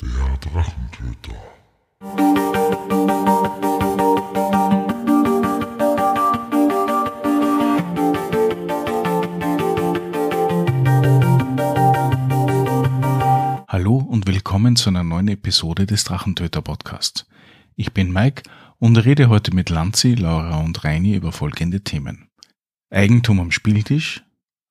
Der Drachentöter. Hallo und willkommen zu einer neuen Episode des Drachentöter Podcasts. Ich bin Mike und rede heute mit Lanzi, Laura und Reini über folgende Themen. Eigentum am Spieltisch,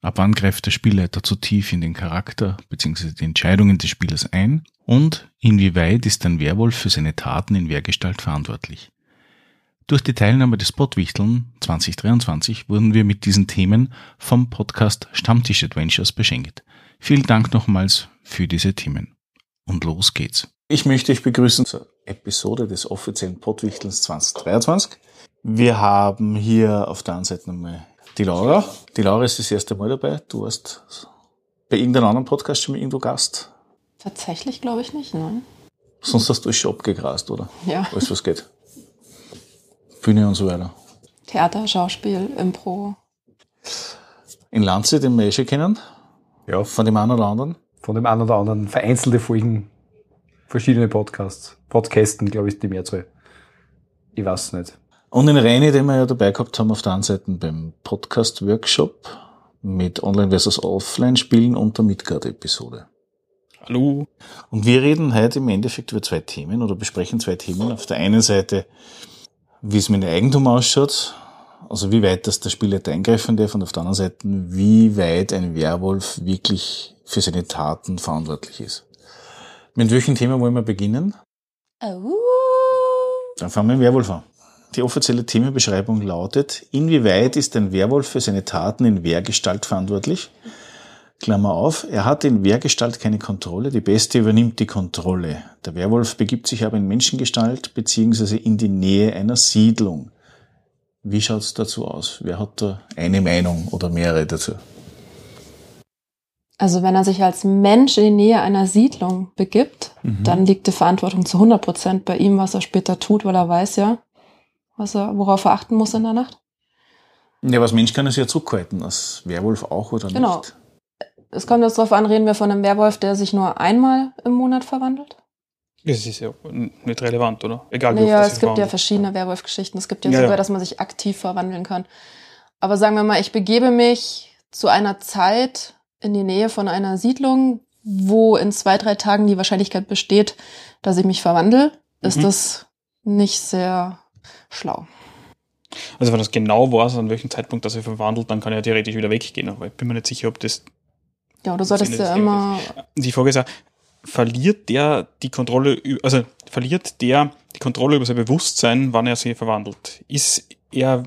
ab wann greift der Spielleiter zu tief in den Charakter bzw. die Entscheidungen des Spielers ein und inwieweit ist ein Werwolf für seine Taten in Wehrgestalt verantwortlich. Durch die Teilnahme des Pottwichteln 2023 wurden wir mit diesen Themen vom Podcast Stammtisch Adventures beschenkt. Vielen Dank nochmals für diese Themen. Und los geht's. Ich möchte euch begrüßen zur Episode des offiziellen Pottwichtelns 2023. Wir haben hier auf der einen Seite nochmal die Laura. Die Laura ist das erste Mal dabei. Du warst bei irgendeinem anderen Podcast schon mal irgendwo Gast. Tatsächlich glaube ich nicht, nein. Sonst hast du alles schon abgegrast, oder? Ja. Alles, was geht. Bühne und so weiter. Theater, Schauspiel, Impro. In Lanze, den wir eh schon kennen. Ja, Von dem einen oder anderen. von dem einen oder anderen vereinzelte Folgen, verschiedene Podcasts. Podcasten, glaube ich, die Mehrzahl. Ich weiß nicht. Und den Reini, den wir ja dabei gehabt haben auf der einen Seite beim Podcast-Workshop mit Online versus Offline-Spielen und der Midgard-Episode. Hallo. Und wir reden heute im Endeffekt über zwei Themen oder besprechen zwei Themen. Auf der einen Seite, wie es mit dem Eigentum ausschaut, also wie weit das der Spielleiter eingreifen darf und auf der anderen Seite, wie weit ein Werwolf wirklich für seine Taten verantwortlich ist. Mit welchem Thema wollen wir beginnen? Oh. Dann fangen wir mit dem Werwolf an. Die offizielle Themenbeschreibung lautet, inwieweit ist ein Werwolf für seine Taten in Wehrgestalt verantwortlich? Klammer auf, er hat in Wehrgestalt keine Kontrolle, die Beste übernimmt die Kontrolle. Der Werwolf begibt sich aber in Menschengestalt beziehungsweise in die Nähe einer Siedlung. Wie schaut's dazu aus? Wer hat da eine Meinung oder mehrere dazu? Also wenn er sich als Mensch in die Nähe einer Siedlung begibt, dann liegt die Verantwortung zu 100 Prozent bei ihm, was er später tut, weil er weiß ja, was er, worauf er achten muss in der Nacht. Ja, was Mensch kann es ja zurückhalten, als Werwolf auch oder Genau. nicht? Es kommt jetzt darauf an, reden wir von einem Werwolf, der sich nur einmal im Monat verwandelt? Das ist ja nicht relevant, oder? Egal wie Naja, oft es gibt ja verwandelt. verschiedene Werwolf-Geschichten. Es gibt ja, Ja, sogar, ja. dass man sich aktiv verwandeln kann. Aber sagen wir mal, ich begebe mich zu einer Zeit in die Nähe von einer Siedlung, wo in zwei, drei Tagen die Wahrscheinlichkeit besteht, dass ich mich verwandle, ist Mhm. das nicht sehr schlau. Also wenn das genau weiß, an welchem Zeitpunkt das er verwandelt, dann kann er theoretisch wieder weggehen. Aber ich bin mir nicht sicher, ob das... Ja, du solltest Sinne ja immer, Die Frage ist auch, verliert der die Kontrolle, also verliert der die Kontrolle über sein Bewusstsein, wann er sich verwandelt? Ist er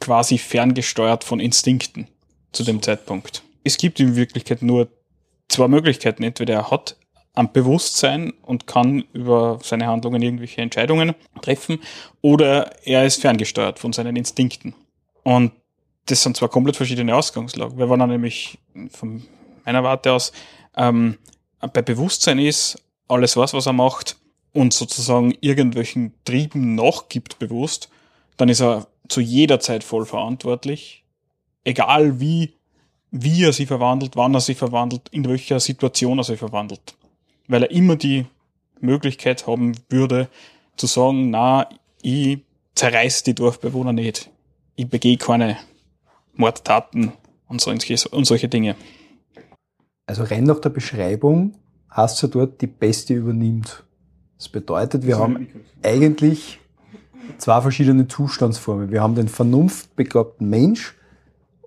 quasi ferngesteuert von Instinkten zu dem Zeitpunkt? Es gibt in Wirklichkeit nur zwei Möglichkeiten. Entweder er hat ein Bewusstsein und kann über seine Handlungen irgendwelche Entscheidungen treffen, oder er ist ferngesteuert von seinen Instinkten. Und das sind zwar komplett verschiedene Ausgangslagen, weil wenn er nämlich von meiner Warte aus ähm, bei Bewusstsein ist, alles weiß, was er macht und sozusagen irgendwelchen Trieben nachgibt bewusst, dann ist er zu jeder Zeit voll verantwortlich, egal wie, wie er sich verwandelt, wann er sich verwandelt, in welcher Situation er sich verwandelt. Weil er immer die Möglichkeit haben würde, zu sagen, na, ich zerreiß die Dorfbewohner nicht. Ich begehe keine Mordtaten und, so, und solche Dinge. Also rein nach der Beschreibung heißt ja dort, die Beste übernimmt. Das bedeutet, wir haben eigentlich zwei verschiedene Zustandsformen. Wir haben den vernunftbegabten Mensch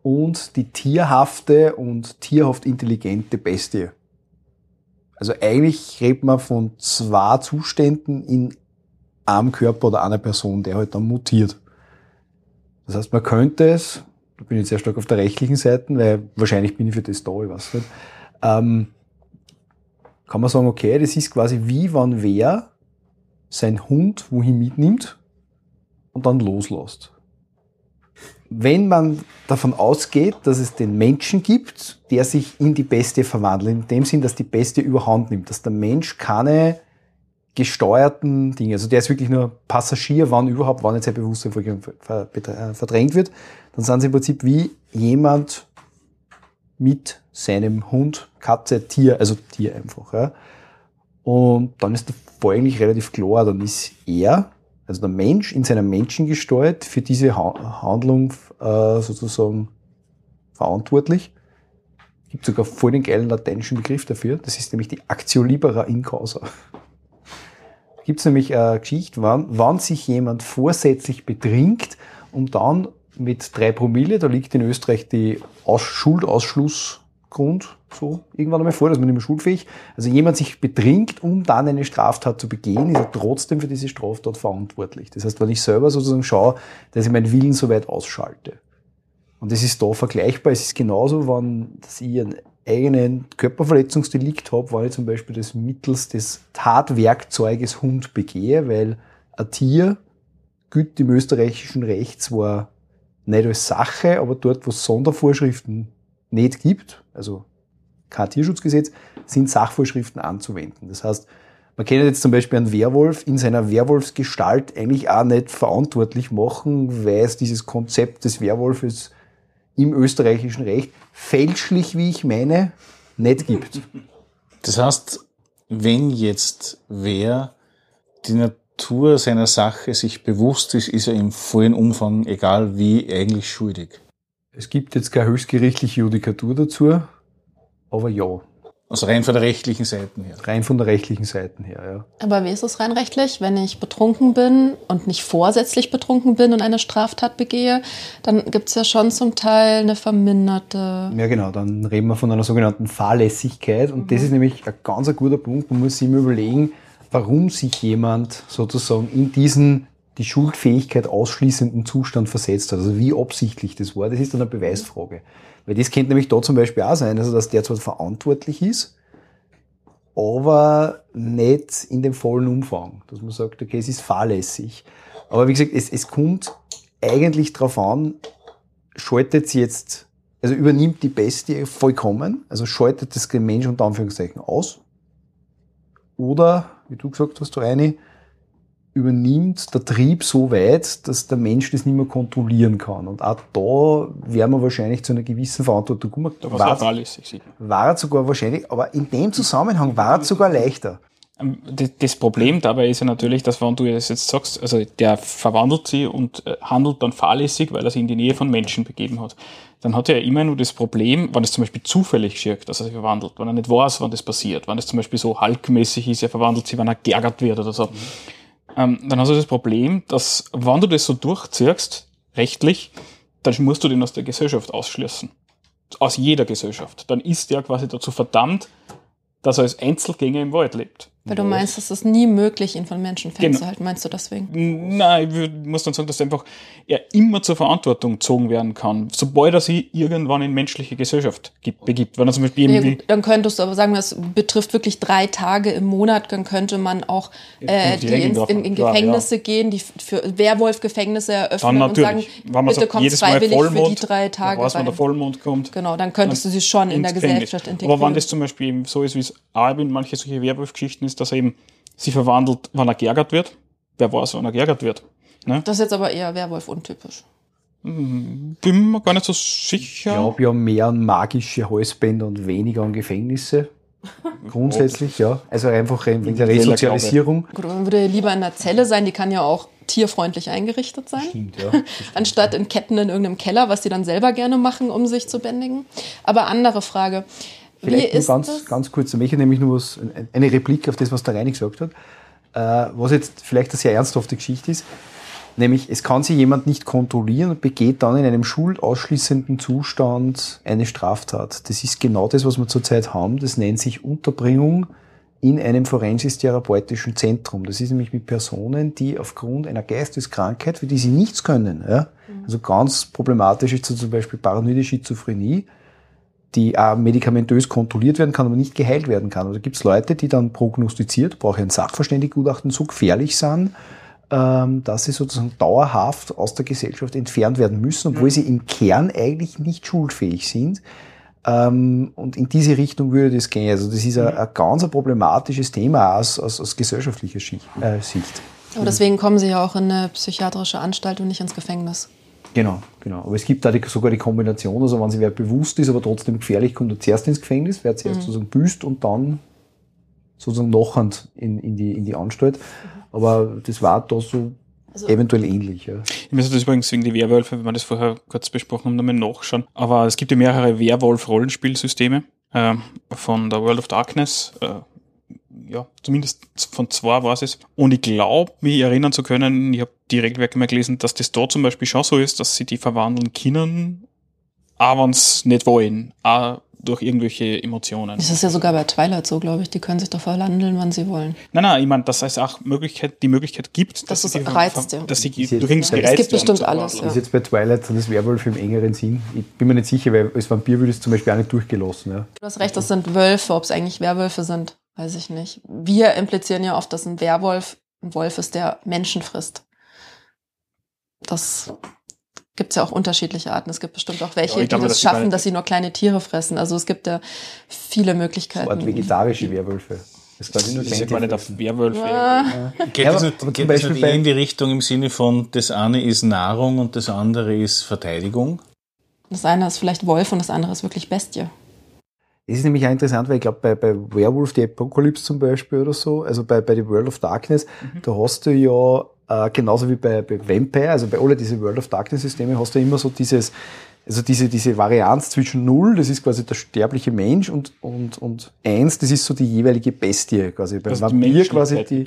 und die tierhafte und tierhaft intelligente Bestie. Also eigentlich redet man von zwei Zuständen in einem Körper oder einer Person, der halt dann mutiert. Das heißt, man könnte es, da bin ich sehr stark auf der rechtlichen Seite, weil wahrscheinlich bin ich für das da, ich weiß nicht, ähm, kann man sagen, okay, das ist quasi wie wenn wer sein Hund wohin mitnimmt und dann loslässt. Wenn man davon ausgeht, dass es den Menschen gibt, der sich in die Bestie verwandelt, in dem Sinn, dass die Bestie überhand nimmt, dass der Mensch keine gesteuerten Dinge, also der ist wirklich nur Passagier, wann überhaupt, wann jetzt sein Bewusstsein äh, verdrängt wird, dann sind sie im Prinzip wie jemand mit seinem Hund, Katze, Tier, also Tier einfach. Ja. Und dann ist der Fall eigentlich relativ klar, dann ist er, also der Mensch in seiner Menschengestalt für diese ha Handlung äh, sozusagen verantwortlich. Gibt sogar voll den geilen lateinischen Begriff dafür. Das ist nämlich die Actio Libera in Causa. Gibt es nämlich eine Geschichte, wann, wann sich jemand vorsätzlich betrinkt und dann mit drei Promille, da liegt in Österreich die Aus Schuldausschlussgrund so irgendwann einmal vor, dass man nicht mehr schulfähig. Also jemand sich betrinkt, um dann eine Straftat zu begehen, ist er trotzdem für diese Straftat verantwortlich. Das heißt, wenn ich selber sozusagen schaue, dass ich meinen Willen so weit ausschalte. Und das ist da vergleichbar. Es ist genauso, wenn ich einen eigenen Körperverletzungsdelikt habe, wenn ich zum Beispiel das mittels des Tatwerkzeuges Hund begehe, weil ein Tier gilt im österreichischen Recht zwar nicht als Sache, aber dort, wo es Sondervorschriften nicht gibt, also kein Tierschutzgesetz, sind Sachvorschriften anzuwenden. Das heißt, man kann jetzt zum Beispiel einen Werwolf in seiner Werwolfsgestalt eigentlich auch nicht verantwortlich machen, weil es dieses Konzept des Werwolfes im österreichischen Recht fälschlich, wie ich meine, nicht gibt. Das heißt, wenn jetzt wer die Natur seiner Sache sich bewusst ist, ist er im vollen Umfang, egal wie, eigentlich schuldig. Es gibt jetzt keine höchstgerichtliche Judikatur dazu, aber ja. Also rein von der rechtlichen Seite her. Rein von der rechtlichen Seite her, ja. Aber wie ist es rein rechtlich? Wenn ich betrunken bin und nicht vorsätzlich betrunken bin und eine Straftat begehe, dann gibt es ja schon zum Teil eine verminderte. Ja, genau. Dann reden wir von einer sogenannten Fahrlässigkeit. Und mhm. das ist nämlich ein ganz guter Punkt. Man muss sich immer überlegen, warum sich jemand sozusagen in diesen die Schuldfähigkeit ausschließenden Zustand versetzt hat. Also wie absichtlich das war, das ist dann eine Beweisfrage. Weil das könnte nämlich da zum Beispiel auch sein, also dass der zwar verantwortlich ist, aber nicht in dem vollen Umfang. Dass man sagt, okay, es ist fahrlässig. Aber wie gesagt, es, es kommt eigentlich darauf an, schaltet sie jetzt, also übernimmt die Bestie vollkommen, also schaltet das Mensch unter Anführungszeichen aus. Oder, wie du gesagt hast, Reini, übernimmt der Trieb so weit, dass der Mensch das nicht mehr kontrollieren kann. Und auch da wäre man wahrscheinlich zu einer gewissen Verantwortung kommen. Da war, war es sogar wahrscheinlich, aber in dem Zusammenhang war es sogar leichter. Ähm, das Problem dabei ist ja natürlich, dass wenn du das jetzt sagst, also der verwandelt sie und äh, handelt dann fahrlässig, weil er sich in die Nähe von Menschen begeben hat. Dann hat er ja immer nur das Problem, wenn es zum Beispiel zufällig schirkt, dass er sich verwandelt, wenn er nicht weiß, wann das passiert, wenn es zum Beispiel so halkmäßig ist, er verwandelt sich, wenn er geärgert wird oder so. Mhm ähm, dann hast du das Problem, dass, wenn du das so durchziehst, rechtlich, dann musst du den aus der Gesellschaft ausschließen. Aus jeder Gesellschaft. Dann ist der quasi dazu verdammt, dass er als Einzelgänger im Wald lebt. Weil du meinst, es ist nie möglich, ihn von Menschen fernzuhalten, genau. meinst du deswegen? Nein, ich muss dann sagen, dass einfach er immer zur Verantwortung gezogen werden kann, sobald er sich irgendwann in menschliche Gesellschaft begibt. Wenn er zum Beispiel irgendwie ja, dann könntest du aber sagen, das betrifft wirklich drei Tage im Monat, dann könnte man auch äh, die, in, in, in, Gefängnisse ja. gehen, die für Werwolf-Gefängnisse eröffnen und sagen, bitte kommt freiwillig für die drei Tage weiß, wenn der Vollmond kommt. Genau, dann könntest du sie schon in der Gesellschaft integrieren. Aber wenn das zum Beispiel so ist, wie es auch in manche solche Werwolf-Geschichten ist, dass er eben sie verwandelt, wann er geärgert wird. Wer weiß, wann er geärgert wird. Ne? Das ist jetzt aber eher Werwolf untypisch. Hm, bin mir gar nicht so sicher. Ich glaube, haben mehr an magische Halsbänder und weniger an Gefängnisse. Grundsätzlich, ja. Also einfach wegen der Resozialisierung. Gut, man würde lieber in einer Zelle sein, die kann ja auch tierfreundlich eingerichtet sein. Stimmt, ja. Anstatt in Ketten in irgendeinem Keller, was die dann selber gerne machen, um sich zu bändigen. Aber andere Frage. Vielleicht nur ganz, das? ganz kurz, ich nämlich nur was, eine Replik auf das, was der Reini gesagt hat, äh, was jetzt vielleicht eine sehr ernsthafte Geschichte ist. Nämlich, es kann sich jemand nicht kontrollieren und begeht dann in einem schuldausschließenden Zustand eine Straftat. Das ist genau das, was wir zurzeit haben. Das nennt sich Unterbringung in einem forensisch-therapeutischen Zentrum. Das ist nämlich mit Personen, die aufgrund einer Geisteskrankheit, für die sie nichts können, ja, mhm. also ganz problematisch ist zum Beispiel paranoide Schizophrenie, die auch medikamentös kontrolliert werden kann, aber nicht geheilt werden kann. Also gibt es Leute, die dann prognostiziert, brauche ich ein Sachverständigengutachten, so gefährlich sind, ähm, dass sie sozusagen dauerhaft aus der Gesellschaft entfernt werden müssen, obwohl mhm. sie im Kern eigentlich nicht schuldfähig sind. Ähm, und in diese Richtung würde das gehen. Also das ist ein, ein ganz problematisches Thema aus, aus, aus gesellschaftlicher Sicht. Äh, aber deswegen kommen sie ja auch in eine psychiatrische Anstalt und nicht ins Gefängnis. Genau, genau. Aber es gibt da die, sogar die Kombination, also wenn sie wer bewusst ist, aber trotzdem gefährlich, kommt er zuerst ins Gefängnis, wer zuerst mhm. sozusagen büßt und dann sozusagen nachhand in, in, die, in die Anstalt. Aber das war da so Also- eventuell ähnlich. Ja. Ich müsste das übrigens wegen die Werwölfe, wenn wir das vorher kurz besprochen haben, nochmal nachschauen. Aber es gibt ja mehrere Werwolf-Rollenspielsysteme äh, von der World of Darkness. Äh, ja, zumindest von zwei war es. Und ich glaube, mich erinnern zu können, ich habe die Regelwerke mal gelesen, dass das da zum Beispiel schon so ist, dass sie die verwandeln können, aber wenn sie nicht wollen, auch durch irgendwelche Emotionen. Das ist ja sogar bei Twilight so, glaube ich. Die können sich doch verwandeln, wann sie wollen. Nein, nein, ich meine, dass es auch Möglichkeit, die Möglichkeit gibt, Das dass sie die- reizt, ja. dass sie Ist jetzt- durch irgendwas Es gereizt gibt werden bestimmt alles. Ja. Ist jetzt bei Twilight so das Werwolf im engeren Sinn? Ich bin mir nicht sicher, weil als Vampir würde es zum Beispiel auch nicht durchgelassen. Ja. Du hast recht, das sind Wölfe. Ob es eigentlich Werwölfe sind, weiß ich nicht. Wir implizieren ja oft, dass ein Werwolf ein Wolf ist, der Menschen frisst. Das gibt's ja auch unterschiedliche Arten. Es gibt bestimmt auch welche, Ja, glaube, die das gar schaffen, dass sie nur kleine Tiere fressen. Also es gibt ja viele Möglichkeiten. Art vegetarische Werwölfe. Das ist quasi nur Das ist ja gar nicht auf Werwölfe. Ah, Geht Ja, das nicht, geht das in die Richtung im Sinne von, das eine ist Nahrung und das andere ist Verteidigung? das eine ist vielleicht Wolf und das andere ist wirklich Bestie. Es ist nämlich auch interessant, weil ich glaube, bei, bei Werewolf the Apocalypse zum Beispiel oder so, also bei, bei The World of Darkness, da hast du ja äh, genauso wie bei, bei Vampire, also bei alle diese World of Darkness Systeme, hast du immer so dieses, also diese, diese Varianz zwischen Null, das ist quasi der sterbliche Mensch und, und, und Eins, das ist so die jeweilige Bestie quasi. Beim Also Vampir quasi die.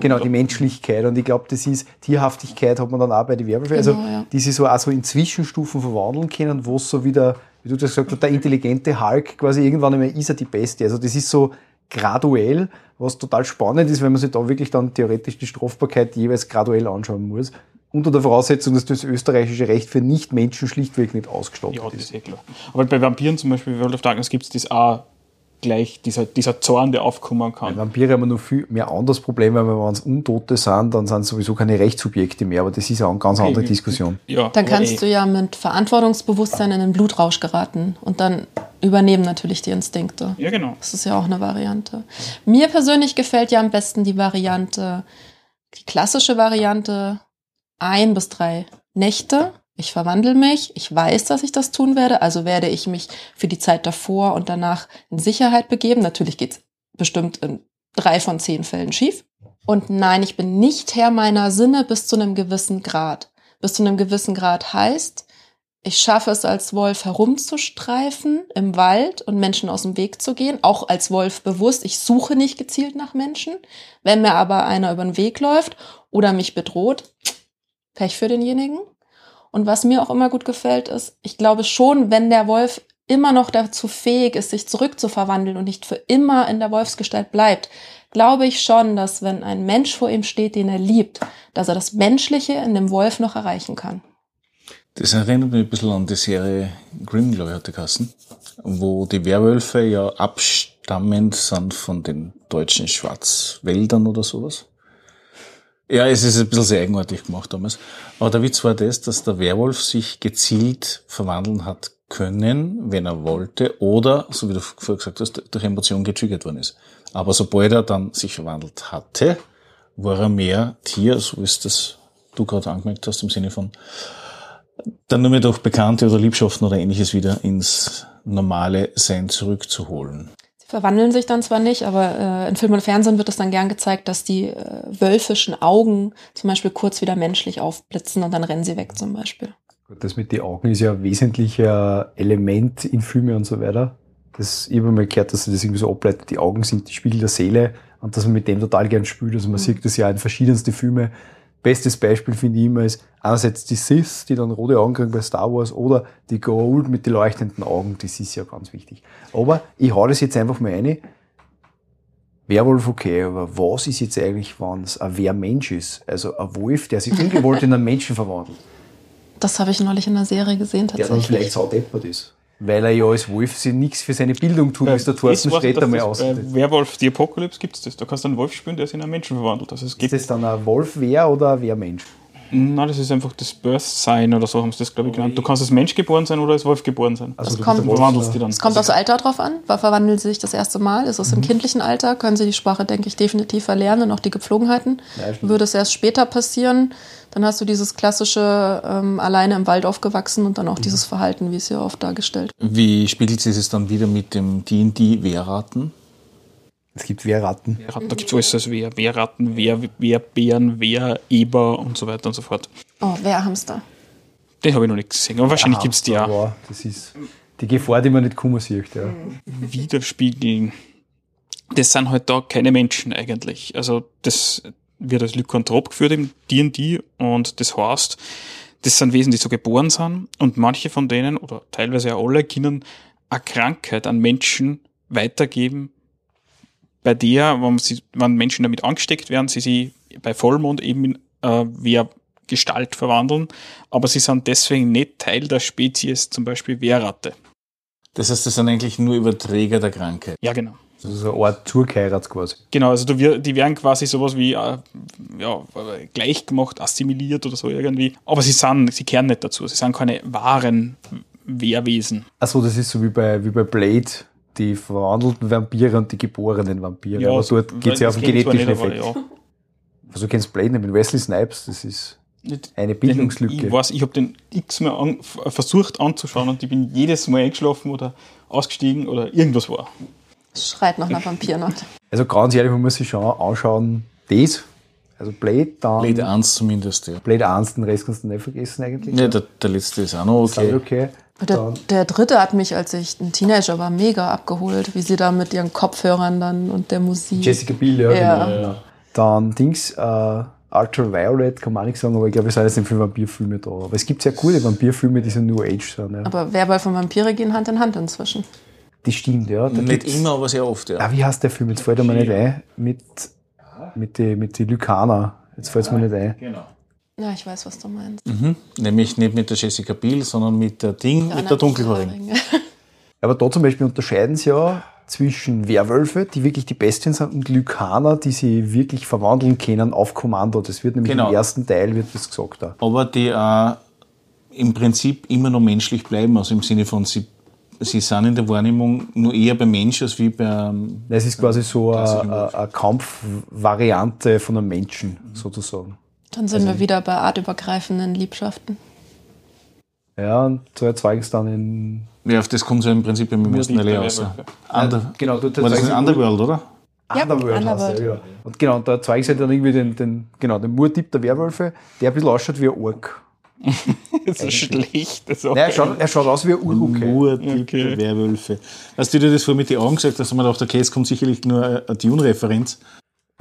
Genau, die Menschlichkeit. Und ich glaube, das ist, Tierhaftigkeit hat man dann auch bei den Werwölfen. Also, Genau, ja. die sich so auch so in Zwischenstufen verwandeln können, wo es so wieder, wie du das gesagt hast, der intelligente Hulk quasi irgendwann einmal ist er die Beste. Also, das ist so graduell, was total spannend ist, wenn man sich da wirklich dann theoretisch die Strafbarkeit jeweils graduell anschauen muss. Unter der Voraussetzung, dass das österreichische Recht für Nichtmenschen schlichtweg nicht ausgestattet Ja, das ist. ist eh klar. Aber bei Vampiren zum Beispiel, bei World of Darkness gibt es das auch gleich, dieser, dieser Zorn, der aufkommen Bei kann. Vampire haben wir noch viel mehr anderes Problem, weil wenn es Untote sind, dann sind es sowieso keine Rechtssubjekte mehr, aber das ist ja eine ganz andere Okay. Diskussion. Ja, Dann kannst eh. du ja mit Verantwortungsbewusstsein in den Blutrausch geraten und dann übernehmen natürlich die Instinkte. Ja, genau. Das ist ja auch eine Variante. Mir persönlich gefällt ja am besten die Variante, die klassische Variante, ein bis drei Nächte. Ich verwandle mich, ich weiß, dass ich das tun werde, also werde ich mich für die Zeit davor und danach in Sicherheit begeben. Natürlich geht's bestimmt in drei von zehn Fällen schief. Und nein, ich bin nicht Herr meiner Sinne bis zu einem gewissen Grad. Bis zu einem gewissen Grad heißt, ich schaffe es als Wolf herumzustreifen im Wald und Menschen aus dem Weg zu gehen, auch als Wolf bewusst. Ich suche nicht gezielt nach Menschen. Wenn mir aber einer über den Weg läuft oder mich bedroht, Pech für denjenigen. Und was mir auch immer gut gefällt, ist, ich glaube schon, wenn der Wolf immer noch dazu fähig ist, sich zurückzuverwandeln und nicht für immer in der Wolfsgestalt bleibt, glaube ich schon, dass wenn ein Mensch vor ihm steht, den er liebt, dass er das Menschliche in dem Wolf noch erreichen kann. Das erinnert mich ein bisschen an die Serie Grimglory hat die Kassen, wo die Werwölfe ja abstammend sind von den deutschen Schwarzwäldern oder sowas. Ja, es ist ein bisschen sehr eigenartig gemacht damals. Aber der Witz war das, dass der Werwolf sich gezielt verwandeln hat können, wenn er wollte, oder, so wie du vorher gesagt hast, durch Emotion getriggert worden ist. Aber sobald er dann sich verwandelt hatte, war er mehr Tier, so ist das du gerade angemerkt hast, im Sinne von, dann nur mehr durch Bekannte oder Liebschaften oder ähnliches wieder ins normale Sein zurückzuholen. Sie verwandeln sich dann zwar nicht, aber äh, in Film und Fernsehen wird es dann gern gezeigt, dass die äh, wölfischen Augen zum Beispiel kurz wieder menschlich aufblitzen und dann rennen sie weg zum Beispiel. Gut, Das mit den Augen ist ja ein wesentlicher Element in Filmen und so weiter. Das, ich habe mal gehört, dass sie das irgendwie so ableitet, die Augen sind die Spiegel der Seele und dass man mit dem total gern spielt. Also man sieht das ja in verschiedensten Filmen. Bestes Beispiel finde ich immer ist einerseits die Sith, die dann rote Augen kriegen bei Star Wars oder die Gold mit den leuchtenden Augen. Das ist ja ganz wichtig. Aber ich hau das jetzt einfach mal rein. Werwolf okay, aber was ist jetzt eigentlich, wenn es ein Wehrmensch ist? Also ein Wolf, der sich ungewollt in einen Menschen verwandelt. Das habe ich neulich in der Serie gesehen Der dann tatsächlich. vielleicht saudeppert ist. Weil er ja als Wolf sich nichts für seine Bildung tut, bis der Thorsten Äh, Das weiß ich, Sträter dass mal das austritt. Bei Werwolf die Apocalypse gibt's das. Da kannst du einen Wolf spielen, der sich in einen Menschen verwandelt. Also es Ist gibt, das dann ein Wolf-Wehr oder ein Wehrmensch? nein, das ist einfach das Birth-Sein oder so haben sie das, glaube ich, genannt. Du kannst als Mensch geboren sein oder als Wolf geboren sein. Also du kommt- Du verwandelst die dann. Es kommt aufs Alter drauf an. Wann verwandeln sie sich das erste Mal? Ist es im kindlichen Alter? Können sie die Sprache, denke ich, definitiv verlernen und auch die Gepflogenheiten? Ja. Würde es erst später passieren, dann hast du dieses klassische ähm, alleine im Wald aufgewachsen und dann auch dieses Verhalten, wie es hier oft dargestellt. Wie spiegelt sich es dann wieder mit dem D&D-Wehrraten? Es gibt Wehrratten. Wehrratten, da gibt es alles als Wehr. Wehrratten, Wehr, Wehrbären, Wehreber und so weiter und so fort. Oh, Wehrhamster. Den habe ich noch nicht gesehen, aber wahrscheinlich gibt es die auch. Aber das ist die Gefahr, die man nicht kommen sieht. Ja. Widerspiegeln. Das sind halt da keine Menschen eigentlich. Also das wird als Lykantrop geführt im D&D und das heißt, das sind Wesen, die so geboren sind und manche von denen oder teilweise auch alle können eine Krankheit an Menschen weitergeben, bei der, wenn, sie, wenn Menschen damit angesteckt werden, sie sie bei Vollmond eben in äh, wer Gestalt verwandeln, aber sie sind deswegen nicht Teil der Spezies, zum Beispiel Wehrratte. Das heißt, das sind eigentlich nur Überträger der Krankheit. Ja, genau. Das ist so eine Art Zurgeheirat quasi. Genau, also du, die werden quasi sowas wie äh, ja, gleich gemacht, assimiliert oder so irgendwie. Aber sie sind, sie kehren nicht dazu. Sie sind keine wahren Wehrwesen. Achso, das ist so wie bei, wie bei Blade, die verwandelten Vampire und die geborenen Vampire. aber dort geht es ja auf den genetischen nicht, aber Effekt. ja. Also du kennst Blade nicht mit Wesley Snipes, das ist eine Bildungslücke. ich weiß, ich habe den x-mal an, versucht anzuschauen und ich bin jedes Mal eingeschlafen oder ausgestiegen oder irgendwas war. Es schreit nach einer Vampirnacht. Also ganz ehrlich, man muss sich schon anschauen, das, also Blade, dann Blade 1 zumindest, ja. Blade 1, den Rest kannst du nicht vergessen eigentlich. Ja, der, der letzte ist auch noch Das ist auch okay. okay. Der, der dritte hat mich, als ich ein Teenager war, mega abgeholt, wie sie da mit ihren Kopfhörern dann und der Musik. Jessica Biel, ja, Ja. Genau, genau. Dann Dings, äh, Ultraviolet, kann man auch nicht sagen, aber ich glaube, es sind jetzt nicht viele Vampirfilme da. Aber es gibt sehr coole Vampirfilme, die so New Age sind. Ja. Aber Werwolf und Vampire gehen Hand in Hand inzwischen. Die stimmt, ja. Da Nicht immer, aber sehr oft, ja. Ah, wie heißt der Film? Jetzt fällt er mir nicht ein. Mit, mit den mit die Lykaner. Jetzt fällt es mir nicht ein. Genau. Ja, ich weiß, was du meinst. Mhm. Nämlich nicht mit der Jessica Biel, sondern mit der Ding, mit der Dunkelhaarigen. Aber da zum Beispiel unterscheiden sie ja zwischen Werwölfe, die wirklich die Bestien sind, und Lykaner, die sie wirklich verwandeln können auf Kommando. Das wird nämlich Genau. im ersten Teil wird das gesagt da. Aber die äh, im Prinzip immer noch menschlich bleiben, also im Sinne von, sie, sie sind in der Wahrnehmung nur eher beim Mensch als wie beim. Das ist quasi so eine, Kampfvariante von einem Menschen, sozusagen. Dann sind wir wieder bei artübergreifenden Liebschaften. Ja, und so erzeugen sie dann in. Ja, auf das kommt so im Prinzip im ersten der raus. Under, genau, dort war das sie- Underworld, oder? Ja, Underworld heißt Underworld. er, ja. Und genau, und da erzeugen sie dann irgendwie den, den, genau, den Murtyp der Werwölfe, der ein bisschen ausschaut wie ein Ork. Ist schlecht. Auch Nein, er schaut, er schaut aus wie ein Uruke. Nur die Okay. Werwölfe. Hast du dir das vorher mit den Augen gesagt, dass mir gedacht, okay, es kommt sicherlich nur eine Dune-Referenz.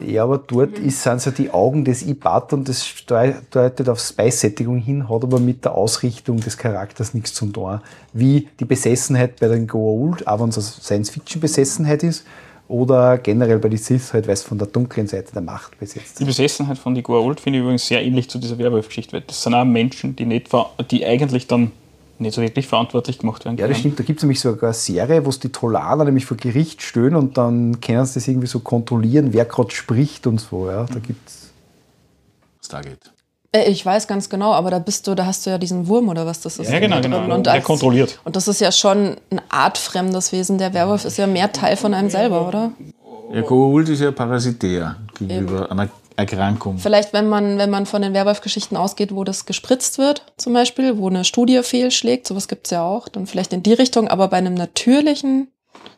Ja, aber dort ist, sind so die Augen des Ibat und das deutet auf Spice-Sättigung hin, hat aber mit der Ausrichtung des Charakters nichts zu tun. Wie die Besessenheit bei den Goa'uld, auch wenn es eine Science-Fiction-Besessenheit ist, oder generell bei den Sith halt, weil es von der dunklen Seite der Macht besetzt Die. Besessenheit von die Goa'uld finde ich übrigens sehr ähnlich zu dieser Werwolf-Geschichte, weil das sind auch Menschen, die, nicht, ver- die eigentlich dann nicht so wirklich verantwortlich gemacht werden Ja, das stimmt. Da gibt es nämlich sogar eine Serie, wo es die Tolaner nämlich vor Gericht stehen und dann können sie das irgendwie so kontrollieren, wer gerade spricht und so. Ja, da gibt's Stargate. Äh, Ich weiß ganz genau, aber da bist du, da hast du ja diesen Wurm oder was das ist. Ja, genau, drin. genau. Und, Der als, kontrolliert. und das ist ja schon ein artfremdes Wesen. Der Werwolf ist ja mehr Teil von einem selber, oder? Ja, Goa'uld ist ja parasitär gegenüber einer Erkrankung. Vielleicht, wenn man, wenn man von den Werwolf-Geschichten ausgeht, wo das gespritzt wird, zum Beispiel, wo eine Studie fehlschlägt, sowas gibt's ja auch, dann vielleicht in die Richtung, aber bei einem natürlichen,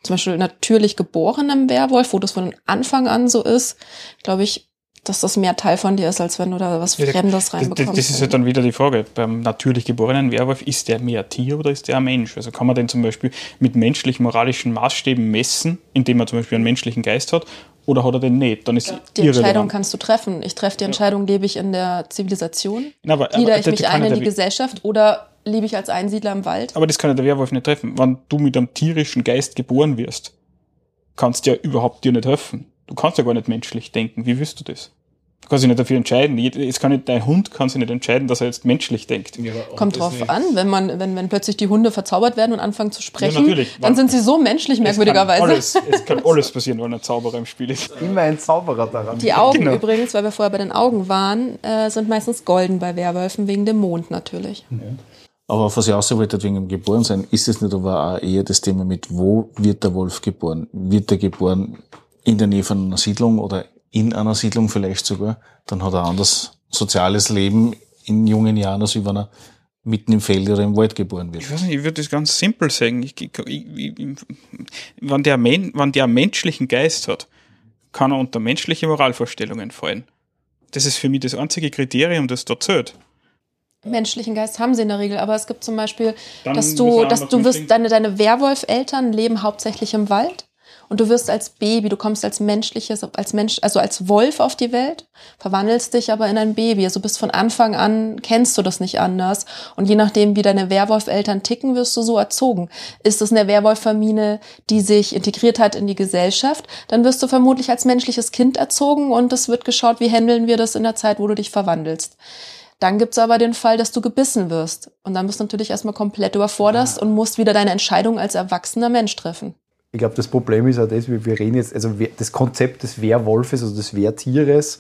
zum Beispiel natürlich geborenen Werwolf, wo das von Anfang an so ist, glaube ich, dass das mehr Teil von dir ist, als wenn du da was Ja, Fremdes Das, das, reinbekommst. das ist ja dann wieder die Frage. Beim natürlich geborenen Werwolf, ist der mehr Tier oder ist der ein Mensch? Also kann man den zum Beispiel mit menschlich-moralischen Maßstäben messen, indem er zum Beispiel einen menschlichen Geist hat, oder hat er den nicht? Dann ist die Entscheidung kannst du treffen. Ich treffe die Entscheidung, lebe ich in der Zivilisation, Na, aber, glieder aber ich der- mich ein ja in die Gesellschaft oder lebe ich als Einsiedler im Wald? Aber das kann ja der Werwolf nicht treffen. Wenn du mit einem tierischen Geist geboren wirst, kannst du ja überhaupt dir nicht helfen. Du kannst ja gar nicht menschlich denken. Wie willst du das? Du kannst dich nicht dafür entscheiden. Es kann nicht, dein Hund kann sich nicht entscheiden, dass er jetzt menschlich denkt. Kommt drauf an, wenn man, wenn, wenn plötzlich die Hunde verzaubert werden und anfangen zu sprechen, natürlich. dann sind sie so menschlich, merkwürdigerweise. Es kann alles, es kann alles passieren, wenn ein Zauberer im Spiel ist. immer ein Zauberer daran. Die Augen Genau. übrigens, weil wir vorher bei den Augen waren, äh, sind meistens golden bei Werwölfen, wegen dem Mond natürlich. Aber auf was ich aussehen wollte, wegen dem Geborensein, ist es nicht aber auch eher das Thema mit, wo wird der Wolf geboren? Wird er geboren in der Nähe von einer Siedlung oder in einer Siedlung vielleicht sogar? Dann hat er ein anderes soziales Leben in jungen Jahren, als wenn er mitten im Feld oder im Wald geboren wird. Ich weiß nicht, ich würde das ganz simpel sagen. Ich, ich, ich, wenn, der Men, wenn der einen menschlichen Geist hat, kann er unter menschliche Moralvorstellungen fallen. Das ist für mich das einzige Kriterium, das da zählt. Menschlichen Geist haben sie in der Regel, aber es gibt zum Beispiel, Dann dass du, dass du wirst, deine, deine Werwolf-Eltern leben hauptsächlich im Wald und du wirst als Baby, du kommst als menschliches, als Mensch, also als Wolf auf die Welt, verwandelst dich aber in ein Baby. Also bist von Anfang an, kennst du das nicht anders. Und je nachdem, wie deine Werwolf-Eltern ticken, wirst du so erzogen. Ist es eine Werwolf-Familie, die sich integriert hat in die Gesellschaft, dann wirst du vermutlich als menschliches Kind erzogen und es wird geschaut, wie handeln wir das in der Zeit, wo du dich verwandelst. Dann gibt's aber den Fall, dass du gebissen wirst. Und dann bist du natürlich erstmal komplett überforderst und musst wieder deine Entscheidung als erwachsener Mensch treffen. Ich glaube, das Problem ist auch das, wir wir reden jetzt, also das Konzept des Wehrwolfes, also des Wehrtieres,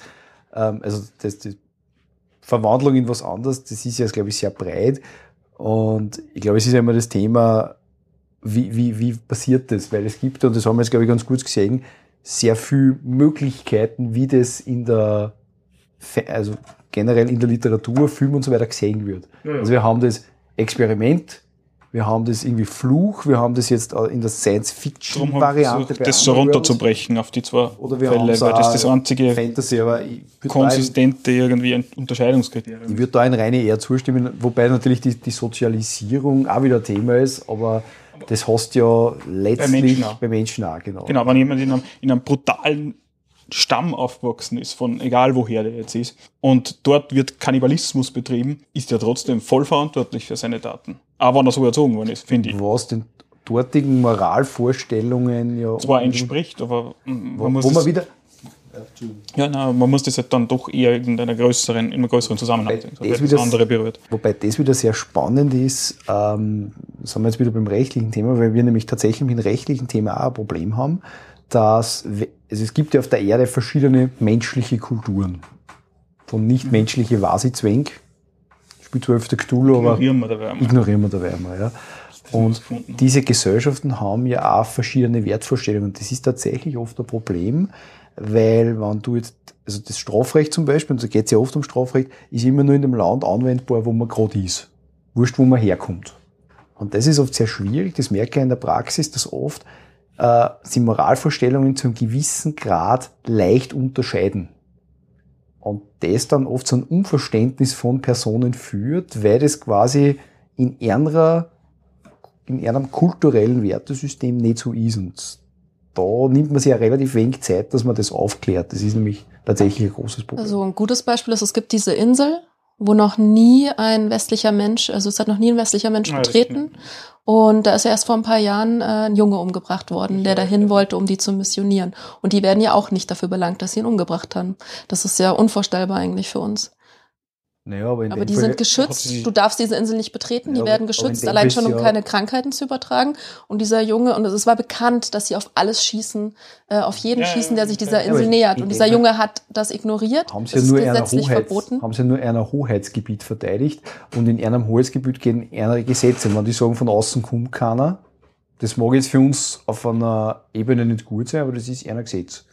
ähm, also das, die Verwandlung in was anderes, das ist ja, glaube ich, sehr breit. Und ich glaube, es ist ja immer das Thema, wie, wie, wie passiert das? Weil es gibt, und das haben wir jetzt, glaube ich, ganz gut gesehen, sehr viele Möglichkeiten, wie das in der, also generell in der Literatur, Film und so weiter gesehen wird. Also wir haben das Experiment, wir haben das irgendwie Fluch, wir haben das jetzt auch in der Science-Fiction-Variante. ich bei das so runterzubrechen auf die zwei Oder wir Fälle, haben weil das das einzige Fantasy, aber ich würde konsistente irgendwie ein ich Unterscheidungskriterium. würd da ein reine eher zustimmen, wobei natürlich die, die Sozialisierung auch wieder Thema ist, aber das hast ja letztlich Menschen auch. bei Menschen auch, genau. Genau, wenn jemand in einem, in einem brutalen Stamm aufgewachsen ist, von egal woher der jetzt ist, und dort wird Kannibalismus betrieben, ist er trotzdem voll verantwortlich für seine Taten. Aber wenn er so erzogen worden ist, finde ich. Was den dortigen Moralvorstellungen ja Zwar entspricht, aber mm, wo, man muss, wo man wieder ja, nein, man muss das halt dann doch eher in einer größeren, in einem größeren Zusammenhang sehen, das das andere berührt. Wobei das wieder sehr spannend ist, ähm, sind wir jetzt wieder beim rechtlichen Thema, weil wir nämlich tatsächlich mit dem rechtlichen Thema auch ein Problem haben, dass also es gibt ja auf der Erde verschiedene menschliche Kulturen. Von nicht-menschliche Wasi-Zwänk, spielt zwar öfter Cthulhu, aber Ignorieren wir dabei einmal. ignorieren wir dabei einmal. Ja. Und diese Gesellschaften haben ja auch verschiedene Wertvorstellungen. Das ist tatsächlich oft ein Problem, weil wenn du jetzt, also das Strafrecht zum Beispiel, und da geht es ja oft um Strafrecht, ist immer nur in dem Land anwendbar, wo man gerade ist. Wurscht, wo man herkommt. Und das ist oft sehr schwierig, das merke ich in der Praxis, dass oft äh, sie Moralvorstellungen zu einem gewissen Grad leicht unterscheiden. Und das dann oft zu einem Unverständnis von Personen führt, weil das quasi in ihrer, in ihrem kulturellen Wertesystem nicht so ist. Und da nimmt man sich ja relativ wenig Zeit, dass man das aufklärt. Das ist nämlich tatsächlich ein großes Problem. Also ein gutes Beispiel ist, es gibt diese Insel, wo noch nie ein westlicher Mensch, also es hat noch nie ein westlicher Mensch betreten. Und da ist ja erst vor ein paar Jahren äh, ein Junge umgebracht worden, der dahin wollte, um die zu missionieren. Und die werden ja auch nicht dafür belangt, dass sie ihn umgebracht haben. Das ist ja unvorstellbar eigentlich für uns. Naja, aber in Aber dem die Fall- sind geschützt. sie- Du darfst diese Insel nicht betreten. Ja, Die werden geschützt, allein schon, um ja- keine Krankheiten zu übertragen. Und dieser Junge, und es war bekannt, dass sie auf alles schießen, äh, auf jeden Ja, schießen, der sich dieser Insel nähert. Und dieser Junge hat das ignoriert. haben sie das ja nur einer gesetzlich Hoheits, verboten. haben sie nur einer Hoheitsgebiet verteidigt und in einem Hoheitsgebiet gehen andere Gesetze. Wenn die sagen, von außen kommt keiner, das mag jetzt für uns auf einer Ebene nicht gut sein, aber das ist einer Gesetz.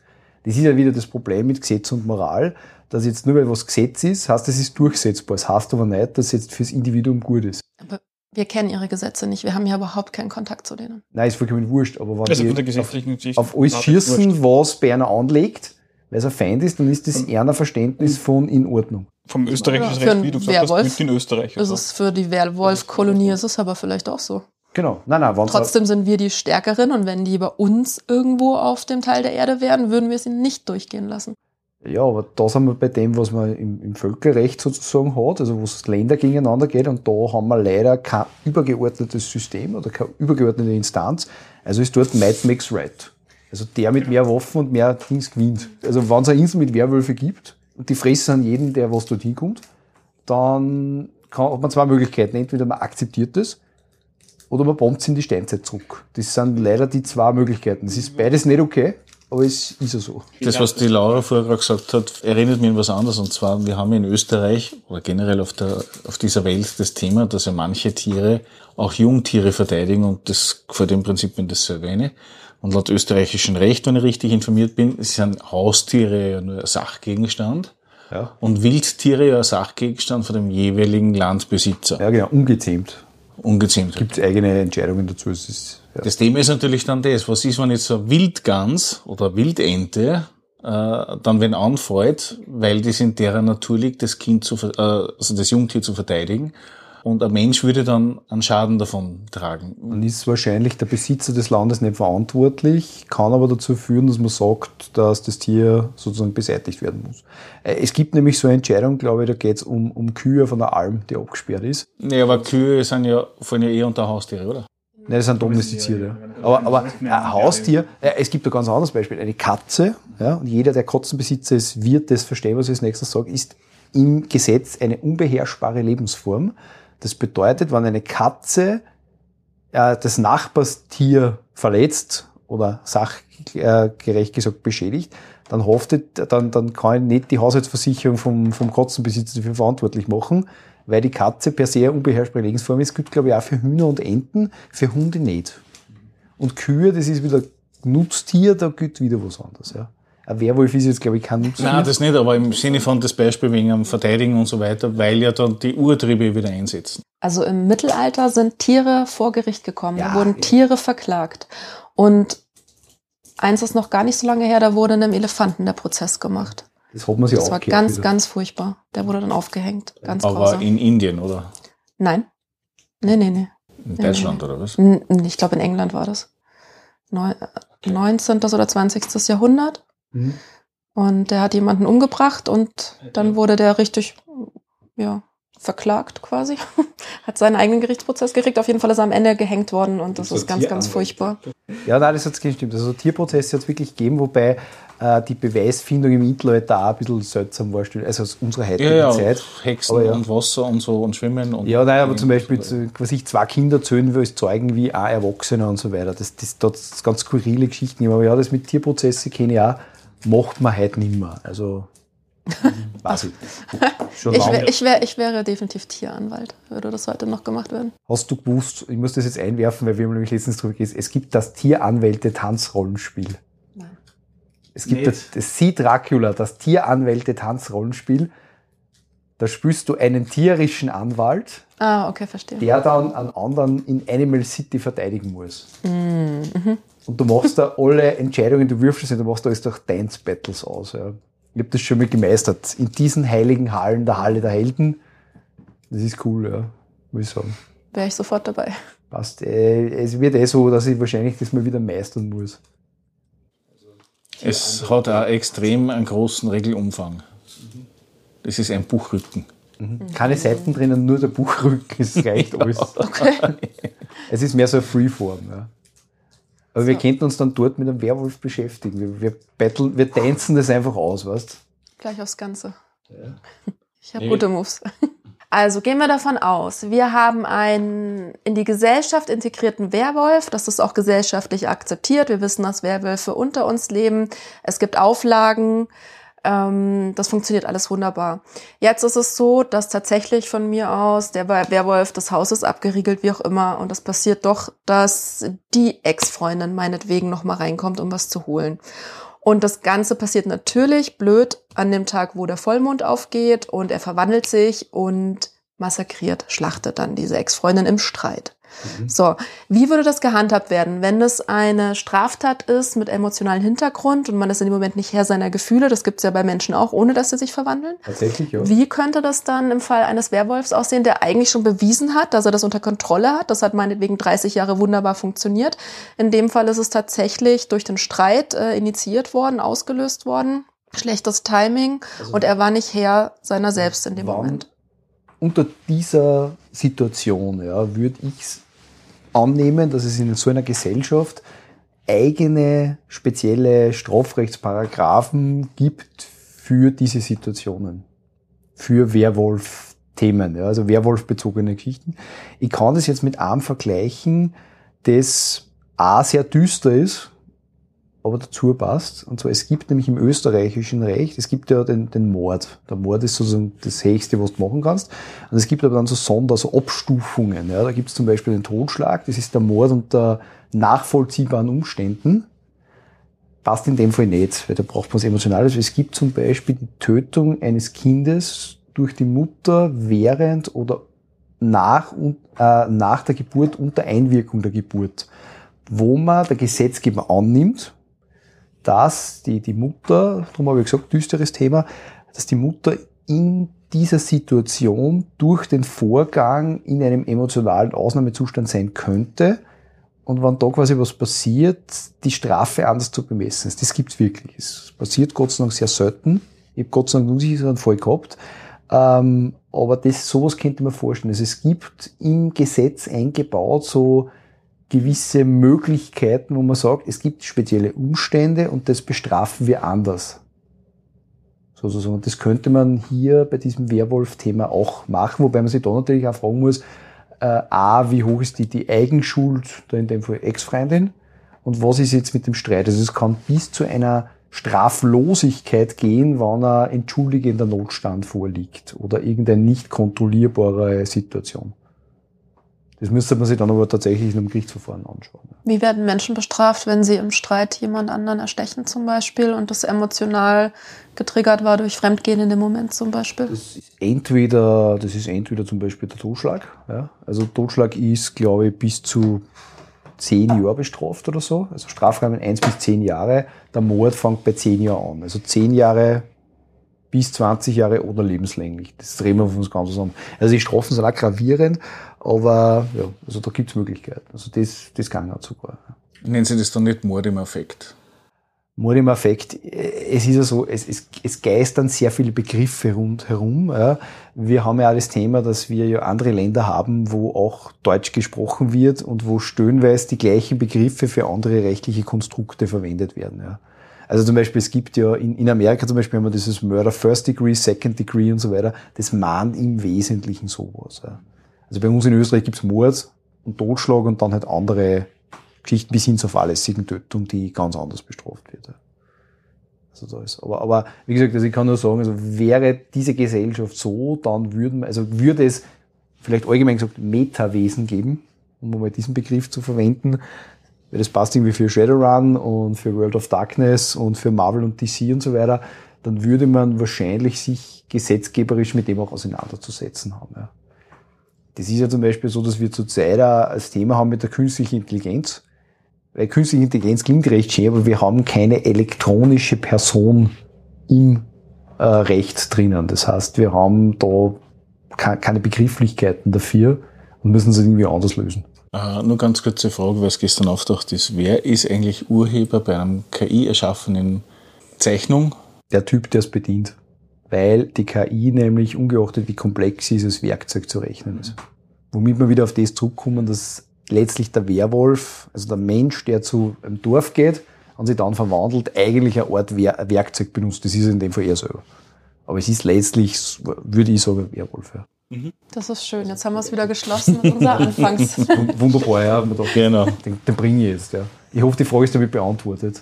Das ist ja wieder das Problem mit Gesetz und Moral, dass jetzt nur weil was Gesetz ist, heißt, es ist durchsetzbar. Das heißt aber nicht, dass es jetzt fürs Individuum gut ist. Aber wir kennen ihre Gesetze nicht. Wir haben ja überhaupt keinen Kontakt zu denen. Nein, ist vollkommen wurscht, aber wenn Also auf, auf alles schießen, was bei einer anlegt, weil es ein Feind ist, dann ist das eher ein Verständnis von in Ordnung. Vom österreichischen Recht, wie du gesagt hast, Werwolf gilt in Österreich. Ist Also. es für die Werwolf-Kolonie, ist es aber vielleicht auch so. Genau. Nein, nein, Trotzdem sind wir die Stärkeren und wenn die bei uns irgendwo auf dem Teil der Erde wären, würden wir sie nicht durchgehen lassen. Ja, aber da sind wir bei dem, was man im, im Völkerrecht sozusagen hat, also wo es Länder gegeneinander geht und da haben wir leider kein übergeordnetes System oder keine übergeordnete Instanz. Also ist dort Might makes right. Also der mit mehr Waffen und mehr Dings gewinnt. Also wenn es eine Insel mit Werwölfe gibt und die fressen an jeden, der was dort hinkommt, dann kann, hat man zwei Möglichkeiten. Entweder man akzeptiert das oder man bombt in die Steinzeit zurück. Das sind leider die zwei Möglichkeiten. Das ist beides nicht okay, aber es ist ja so. Das, was die Laura vorher gerade gesagt hat, erinnert mich an was anderes. Und zwar, wir haben in Österreich oder generell auf, der, auf dieser Welt das Thema, dass ja manche Tiere auch Jungtiere verteidigen und das vor dem Prinzip bin das so erwähne. Und laut österreichischem Recht, wenn ich richtig informiert bin, sind Haustiere ja nur ein Sachgegenstand Ja. und Wildtiere ja ein Sachgegenstand von dem jeweiligen Landbesitzer. Ja, genau, ungezähmt. Ungezähmt. Gibt eigene Entscheidungen dazu. Es ist, ja. Das Thema ist natürlich dann das, was ist, wenn jetzt so eine Wildgans oder Wildente äh, dann wenn anfällt, weil das in deren Natur liegt, das Kind zu, äh, also das Jungtier zu verteidigen. Und ein Mensch würde dann einen Schaden davon tragen. Dann ist wahrscheinlich der Besitzer des Landes nicht verantwortlich, kann aber dazu führen, dass man sagt, dass das Tier sozusagen beseitigt werden muss. Äh, Es gibt nämlich so eine Entscheidung, glaube ich, da geht es um, um Kühe von der Alm, die abgesperrt ist. Nee, aber Kühe sind ja, fallen ja eh unter Haustiere, oder? Nein, das sind domestizierte. Aber, aber ein Haustier, äh, es gibt ein ganz anderes Beispiel. Eine Katze, ja, und jeder, der Katzenbesitzer ist, wird das verstehen, was ich als nächstes sage, ist im Gesetz eine unbeherrschbare Lebensform. Das bedeutet, wenn eine Katze äh, das Nachbarstier verletzt oder sachgerecht gesagt beschädigt, dann haftet, dann, dann kann ich nicht die Haushaltsversicherung vom, vom Katzenbesitzer dafür verantwortlich machen, weil die Katze per se eine unbeherrschbare Lebensform ist. gilt, glaube ich, auch für Hühner und Enten, für Hunde nicht. Und Kühe, das ist wieder Nutztier, da gilt wieder was anderes. Ja. Ein Werwolf ist jetzt, glaube ich, kein Nutztier. Nein, das nicht, aber im Sinne von das Beispiel wegen am Verteidigen und so weiter, weil ja dann die Urtriebe wieder einsetzen. Also im Mittelalter sind Tiere vor Gericht gekommen. Ja, da wurden ja. Tiere verklagt. Und eins ist noch gar nicht so lange her, da wurde einem Elefanten der Prozess gemacht. das hat man sich Das war ganz, wieder. ganz furchtbar. Der wurde dann aufgehängt. Ganz Aber grausam. in Indien, oder? Nein. Nee, nee, nee. In Deutschland, oder was? N- Ich glaube, in England war das. Neu- äh, 19. oder 20. Jahrhundert. Mhm. Und der hat jemanden umgebracht und dann wurde der richtig, ja, verklagt quasi. hat seinen eigenen Gerichtsprozess gekriegt. Auf jeden Fall ist er am Ende gehängt worden und das So ist ganz, ganz furchtbar. Ja, nein, das hat gestimmt. Also Tierprozesse hat es wirklich gegeben, wobei äh, die Beweisfindung im Mittelalter auch ein bisschen seltsam war, also aus unserer heutigen Ja, ja, Zeit. Hexen Aber ja. und Wasser und so und Schwimmen und. Ja, nein, aber zum Beispiel, zu- was ich zwei Kinder zählen will, als Zeugen wie auch Erwachsene und so weiter. Das, das, das, das ganz skurrile Geschichten. gegeben. Aber ja, das mit Tierprozesse kenne ich auch, macht man heute nicht mehr. Also, weiß ich. Schon Ich, wär, ich, wär, ich wäre definitiv Tieranwalt, würde das heute noch gemacht werden. Hast du gewusst, ich muss das jetzt einwerfen, weil wir haben nämlich letztens drüber geredet, es gibt das Tieranwälte-Tanzrollenspiel. Nein. Es gibt Nicht? das, das Sie Dracula, das Tieranwälte-Tanzrollenspiel. Da spielst du einen tierischen Anwalt, Ah, okay, verstehe. der dann einen anderen in Animal City verteidigen muss. Mhm. Und du machst da alle Entscheidungen, du wirfst es und du machst alles durch Dance Battles aus. Ja. Ich habe das schon mal gemeistert. In diesen heiligen Hallen, der Halle der Helden. Das ist cool, ja, muss ich sagen. Wäre ich sofort dabei. Passt. Äh, es wird eh so, dass ich wahrscheinlich das mal wieder meistern muss. Es hat auch extrem einen großen Regelumfang. Das ist ein Buchrücken. Keine Seiten drinnen, nur der Buchrücken, es reicht alles. Es ist mehr so eine Freeform. Ja. Aber wir So. könnten uns dann dort mit einem Werwolf beschäftigen. Wir, wir, battle, wir tanzen das einfach aus, weißt Gleich aufs Ganze. Ich habe Nee. gute Moves. Also gehen wir davon aus, wir haben einen in die Gesellschaft integrierten Werwolf. Das ist auch gesellschaftlich akzeptiert. Wir wissen, dass Werwölfe unter uns leben. Es gibt Auflagen. Ähm, das funktioniert alles wunderbar. Jetzt ist es so, dass tatsächlich von mir aus der Werwolf des Hauses abgeriegelt, wie auch immer. Und es passiert doch, dass die Ex-Freundin meinetwegen noch mal reinkommt, um was zu holen. Und das Ganze passiert natürlich blöd an dem Tag, wo der Vollmond aufgeht und er verwandelt sich und massakriert, schlachtet dann diese Ex-Freundin im Streit. So, wie würde das gehandhabt werden, wenn es eine Straftat ist mit emotionalem Hintergrund und man ist in dem Moment nicht Herr seiner Gefühle, das gibt es ja bei Menschen auch, ohne dass sie sich verwandeln? Tatsächlich, ja. Wie könnte das dann im Fall eines Werwolfs aussehen, der eigentlich schon bewiesen hat, dass er das unter Kontrolle hat? Das hat meinetwegen 30 Jahre wunderbar funktioniert. In dem Fall ist es tatsächlich durch den Streit äh, initiiert worden, ausgelöst worden. Schlechtes Timing und er war nicht Herr seiner selbst in dem Moment. Unter dieser Situation ja, würde ich annehmen, dass es in so einer Gesellschaft eigene spezielle Strafrechtsparagraphen gibt für diese Situationen. Für Werwolf-Themen, ja, also Werwolf-bezogene Geschichten. Ich kann das jetzt mit einem vergleichen, das A sehr düster ist, aber dazu passt. Und zwar, es gibt nämlich im österreichischen Recht, es gibt ja den, den Mord. Der Mord ist sozusagen das Höchste, was du machen kannst. Und es gibt aber dann so Sonder, so Abstufungen. Ja, da gibt es zum Beispiel den Totschlag, das ist der Mord unter nachvollziehbaren Umständen. Passt in dem Fall nicht, weil da braucht man was Emotionales. Es gibt zum Beispiel die Tötung eines Kindes durch die Mutter während oder nach, und, äh, nach der Geburt unter Einwirkung der Geburt, wo man der Gesetzgeber annimmt, dass die, die Mutter, darum habe ich gesagt, düsteres Thema, dass die Mutter in dieser Situation durch den Vorgang in einem emotionalen Ausnahmezustand sein könnte und wenn da quasi was passiert, die Strafe anders zu bemessen ist. Das gibt's wirklich. Es passiert Gott sei Dank sehr selten. Ich habe Gott sei Dank nur so einen Fall gehabt. Ähm, aber das, sowas könnte man vorstellen. Also es gibt im Gesetz eingebaut so gewisse Möglichkeiten, wo man sagt, es gibt spezielle Umstände und das bestrafen wir anders. Sozusagen. Das könnte man hier bei diesem Werwolf-Thema auch machen, wobei man sich da natürlich auch fragen muss, äh, A, wie hoch ist die, die Eigenschuld, da in dem Fall Ex-Freundin, und was ist jetzt mit dem Streit? Also es kann bis zu einer Straflosigkeit gehen, wenn ein entschuldigender Notstand vorliegt oder irgendeine nicht kontrollierbare Situation. Das müsste man sich dann aber tatsächlich in einem Gerichtsverfahren anschauen. Wie werden Menschen bestraft, wenn sie im Streit jemand anderen erstechen zum Beispiel und das emotional getriggert war durch Fremdgehen in dem Moment zum Beispiel? Das ist entweder, das ist entweder zum Beispiel der Totschlag. Ja. Also Totschlag ist, glaube ich, bis zu zehn Jahre bestraft oder so. Also Strafrahmen eins bis zehn Jahre. Der Mord fängt bei zehn Jahren an. Also zehn Jahre bis 20 Jahre oder lebenslänglich. Das drehen wir uns ganz zusammen. Also die Strafen sind auch gravierend, aber ja, also da gibt's Möglichkeiten. Also das, das kann auch sogar. Nennen Sie das dann nicht Mord im Affekt? Mord im Affekt, es ist ja so, es, es, es geistern sehr viele Begriffe rundherum. Ja. Wir haben ja auch das Thema, dass wir ja andere Länder haben, wo auch Deutsch gesprochen wird und wo stöhnweise die gleichen Begriffe für andere rechtliche Konstrukte verwendet werden. Ja. Also zum Beispiel, es gibt ja in, in Amerika zum Beispiel wir dieses Murder First Degree, Second Degree und so weiter. Das mahnt im Wesentlichen sowas. Ja. Also bei uns in Österreich gibt's Mord und Totschlag und dann halt andere Geschichten bis hin zur fahrlässigen Tötung, die ganz anders bestraft wird. Also da ist, aber, aber wie gesagt, also ich kann nur sagen, also wäre diese Gesellschaft so, dann würden, also würde es vielleicht allgemein gesagt Metawesen geben, um mal diesen Begriff zu verwenden, weil das passt irgendwie für Shadowrun und für World of Darkness und für Marvel und DC und so weiter, dann würde man wahrscheinlich sich gesetzgeberisch mit dem auch auseinanderzusetzen haben. Ja. Das ist ja zum Beispiel so, dass wir zurzeit als Thema haben mit der künstlichen Intelligenz. Weil künstliche Intelligenz klingt recht schön, aber wir haben keine elektronische Person im äh, Recht drinnen. Das heißt, wir haben da keine Begrifflichkeiten dafür und müssen sie irgendwie anders lösen. Äh, nur ganz kurze Frage, was gestern auftaucht ist. Wer ist eigentlich Urheber bei einem KI erschaffenen Zeichnung? Der Typ, der es bedient. Weil die KI nämlich, ungeachtet wie komplex sie ist, als Werkzeug zu rechnen ist. Womit wir wieder auf das zurückkommen, dass letztlich der Werwolf, also der Mensch, der zu einem Dorf geht und sich dann verwandelt, eigentlich eine Art Werkzeug benutzt. Das ist in dem Fall eher selber. Aber es ist letztlich, würde ich sagen, Werwolf. Ja. Mhm. Das ist schön. Jetzt haben wir es wieder geschlossen mit unserer Anfangs. Wunderbar, ja. Genau. Den, den bringe ich jetzt. Ja. Ich hoffe, die Frage ist damit beantwortet.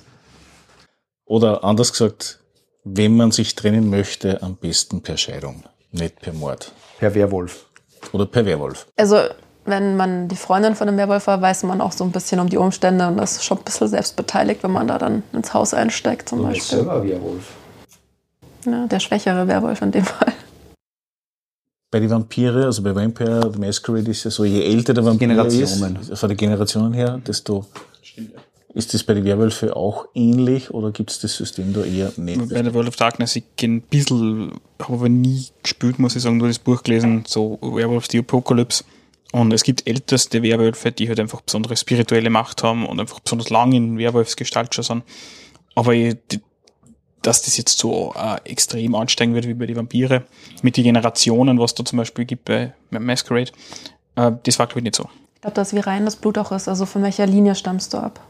Oder anders gesagt, wenn man sich trennen möchte, am besten per Scheidung, nicht per Mord. Per Werwolf. Oder per Werwolf. Also, wenn man die Freundin von einem Werwolf war, weiß man auch so ein bisschen um die Umstände und ist schon ein bisschen selbstbeteiligt, wenn man da dann ins Haus einsteigt zum du Beispiel. selber Werwolf. Ja, der schwächere Werwolf in dem Fall bei den Vampire, also bei Vampire the Masquerade ist ja so, je älter der Vampir Generationen. ist, von der Generation her, desto ist das bei den Werwölfen auch ähnlich oder gibt es das System da eher nicht? Bei der World of Darkness, ich kenne ein bisschen, habe aber nie gespielt, muss ich sagen, nur das Buch gelesen, so Werewolf the Apocalypse. Und es gibt älteste Werwölfe, die halt einfach besondere spirituelle Macht haben und einfach besonders lang in Werwolfsgestalt schon sind. Aber dass das jetzt so äh, extrem ansteigen wird wie bei den Vampire, mit den Generationen, was da zum Beispiel gibt bei, bei Masquerade, äh, das war glaube ich nicht so. Ich glaube, dass wie rein das Blut auch ist, also von welcher Linie stammst du ab?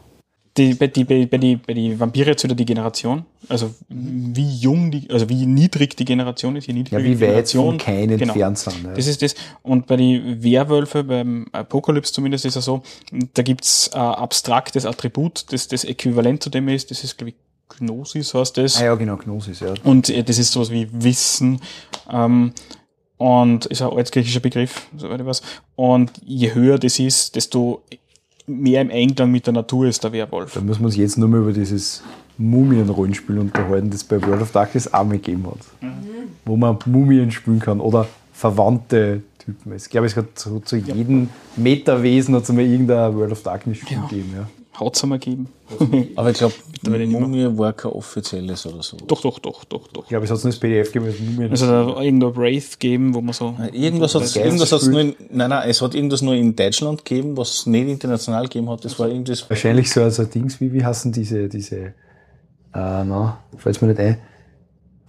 Die, bei, die, bei, die, bei die Vampire jetzt wieder die Generation, also wie jung die, also wie niedrig die Generation ist, je niedriger ja, wie die weit Generation. von keinen Genau. sind. Ja. Das ist das. Und bei den Werwölfe, beim Apokalypse zumindest ist es so, da gibt's ein abstraktes Attribut, das das Äquivalent zu dem ist, das ist, glaube ich, Gnosis heißt das. ah ja, genau, Gnosis, ja. Und äh, das ist sowas wie Wissen. Ähm, und ist ein altgriechischer Begriff, soweit ich weiß. Und je höher das ist, desto mehr im Einklang mit der Natur ist der Werwolf. Da müssen wir uns jetzt nur mal über dieses Mumien-Rollenspiel unterhalten, das bei World of Darkness auch mal gegeben hat. Wo man Mumien spielen kann oder verwandte Typen. Ich glaube, es hat so, zu jedem Metawesen hat es mal irgendein World of Darkness Spiel Ja. gegeben. Ja. Haut's einmal geben. Aber ich glaube. Mumie war kein offizielles oder so. Doch, doch, doch, doch, doch. Ich glaube, es hat nur das PDF gegeben. das Mumien- Also da irgendwo Wraith geben, wo man so. Irgendwas hat es irgendwas hat's nur in, nein, nein, es hat irgendwas nur in Deutschland gegeben, was es nicht international gegeben hat. Das war irgendwas. Wahrscheinlich so also Dings, wie, wie heißen diese, diese, äh, na, fällt mir nicht ein.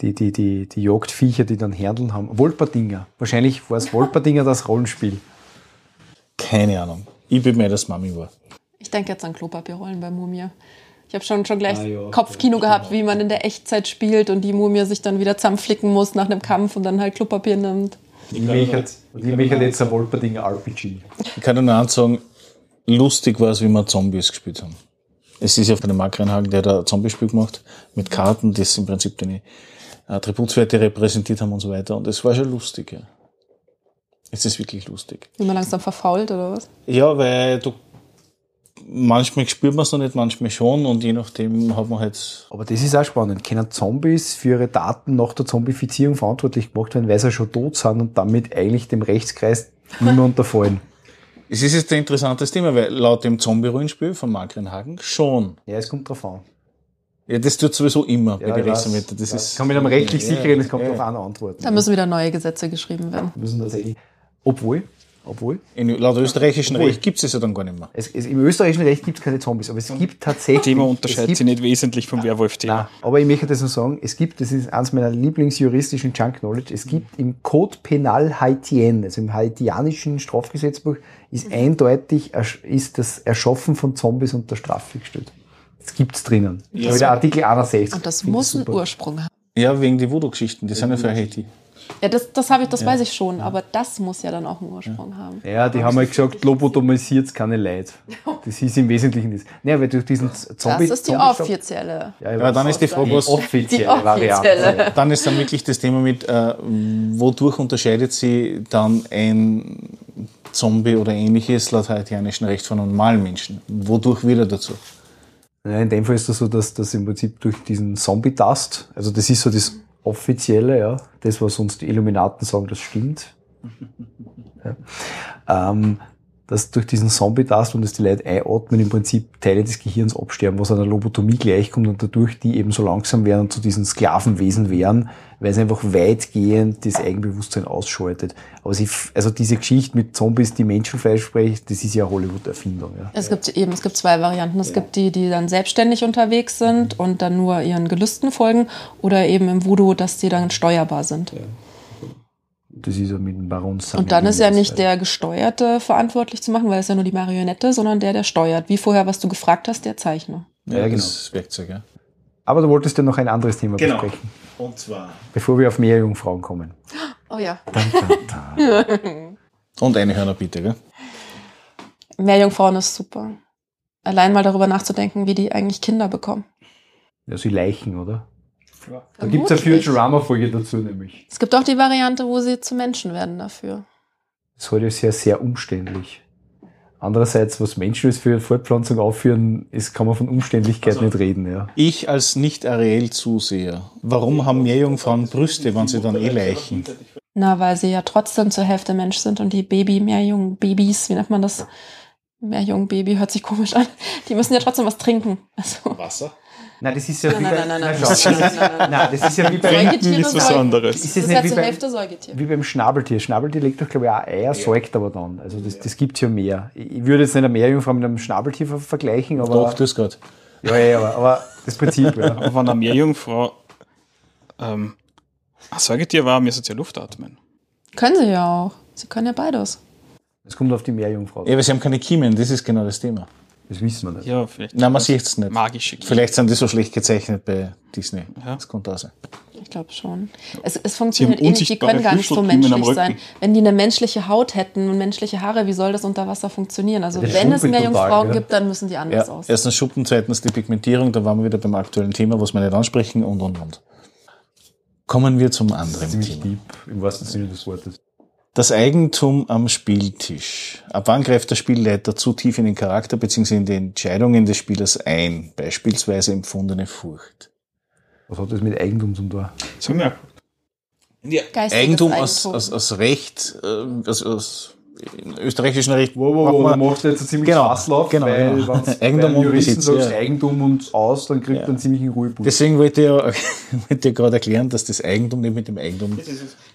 Die, die, die, die Jagdviecher, die dann Händeln haben. Wolperdinger. Wahrscheinlich war es Wolperdinger das Rollenspiel. Keine Ahnung. Ich bin mir, dass Mami war. Ich denke jetzt an Klopapierrollen bei Mumie. Ich habe schon, schon gleich Ah, ja. Kopfkino gehabt, wie man in der Echtzeit spielt und die Mumie sich dann wieder zusammenflicken muss nach einem Kampf und dann halt Klopapier nimmt. Die Mechert, die Mechert jetzt ein Wolperdinger RPG. Ich kann nur eins sagen, lustig war es, wie wir Zombies gespielt haben. Es ist ja von dem Mark Reinhagen, der da ein Zombie-Spiel gemacht mit Karten, das im Prinzip deine Attributswerte repräsentiert haben und so weiter. Und es war schon lustig, ja. Es ist wirklich lustig. Wie man langsam verfault oder was? Ja, weil du manchmal spürt man es noch nicht, manchmal schon und je nachdem hat man halt Aber das ist auch spannend. Können Zombies für ihre Daten nach der Zombifizierung verantwortlich gemacht werden, weil sie ja schon tot sind und damit eigentlich dem Rechtskreis nicht mehr unterfallen? Es ist jetzt ein interessantes Thema, weil laut dem Zombie-Rollenspiel von Mark Reinhagen schon. Ja, es kommt drauf an. Ja, das tut sowieso immer bei Ja, den ich weiß. Rechtsanwälten. Das Ja, ist, ich kann mit einem rechtlich Ja, sicheren, es kommt ja. drauf an, antworten. Da müssen wieder neue Gesetze geschrieben werden. Müssen das eh. Obwohl, obwohl, in, laut österreichischem Obwohl. Recht gibt es ja dann gar nicht mehr. es, es, im österreichischen Recht gibt es keine Zombies, aber es gibt tatsächlich. Thema unterscheidet gibt, sich nicht wesentlich vom Werwolf-Thema. Nein, aber ich möchte das nur sagen, es gibt, das ist eines meiner Lieblingsjuristischen Junk Knowledge, es gibt im Code Penal Haitien, also im haitianischen Strafgesetzbuch, ist eindeutig ersch- ist das Erschaffen von Zombies unter Strafe gestellt. Das gibt's drinnen. Ja. Aber der Artikel 61. Und das muss einen. Ursprung haben. Ja, wegen die Voodoo-Geschichten, die sind ja für Haiti. Ja, das, das habe ich, das weiß ich schon, aber das muss ja dann auch einen Ursprung haben. Ja, die haben halt gesagt, lobotomisiert keine Leid. Das ist im Wesentlichen das. Naja, weil durch diesen Zombie. Das ist die offizielle. Ja, Aber dann ist die Frage, was, offizielle Die Variante. dann ist dann wirklich das Thema mit, äh, wodurch unterscheidet sie dann ein Zombie oder ähnliches laut haitianischen Recht von einem normalen Menschen? Wodurch wird er dazu? Ja, in dem Fall ist das so, dass das im Prinzip durch diesen Zombie-Dust, also das ist so das Offizielle, ja, das, was uns die Illuminaten sagen, das stimmt. Ja. Ähm, dass durch diesen Zombie-Dust und dass die Leute einatmen, im Prinzip Teile des Gehirns absterben, was einer Lobotomie gleichkommt und dadurch die eben so langsam werden und zu diesen Sklavenwesen werden, weil es einfach weitgehend das Eigenbewusstsein ausschaltet. Aber sie, also diese Geschichte mit Zombies, die Menschenfleisch sprechen, das ist ja Hollywood-Erfindung. Ja. Es gibt eben, es gibt zwei Varianten. Es gibt die, die dann selbstständig unterwegs sind und dann nur ihren Gelüsten folgen oder eben im Voodoo, dass die dann steuerbar sind. Das ist ja mit dem Baron Und dann ist ja nicht der Gesteuerte verantwortlich zu machen, weil es ja nur die Marionette, sondern der, der steuert. Wie vorher, was du gefragt hast, der Zeichner. Ja, genau. Das Werkzeug, ja. Aber du wolltest ja noch ein anderes Thema Genau. besprechen, Und zwar. bevor wir auf Meerjungfrauen kommen. Oh ja. Dun, dun, dun. Und eine Hörner bitte, gell? Meerjungfrauen ist super. Allein mal darüber nachzudenken, wie die eigentlich Kinder bekommen. Ja, so Leichen, oder? Da gibt's eine Vermutlich. Futurama-Folge dazu nämlich. Es gibt auch die Variante, wo sie zu Menschen werden dafür. Das ist heute sehr, umständlich. Andererseits, was Menschen jetzt für Fortpflanzung aufführen, ist, kann man von Umständlichkeit nicht reden, ja. Ich als Nicht-Ariel-Zuseher, warum haben Meerjungfrauen Brüste, wenn sie dann eh leichen? Na, weil sie ja trotzdem zur Hälfte Mensch sind und die Baby, Meerjungbabys, wie nennt man das? Meerjungbaby hört sich komisch an. Die müssen ja trotzdem was trinken. Also, Wasser? Nein, das ist ja nein, wie nein, bei, nein, nein, schau, nein, nein, nein, nein, nein. Nein, das ist ja wie bei, Säugetiere ist was anderes. ist Das das ist nicht ja wie beim, Hälfte Säugetier. wie beim Schnabeltier. Schnabeltier legt doch, glaube ich, auch Eier, säugt aber dann. Also das, das gibt's ja mehr. Ich würde jetzt nicht eine Meerjungfrau mit einem Schnabeltier ver- vergleichen, aber, Doch, das geht. ja, ja, aber, aber das Prinzip, ja. Aber wenn eine Meerjungfrau ähm, ein Säugetier war, müssen sie ja Luft atmen. Können sie ja auch. Sie können ja beides. Es kommt auf die Meerjungfrau. Ja, aber sie haben keine Kiemen, das ist genau das Thema. Das wissen wir nicht. Ja, vielleicht. Nein, man sieht es nicht. Magische Gier. Vielleicht sind die so schlecht gezeichnet bei Disney. Ja. Das kommt auch sein. Ich glaube schon. Es, es funktioniert haben ähnlich. Die können gar nicht so menschlich sein. Wenn die eine menschliche Haut hätten und menschliche Haare, wie soll das unter Wasser funktionieren? Also wenn es mehr Jungfrauen ja. gibt, dann müssen die anders Ja, aussehen. erstens Schuppen, zweitens die Pigmentierung, da waren wir wieder beim aktuellen Thema, was wir nicht ansprechen und und und. Kommen wir zum anderen Ziemlich Thema. deep, im wahrsten Sinne des Wortes. Das Eigentum am Spieltisch. Ab wann greift der Spielleiter zu tief in den Charakter bzw. in die Entscheidungen des Spielers ein? Beispielsweise empfundene Furcht. Was hat das mit Eigentum zum tun? So merkt. Ja, Geistiges Eigentum als, Eigentum. als, als Recht, äh, als, als im österreichischen Recht. Wo, wo, wo man- macht jetzt einen ziemlich Genau, Fasslauf, genau, weil genau. bei und Juristen Besitz, sagst, ja. Eigentum und aus, dann kriegt Ja. man ziemlich in Ruhe Buch. Deswegen wollte ich, ja, wollte ich gerade erklären, dass das Eigentum nicht mit dem Eigentum.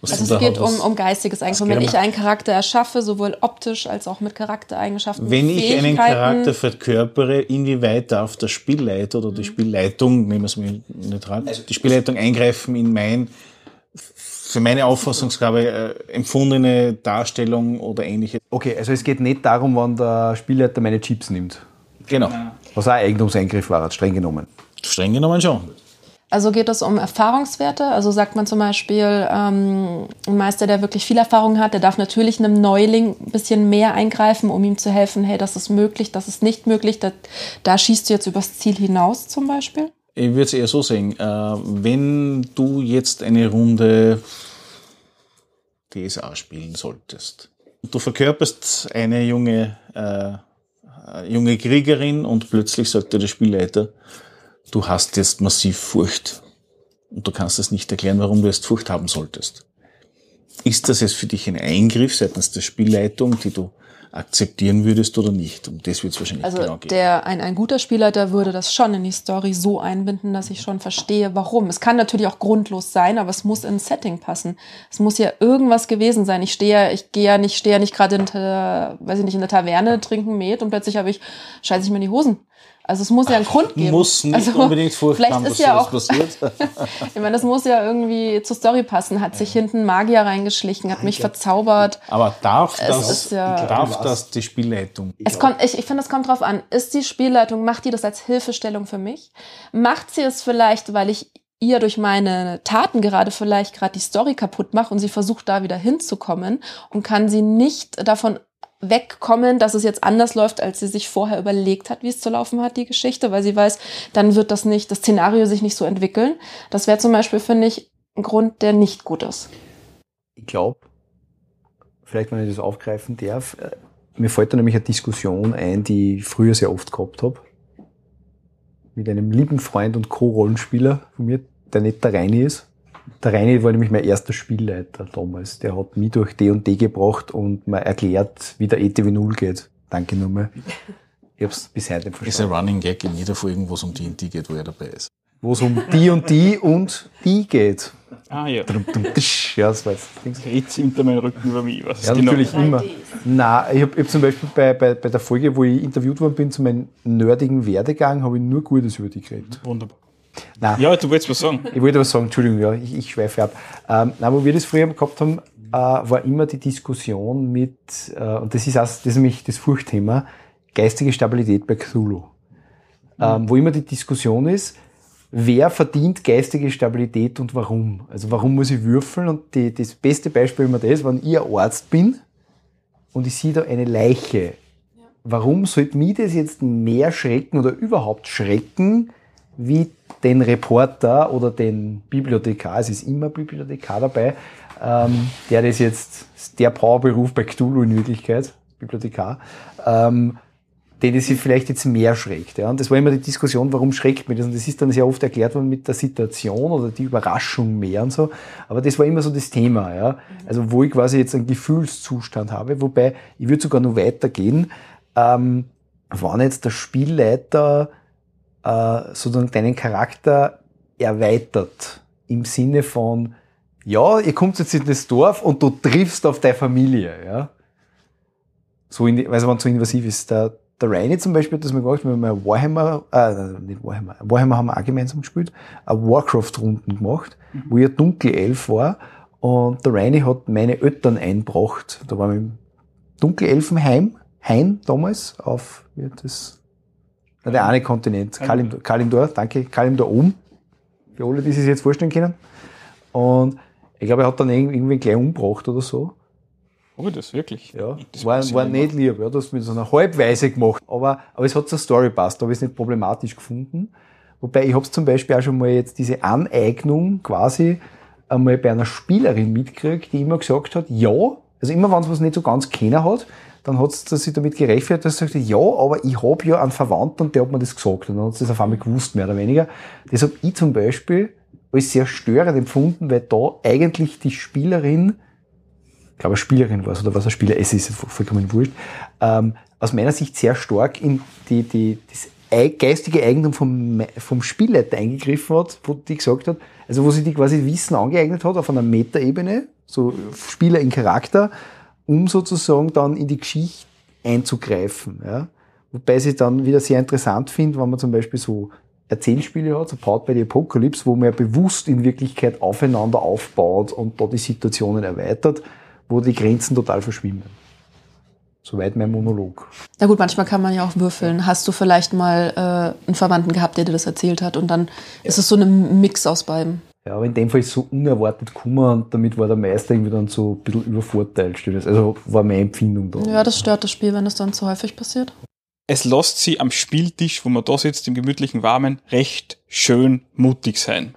Was Also du es da geht hast, um, um geistiges Eigentum. geht Wenn ich einen Charakter erschaffe, sowohl optisch als auch mit Charaktereigenschaften. Wenn ich einen Charakter verkörpere, inwieweit darf der Spielleiter oder Mhm. die Spielleitung, nehmen wir es mal neutral, Also die Spielleitung eingreifen in mein, für meine Auffassungsgabe äh, empfundene Darstellung oder ähnliches. Okay, also es geht nicht darum, wann der Spielleiter meine Chips nimmt. Genau. Was auch ein Eigentumseingriff war, streng genommen. Streng genommen schon. Also geht es um Erfahrungswerte. Also sagt man zum Beispiel, ähm, ein Meister, der wirklich viel Erfahrung hat, der darf natürlich einem Neuling ein bisschen mehr eingreifen, um ihm zu helfen, hey, das ist möglich, das ist nicht möglich, da, da schießt du jetzt übers Ziel hinaus zum Beispiel. Ich würde es eher so sehen, äh, wenn du jetzt eine Runde DSA spielen solltest, du verkörperst eine junge, äh, äh, junge Kriegerin und plötzlich sagt dir der Spielleiter, du hast jetzt massiv Furcht und du kannst es nicht erklären, warum du jetzt Furcht haben solltest. Ist das jetzt für dich ein Eingriff seitens der Spielleitung, die du akzeptieren würdest oder nicht? Um das wird es wahrscheinlich Also genau gehen. der, ein, ein guter Spielleiter würde das schon in die Story so einbinden, dass ich schon verstehe, warum. Es kann natürlich auch grundlos sein, aber es muss ins Setting passen. Es muss ja irgendwas gewesen sein. Ich stehe ja, ich gehe ja nicht, stehe ja nicht gerade in, der- weiß ich nicht, in der Taverne, trinken Met und plötzlich habe ich, scheiße ich mir in die Hosen. Also es muss ja einen Grund geben. Muss nicht also, unbedingt Furcht vielleicht haben, ist dass ja auch, passiert. ich meine, das muss ja irgendwie zur Story passen. Hat sich hinten Magier reingeschlichen, hat mich verzaubert. Aber darf Es das, ist ja- darf das die Spielleitung? Es kommt, ich, ich finde, es kommt drauf an. Ist die Spielleitung, macht die das als Hilfestellung für mich? Macht sie es vielleicht, weil ich ihr durch meine Taten gerade vielleicht gerade die Story kaputt mache und sie versucht da wieder hinzukommen und kann sie nicht davon wegkommen, dass es jetzt anders läuft, als sie sich vorher überlegt hat, wie es zu laufen hat, die Geschichte, weil sie weiß, dann wird das nicht, das Szenario sich nicht so entwickeln. Das wäre zum Beispiel, finde ich, ein Grund, der nicht gut ist. Ich glaube, vielleicht wenn ich das aufgreifen darf, äh, mir fällt da nämlich eine Diskussion ein, die ich früher sehr oft gehabt habe. Mit einem lieben Freund und Co-Rollenspieler von mir, der nicht der Reini ist. Der Reini war nämlich mein erster Spielleiter damals. Der hat mich durch D und D gebracht und mir erklärt, wie der ETW 0 geht. Danke nochmal. Ich hab's bis heute nicht ist ein verstanden. Running Gag in jeder Folge, wo es um D&D geht, wo er dabei ist. Wo es um die und die und die geht. Ah ja. Dum, dum, tsch. Ja, das war jetzt das Ding. Jetzt hinter meinem Rücken über mich. Was Ja, genau. natürlich immer. Na, ich habe hab zum Beispiel bei, bei, bei der Folge, wo ich interviewt worden bin zu meinem nerdigen Werdegang, habe ich nur Gutes über die geredet. Wunderbar. Nein, Ja, du wolltest was sagen. ich wollte aber sagen, Entschuldigung, ja, ich, ich schweife ab. Ähm, na, wo wir das früher gehabt haben, äh, war immer die Diskussion mit, äh, und das ist, auch, das ist nämlich das Furchtthema, geistige Stabilität bei Cthulhu. Ähm, wo immer die Diskussion ist, wer verdient geistige Stabilität und warum? Also warum muss ich würfeln? Und die, das beste Beispiel immer das, wenn ich ein Arzt bin und ich sehe da eine Leiche. Warum sollte mich das jetzt mehr schrecken oder überhaupt schrecken, wie den Reporter oder den Bibliothekar, es ist immer Bibliothekar dabei, ähm, der das jetzt, der Powerberuf bei Cthulhu in Wirklichkeit, Bibliothekar, ähm, den es vielleicht jetzt mehr schreckt. Ja. Und das war immer die Diskussion, warum schreckt mich das? Und das ist dann sehr oft erklärt worden mit der Situation oder die Überraschung mehr und so. Aber das war immer so das Thema. Ja. Also wo ich quasi jetzt einen Gefühlszustand habe, wobei ich würde sogar noch weitergehen, ähm, wenn jetzt der Spielleiter äh, sozusagen deinen Charakter erweitert im Sinne von, ja, ihr kommt jetzt in das Dorf und du triffst auf deine Familie, ja. So, in, weil es so invasiv ist. Der, der Reini zum Beispiel hat das mal gemacht, wir haben mal Warhammer, äh, nicht Warhammer, Warhammer haben wir auch gemeinsam gespielt, eine Warcraft-Runden gemacht, wo ich ein Dunkelelf war und der Reini hat meine Eltern einbracht. Da waren wir im Dunkelelfenheim, Hain damals, auf, wie das, na, der eine Kontinent, Kalim, Kalimdor, danke, Kalimdor oben, für alle, die sich jetzt vorstellen können. Und ich glaube, er hat dann irgendwie gleich umgebracht oder so. Oh, das wirklich. Ja, Das war, war nicht lieb. Ja, das mit so einer Halbweise gemacht. Aber, aber es hat zur Story passt. Da habe ich es nicht problematisch gefunden. Wobei ich habe es zum Beispiel auch schon mal jetzt diese Aneignung quasi einmal bei einer Spielerin mitgekriegt, die immer gesagt hat, ja, also immer wenn es was nicht so ganz kennen hat, dann hat sie sich damit gerechtfertigt, dass sie sagt, ja, aber ich habe ja einen Verwandten und der hat mir das gesagt. Und dann hat sie das auf einmal gewusst, mehr oder weniger. Das habe ich zum Beispiel als sehr störend empfunden, weil da eigentlich die Spielerin glaube, eine Spielerin war es oder was ein Spieler, es ist vollkommen wurscht, ähm, aus meiner Sicht sehr stark in die, die, das geistige Eigentum vom, vom Spielleiter eingegriffen hat, wo die gesagt hat, also wo sie die quasi Wissen angeeignet hat auf einer Metaebene, so Spieler in Charakter, um sozusagen dann in die Geschichte einzugreifen. Ja? Wobei sie dann wieder sehr interessant finde, wenn man zum Beispiel so Erzählspiele hat, so Powered by the Apocalypse, wo man ja bewusst in Wirklichkeit aufeinander aufbaut und da die Situationen erweitert, wo die Grenzen total verschwimmen. Soweit mein Monolog. Na gut, manchmal kann man ja auch würfeln. Hast du vielleicht mal äh, einen Verwandten gehabt, der dir das erzählt hat und dann ja. ist es so ein Mix aus beiden. Ja, aber in dem Fall ist es so unerwartet gekommen und damit war der Meister irgendwie dann so ein bisschen übervorteilt. Also war meine Empfindung da. Ja, das stört das Spiel, wenn das dann zu häufig passiert es lässt sie am Spieltisch, wo man da sitzt, im gemütlichen Warmen, recht schön mutig sein.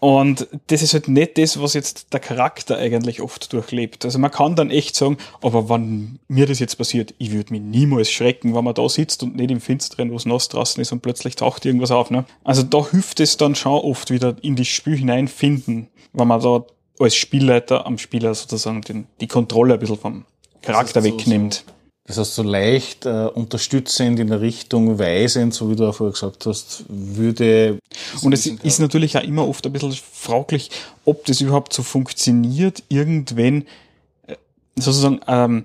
Und das ist halt nicht das, was jetzt der Charakter eigentlich oft durchlebt. Also man kann dann echt sagen, aber wenn mir das jetzt passiert, ich würde mich niemals schrecken, wenn man da sitzt und nicht im Finsteren, wo es nass draußen ist und plötzlich taucht irgendwas auf. Ne? Also da hilft es dann schon oft wieder in das Spiel hineinfinden, wenn man da als Spielleiter am Spieler sozusagen den, die Kontrolle ein bisschen vom Charakter wegnimmt. So, so das heißt, so leicht äh, unterstützend in der Richtung weisend, so wie du auch vorher gesagt hast, würde. Und es ist natürlich auch immer oft ein bisschen fraglich, ob das überhaupt so funktioniert, irgendwann äh, sozusagen ähm,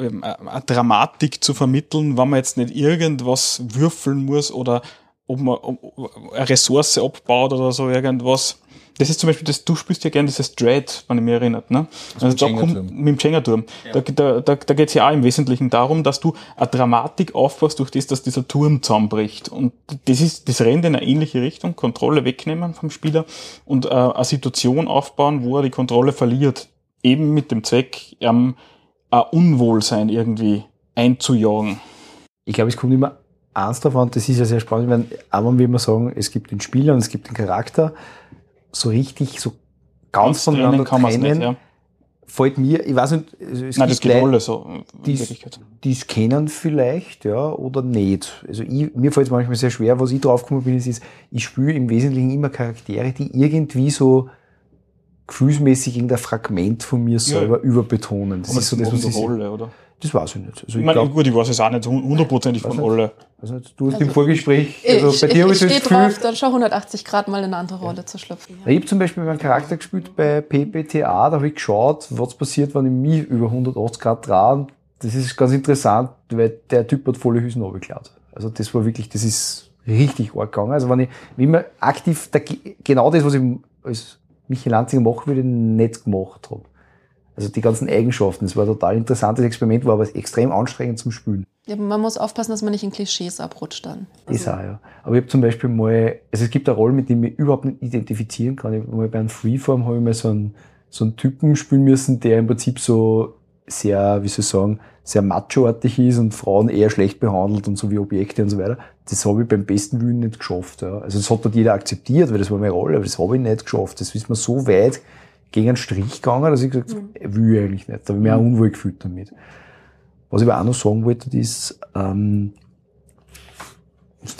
ähm, eine Dramatik zu vermitteln, wenn man jetzt nicht irgendwas würfeln muss oder ob man eine Ressource abbaut oder so irgendwas. Das ist zum Beispiel, das, du spielst ja gerne dieses Dread, wenn ich mich erinnert, ne? Also, also da kommt mit dem Jenga-Turm. Ja. Da, da, da, da geht es ja auch im Wesentlichen darum, dass du eine Dramatik aufbaust durch das, dass dieser Turm zusammenbricht. Und das ist, das rennt in eine ähnliche Richtung, Kontrolle wegnehmen vom Spieler und äh, eine Situation aufbauen, wo er die Kontrolle verliert. Eben mit dem Zweck, ähm, ein Unwohlsein irgendwie einzujagen. Ich glaube, es kommt immer eins davon, das ist ja sehr spannend, wenn, aber wenn wir sagen, es gibt den Spieler und es gibt den Charakter, so richtig, so ganz, voneinander kann trennen, nicht, ja. fällt mir, ich weiß nicht, es Nein, das geht alle so. Die es kennen vielleicht, ja, oder nicht. Also ich, mir fällt es manchmal sehr schwer, was ich draufgekommen bin, ist, ist ich spüre im Wesentlichen immer Charaktere, die irgendwie so gefühlsmäßig irgendein Fragment von mir selber ja. überbetonen. Das ist so das, was ich Rolle, oder? Das weiß ich nicht. Also ich, ich meine, glaub, gut, ich weiß es auch nicht hundertprozentig von alle. Also du hast also, im Vorgespräch, also ich, bei dir habe ich, ich das Gefühl... drauf, dann schon 180 Grad mal in eine andere Rolle ja. zu schlüpfen. Ja. Ich habe zum Beispiel meinen Charakter gespielt bei PPTA, da habe ich geschaut, was passiert, wenn ich mich über 180 Grad drehe. Das ist ganz interessant, weil der Typ hat volle Hüsen runtergeklaut. Also das war wirklich, das ist richtig arg gegangen. Also wenn ich, wenn man aktiv da, genau das, was ich als Michael Lanzinger machen würde, nicht gemacht habe. Also die ganzen Eigenschaften. Es war ein total interessantes Experiment, war aber extrem anstrengend zum Spülen. Ja, man muss aufpassen, dass man nicht in Klischees abrutscht dann. Also. Das auch, ja. Aber ich habe zum Beispiel mal, also es gibt eine Rolle, mit der ich mich überhaupt nicht identifizieren kann. Ich mal bei einem Freeform habe ich mal so einen, so einen Typen spielen müssen, der im Prinzip so sehr, wie soll ich sagen, sehr machoartig ist und Frauen eher schlecht behandelt und so wie Objekte und so weiter. Das habe ich beim besten Willen nicht geschafft. Ja. Also das hat dort jeder akzeptiert, weil das war meine Rolle, aber das habe ich nicht geschafft. Das ist mir so weit gegen einen Strich gegangen, dass ich gesagt habe, mhm. will ich eigentlich nicht. Da habe ich mich auch unwohl gefühlt damit. Was ich aber auch noch sagen wollte, ist, ähm,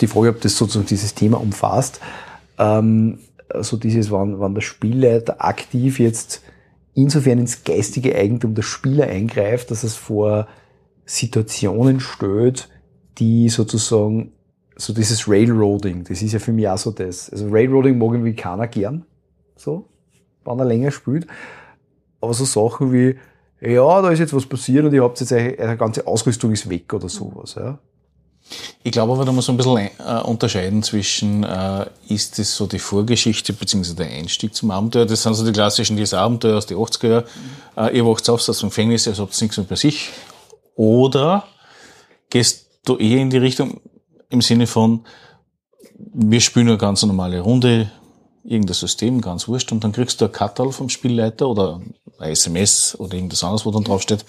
die Frage, ob das sozusagen dieses Thema umfasst, ähm, so dieses, wann, wann der Spielleiter aktiv jetzt insofern ins geistige Eigentum der Spieler eingreift, dass es vor Situationen stößt, die sozusagen so dieses Railroading, das ist ja für mich auch so das. Also Railroading mag irgendwie keiner gern, so, wenn er länger spielt. Aber so Sachen wie, ja, da ist jetzt was passiert und ihr habt jetzt eine, ganze Ausrüstung ist weg oder sowas, ja. Ich glaube aber, da muss man ein bisschen äh, unterscheiden zwischen, äh, ist das so die Vorgeschichte bzw. der Einstieg zum Abenteuer. Das sind so die klassischen diese Abenteuer aus den 80er Jahren. Äh, ihr wacht auf, aus dem Gefängnis, ihr habt nichts mehr bei sich. Oder gehst du eher in die Richtung im Sinne von, wir spielen eine ganz normale Runde, irgendein System, ganz wurscht, und dann kriegst du ein Kattal vom Spielleiter oder ein SMS oder irgendwas anderes, wo dann draufsteht,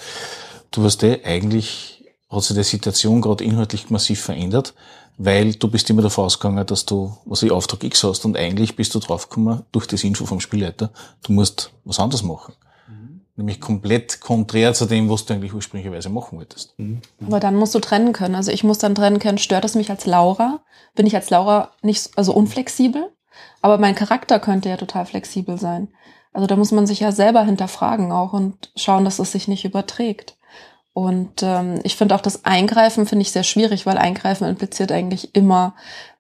du weißt eh, eigentlich hat sich die Situation gerade inhaltlich massiv verändert, weil du bist immer davon ausgegangen, dass du, was ich Auftrag X hast und eigentlich bist du draufgekommen durch das Info vom Spielleiter, du musst was anderes machen. Mhm. Nämlich komplett konträr zu dem, was du eigentlich ursprünglicherweise machen wolltest. Mhm. Aber dann musst du trennen können. Also ich muss dann trennen können, stört es mich als Laura? Bin ich als Laura nicht, also unflexibel? Aber mein Charakter könnte ja total flexibel sein. Also da muss man sich ja selber hinterfragen auch und schauen, dass es sich nicht überträgt. Und ähm, ich finde auch das Eingreifen finde ich sehr schwierig, weil Eingreifen impliziert eigentlich immer,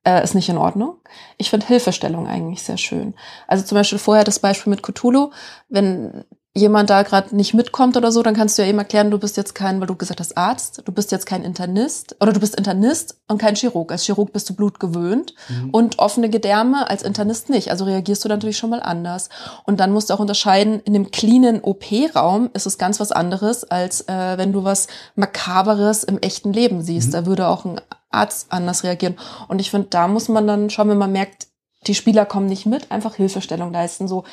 äh, ist nicht in Ordnung. Ich finde Hilfestellung eigentlich sehr schön. Also zum Beispiel vorher das Beispiel mit Cthulhu, wenn jemand da gerade nicht mitkommt oder so, dann kannst du ja eben erklären, du bist jetzt kein, weil du gesagt hast Arzt, du bist jetzt kein Internist oder du bist Internist und kein Chirurg. Als Chirurg bist du Blut gewöhnt mhm. und offene Gedärme als Internist nicht. Also reagierst du natürlich schon mal anders. Und dann musst du auch unterscheiden, in dem cleanen OP-Raum ist es ganz was anderes, als äh, wenn du was Makaberes im echten Leben siehst. Mhm. Da würde auch ein Arzt anders reagieren. Und ich finde, da muss man dann schauen, wenn man merkt, die Spieler kommen nicht mit, einfach Hilfestellung leisten. So,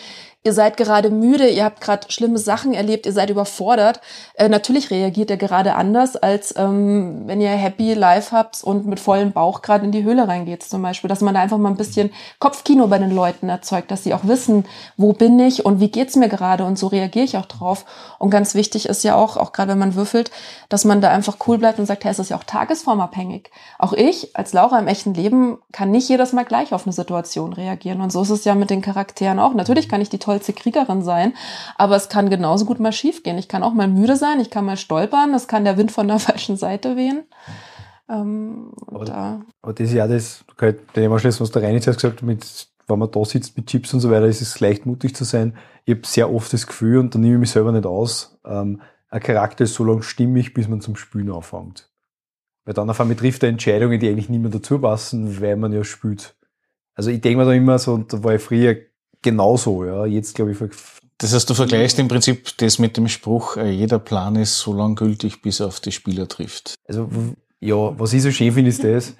ihr seid gerade müde, ihr habt gerade schlimme Sachen erlebt, ihr seid überfordert. Äh, natürlich reagiert ihr gerade anders, als ähm, wenn ihr happy life habt und mit vollem Bauch gerade in die Höhle reingeht zum Beispiel. Dass man da einfach mal ein bisschen Kopfkino bei den Leuten erzeugt, dass sie auch wissen, wo bin ich und wie geht's mir gerade und so reagiere ich auch drauf. Und ganz wichtig ist ja auch, auch gerade wenn man würfelt, dass man da einfach cool bleibt und sagt, hey, es ist ja auch tagesformabhängig. Auch ich als Laura im echten Leben kann nicht jedes Mal gleich auf eine Situation reagieren. Und so ist es ja mit den Charakteren auch. Natürlich kann ich die toll tollste Kriegerin sein. Aber es kann genauso gut mal schief gehen. Ich kann auch mal müde sein, ich kann mal stolpern, es kann der Wind von der falschen Seite wehen. Ähm, aber, da. aber das ist ja das, du kannst dem anschließen, was der Reini zuerst gesagt hat, mit, wenn man da sitzt mit Chips und so weiter, ist es leicht mutig zu sein. Ich habe sehr oft das Gefühl, und da nehme ich mich selber nicht aus, ähm, ein Charakter ist so lange stimmig, bis man zum Spülen anfängt. Weil dann auf einmal trifft er Entscheidungen, die eigentlich nicht mehr dazu passen, weil man ja spült. Also ich denke mir da immer so, und da war ich früher genauso. Ja. Jetzt glaube ich. Das heißt, du vergleichst im Prinzip das mit dem Spruch, äh, jeder Plan ist so lang gültig, bis er auf die Spieler trifft. Also ja, was ich so schön finde, ist das,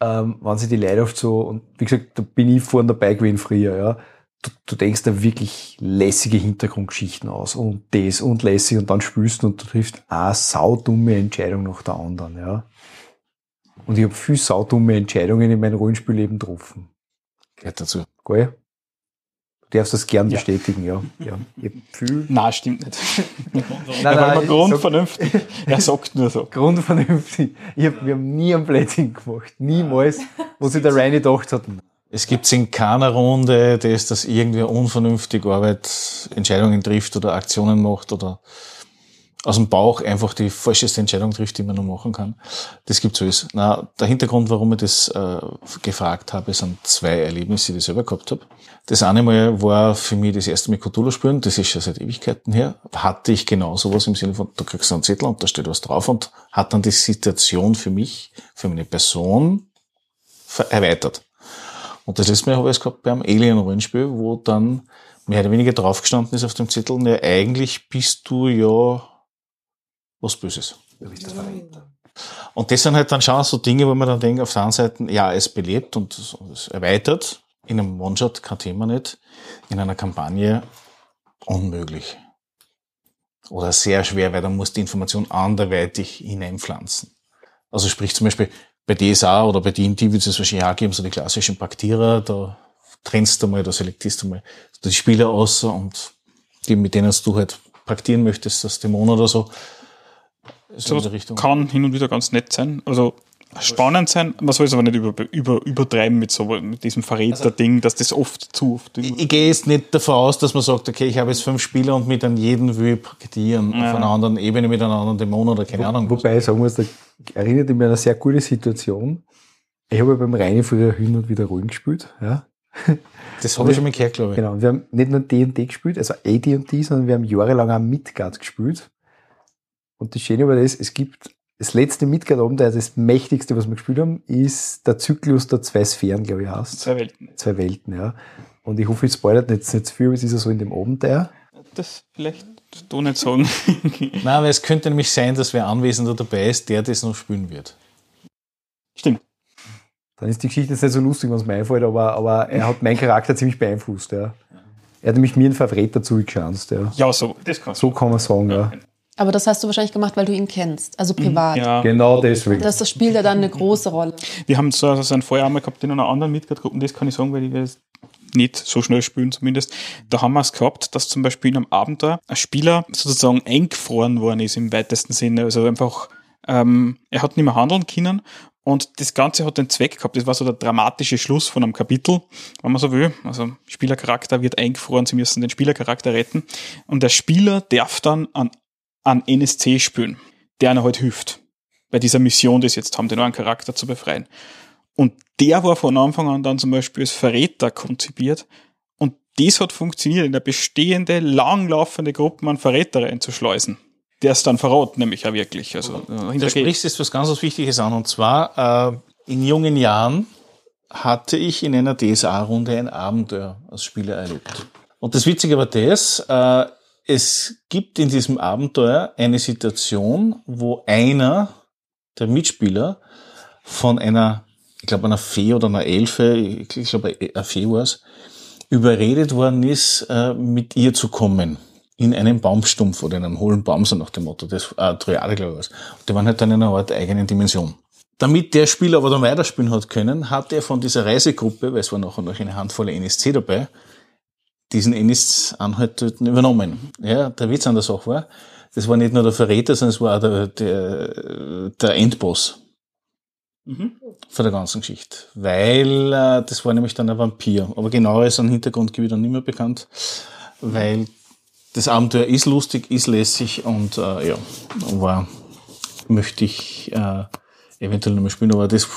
ähm, wenn sie die Leute oft so, und wie gesagt, da bin ich vorhin dabei gewesen früher, ja, du, du denkst da wirklich lässige Hintergrundgeschichten aus und das und lässig und dann spürst du und du triffst eine saudumme Entscheidung nach der anderen, ja. Und ich habe viel saudumme Entscheidungen in meinem Rollenspielleben getroffen. Gehört dazu. Geil? Darfst das gern bestätigen, ja. ja. Ich fühl. Nein, stimmt nicht. nein, nein, nein, grundvernünftig. er sagt nur so. Grundvernünftig. Ich hab, wir haben nie ein Blödsinn gemacht. Niemals, wo sich der Reine gedacht hat. Es gibt in keiner Runde, das, dass irgendwer unvernünftig Arbeit, Entscheidungen trifft oder Aktionen macht oder aus dem Bauch einfach die falscheste Entscheidung trifft, die man nur machen kann. Das gibt's alles. Na, der Hintergrund, warum ich das äh, gefragt habe, sind zwei Erlebnisse, die ich selber gehabt habe. Das eine Mal war für mich das erste mit Cthulhu spielen, das ist schon seit Ewigkeiten her. Hatte ich genau sowas im Sinne von, du kriegst einen Zettel und da steht was drauf und hat dann die Situation für mich, für meine Person erweitert. Und das letzte Mal habe ich es gehabt beim Alien-Rollenspiel, wo dann mehr oder weniger draufgestanden ist auf dem Zettel, ne, eigentlich bist du ja was Böses. Und das sind halt dann schon so Dinge, wo man dann denkt, auf der einen Seite, ja, es belebt und es erweitert. In einem One-Shot kein Thema nicht. In einer Kampagne unmöglich. Oder sehr schwer, weil dann muss die Information anderweitig hineinpflanzen. Also sprich zum Beispiel bei DSA oder bei D&D wird es wahrscheinlich auch geben, so die klassischen Paktierer, da trennst du mal, da selektierst du mal die Spieler aus und die, mit denen du halt paktieren möchtest, das Dämon oder so, so kann hin und wieder ganz nett sein. Also spannend sein, man soll es aber nicht über, über, übertreiben mit so mit diesem Verräter-Ding, also, dass das oft zu oft. Ich, ich gehe jetzt nicht davon aus, dass man sagt, okay, ich habe jetzt fünf Spieler und mit an jeden will ich paketieren, ja. auf einer anderen Ebene mit einem anderen Dämon oder keine Wo, Ahnung. Wobei ich sagen muss, da erinnert mich an eine sehr gute Situation. Ich habe beim Reini früher hin und wieder Rollen gespielt, ja. Das habe ich schon mal gehört, glaube ich. Genau. Wir haben nicht nur D&D gespielt, also AD&D, sondern wir haben jahrelang auch Midgard gespielt. Und das Schöne war das, es gibt das letzte Midgard-Abenteuer, das mächtigste, was wir gespielt haben, ist der Zyklus der zwei Sphären, glaube ich, heißt. Zwei Welten. Zwei Welten, ja. Und ich hoffe, ich spoilert nicht, nicht zu viel, aber es ist ja so in dem Abenteuer. Das vielleicht du nicht sagen. Nein, aber es könnte nämlich sein, dass wer Anwesender dabei ist, der das noch spielen wird. Stimmt. Dann ist die Geschichte jetzt nicht so lustig, was mir einfällt, aber, aber er hat meinen Charakter ziemlich beeinflusst, ja. Er hat nämlich mir einen Favorit dazu gechanzt, ja. Ja, so, das kann So kann man sagen, ja. Aber das hast du wahrscheinlich gemacht, weil du ihn kennst, also mhm. privat. Ja. Genau deswegen. Das, das spielt ja dann eine große Rolle. Wir haben so also einen Vorjahr einmal gehabt in einer anderen Midgard-Gruppe, das kann ich sagen, weil ich nicht so schnell spielen zumindest. Da haben wir es gehabt, dass zum Beispiel in einem Abenteuer ein Spieler sozusagen eingefroren worden ist im weitesten Sinne. Also einfach, ähm, er hat nicht mehr handeln können Und das Ganze hat den Zweck gehabt, das war so der dramatische Schluss von einem Kapitel, wenn man so will. Also Spielercharakter wird eingefroren, sie müssen den Spielercharakter retten. Und der Spieler darf dann an, an NSC spielen, der einer halt hilft. Bei dieser Mission, die sie jetzt haben, den neuen Charakter zu befreien. Und der war von Anfang an dann zum Beispiel als Verräter konzipiert. Und das hat funktioniert, in der bestehende, langlaufende Gruppe an Verräter einzuschleusen der es dann verrät, nämlich ja wirklich. Also, da sprichst jetzt was ganz was Wichtiges an. Und zwar, äh, in jungen Jahren hatte ich in einer DSA-Runde ein Abenteuer als Spieler erlebt. Und das Witzige war das, äh, es gibt in diesem Abenteuer eine Situation, wo einer der Mitspieler von einer, ich glaube einer Fee oder einer Elfe, ich glaube eine Fee war es, überredet worden ist, äh, mit ihr zu kommen in einen Baumstumpf oder in einen hohlen Baum, so nach dem Motto, das äh, Triade, glaube ich, was. Die waren halt dann in einer Art eigenen Dimension. Damit der Spieler aber dann weiterspielen hat können, hat er von dieser Reisegruppe, weil es war nachher noch eine Handvoll NSC dabei, diesen NSC-Anhalt übernommen. Ja, der Witz an der Sache war, das war nicht nur der Verräter, sondern es war auch der, der, der Endboss mhm. von der ganzen Geschichte. Weil äh, das war nämlich dann ein Vampir. Aber genaueres an Hintergrundgebiet dann nicht mehr bekannt, weil das Abenteuer ist lustig, ist lässig und äh, ja, war, möchte ich äh, eventuell noch mal spielen, aber das,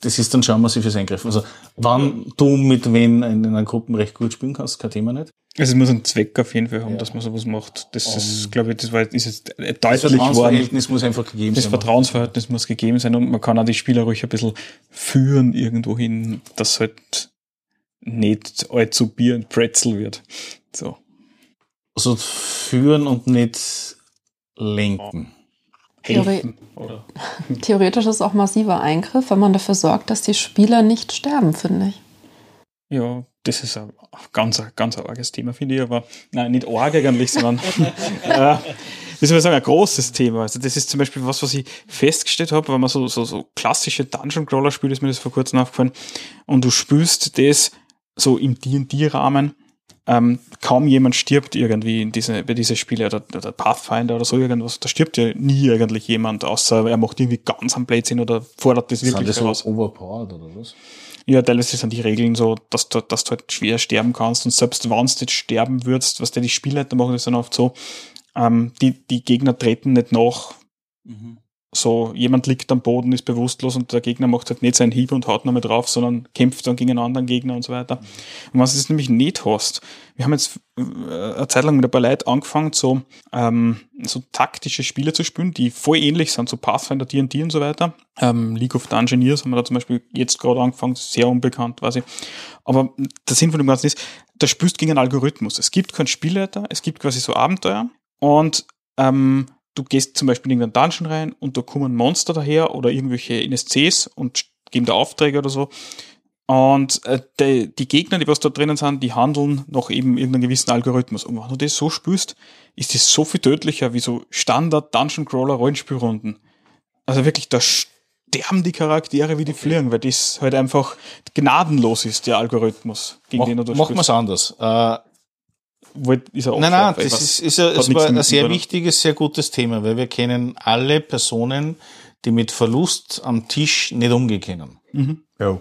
das ist dann schon massives Eingreifen. Also, wann du mit wen in einer Gruppe recht gut spielen kannst, kein Thema nicht. Also es muss einen Zweck auf jeden Fall haben, ja. dass man sowas macht. Das um, ist, glaube ich, das war ist jetzt deutlich das Vertrauensverhältnis muss einfach gegeben das sein. Das Vertrauensverhältnis muss gegeben sein und man kann auch die Spieler ruhig ein bisschen führen irgendwo hin, dass halt nicht allzu Bier und Pretzel wird. So also führen und nicht lenken. Theori Theoretisch ist es auch massiver Eingriff, wenn man dafür sorgt, dass die Spieler nicht sterben, finde ich. Ja, das ist ein ganz, ganz arges Thema, finde ich, aber nein, nicht arg eigentlich, sondern äh, wie soll ich sagen, ein großes Thema. Also das ist zum Beispiel was, was ich festgestellt habe, wenn man so, so, so klassische Dungeon Crawler spielt, ist mir das vor kurzem aufgefallen, und du spürst das so im D&D-Rahmen, ähm, kaum jemand stirbt irgendwie in diese, bei diesen Spielen oder, oder Pathfinder oder so irgendwas. Da stirbt ja nie eigentlich jemand, außer er macht irgendwie ganz am Blödsinn oder fordert das wirklich sind das so overpowered oder was? Ja, teilweise sind die Regeln so, dass du, dass du halt schwer sterben kannst und selbst wenn du jetzt sterben würdest, was der die Spielleiter machen, das dann oft so, ähm, die, die Gegner treten nicht nach. Mhm so jemand liegt am Boden, ist bewusstlos und der Gegner macht halt nicht seinen Hieb und haut nochmal drauf, sondern kämpft dann gegen einen anderen Gegner und so weiter. Und was du nämlich nicht hast, wir haben jetzt äh, eine Zeit lang mit ein paar Leuten angefangen, so, ähm, so taktische Spiele zu spielen, die voll ähnlich sind, so Pathfinder, D&D und so weiter. Ähm, League of Engineers haben wir da zum Beispiel jetzt gerade angefangen, sehr unbekannt quasi. Aber der Sinn von dem Ganzen ist, da spielst gegen einen Algorithmus. Es gibt keinen Spielleiter, es gibt quasi so Abenteuer und ähm, du gehst zum Beispiel in irgendeinen Dungeon rein und da kommen Monster daher oder irgendwelche NSCs und geben da Aufträge oder so. Und äh, die, die Gegner, die was da drinnen sind, die handeln nach eben irgendeinem gewissen Algorithmus. Und wenn du das so spürst, ist das so viel tödlicher wie so Standard Dungeon Crawler Rollenspielrunden. Also wirklich, da sterben die Charaktere wie die fliegen, weil das halt einfach gnadenlos ist, der Algorithmus, gegen Mach, den du da Machen wir es anders. Äh, ist er Nein, nein, das ist, ist, ein, es war ein sehr wichtiges, sehr gutes Thema, weil wir kennen alle Personen, die mit Verlust am Tisch nicht umgehen können. Mhm. Ja.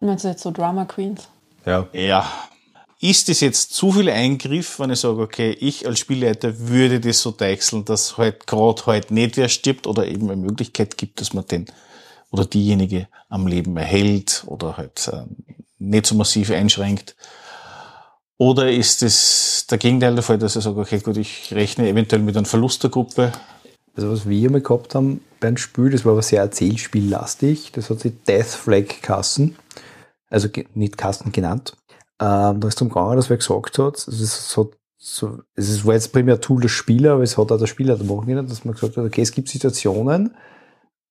Meinst du jetzt so Drama Queens? Ja. Ja. Ist es jetzt zu viel Eingriff, wenn ich sage, okay, ich als Spielleiter würde das so deichseln, dass halt gerade halt nicht wer stirbt oder eben eine Möglichkeit gibt, dass man den oder diejenige am Leben erhält oder halt äh, nicht so massiv einschränkt. Oder ist es der Gegenteil der Fall, dass ich sage, okay, gut, ich rechne eventuell mit einem Verlust der Gruppe? Also was wir immer gehabt haben beim Spiel, das war aber sehr erzählspiellastig, das hat sich Death Flag Kassen, also nicht Kasten genannt. Ähm, da ist zum gegangen, dass wer gesagt hat, also es, hat so, es war jetzt primär Tool der Spieler, aber es hat auch der Spieler machen können, dass man gesagt hat, okay, es gibt Situationen,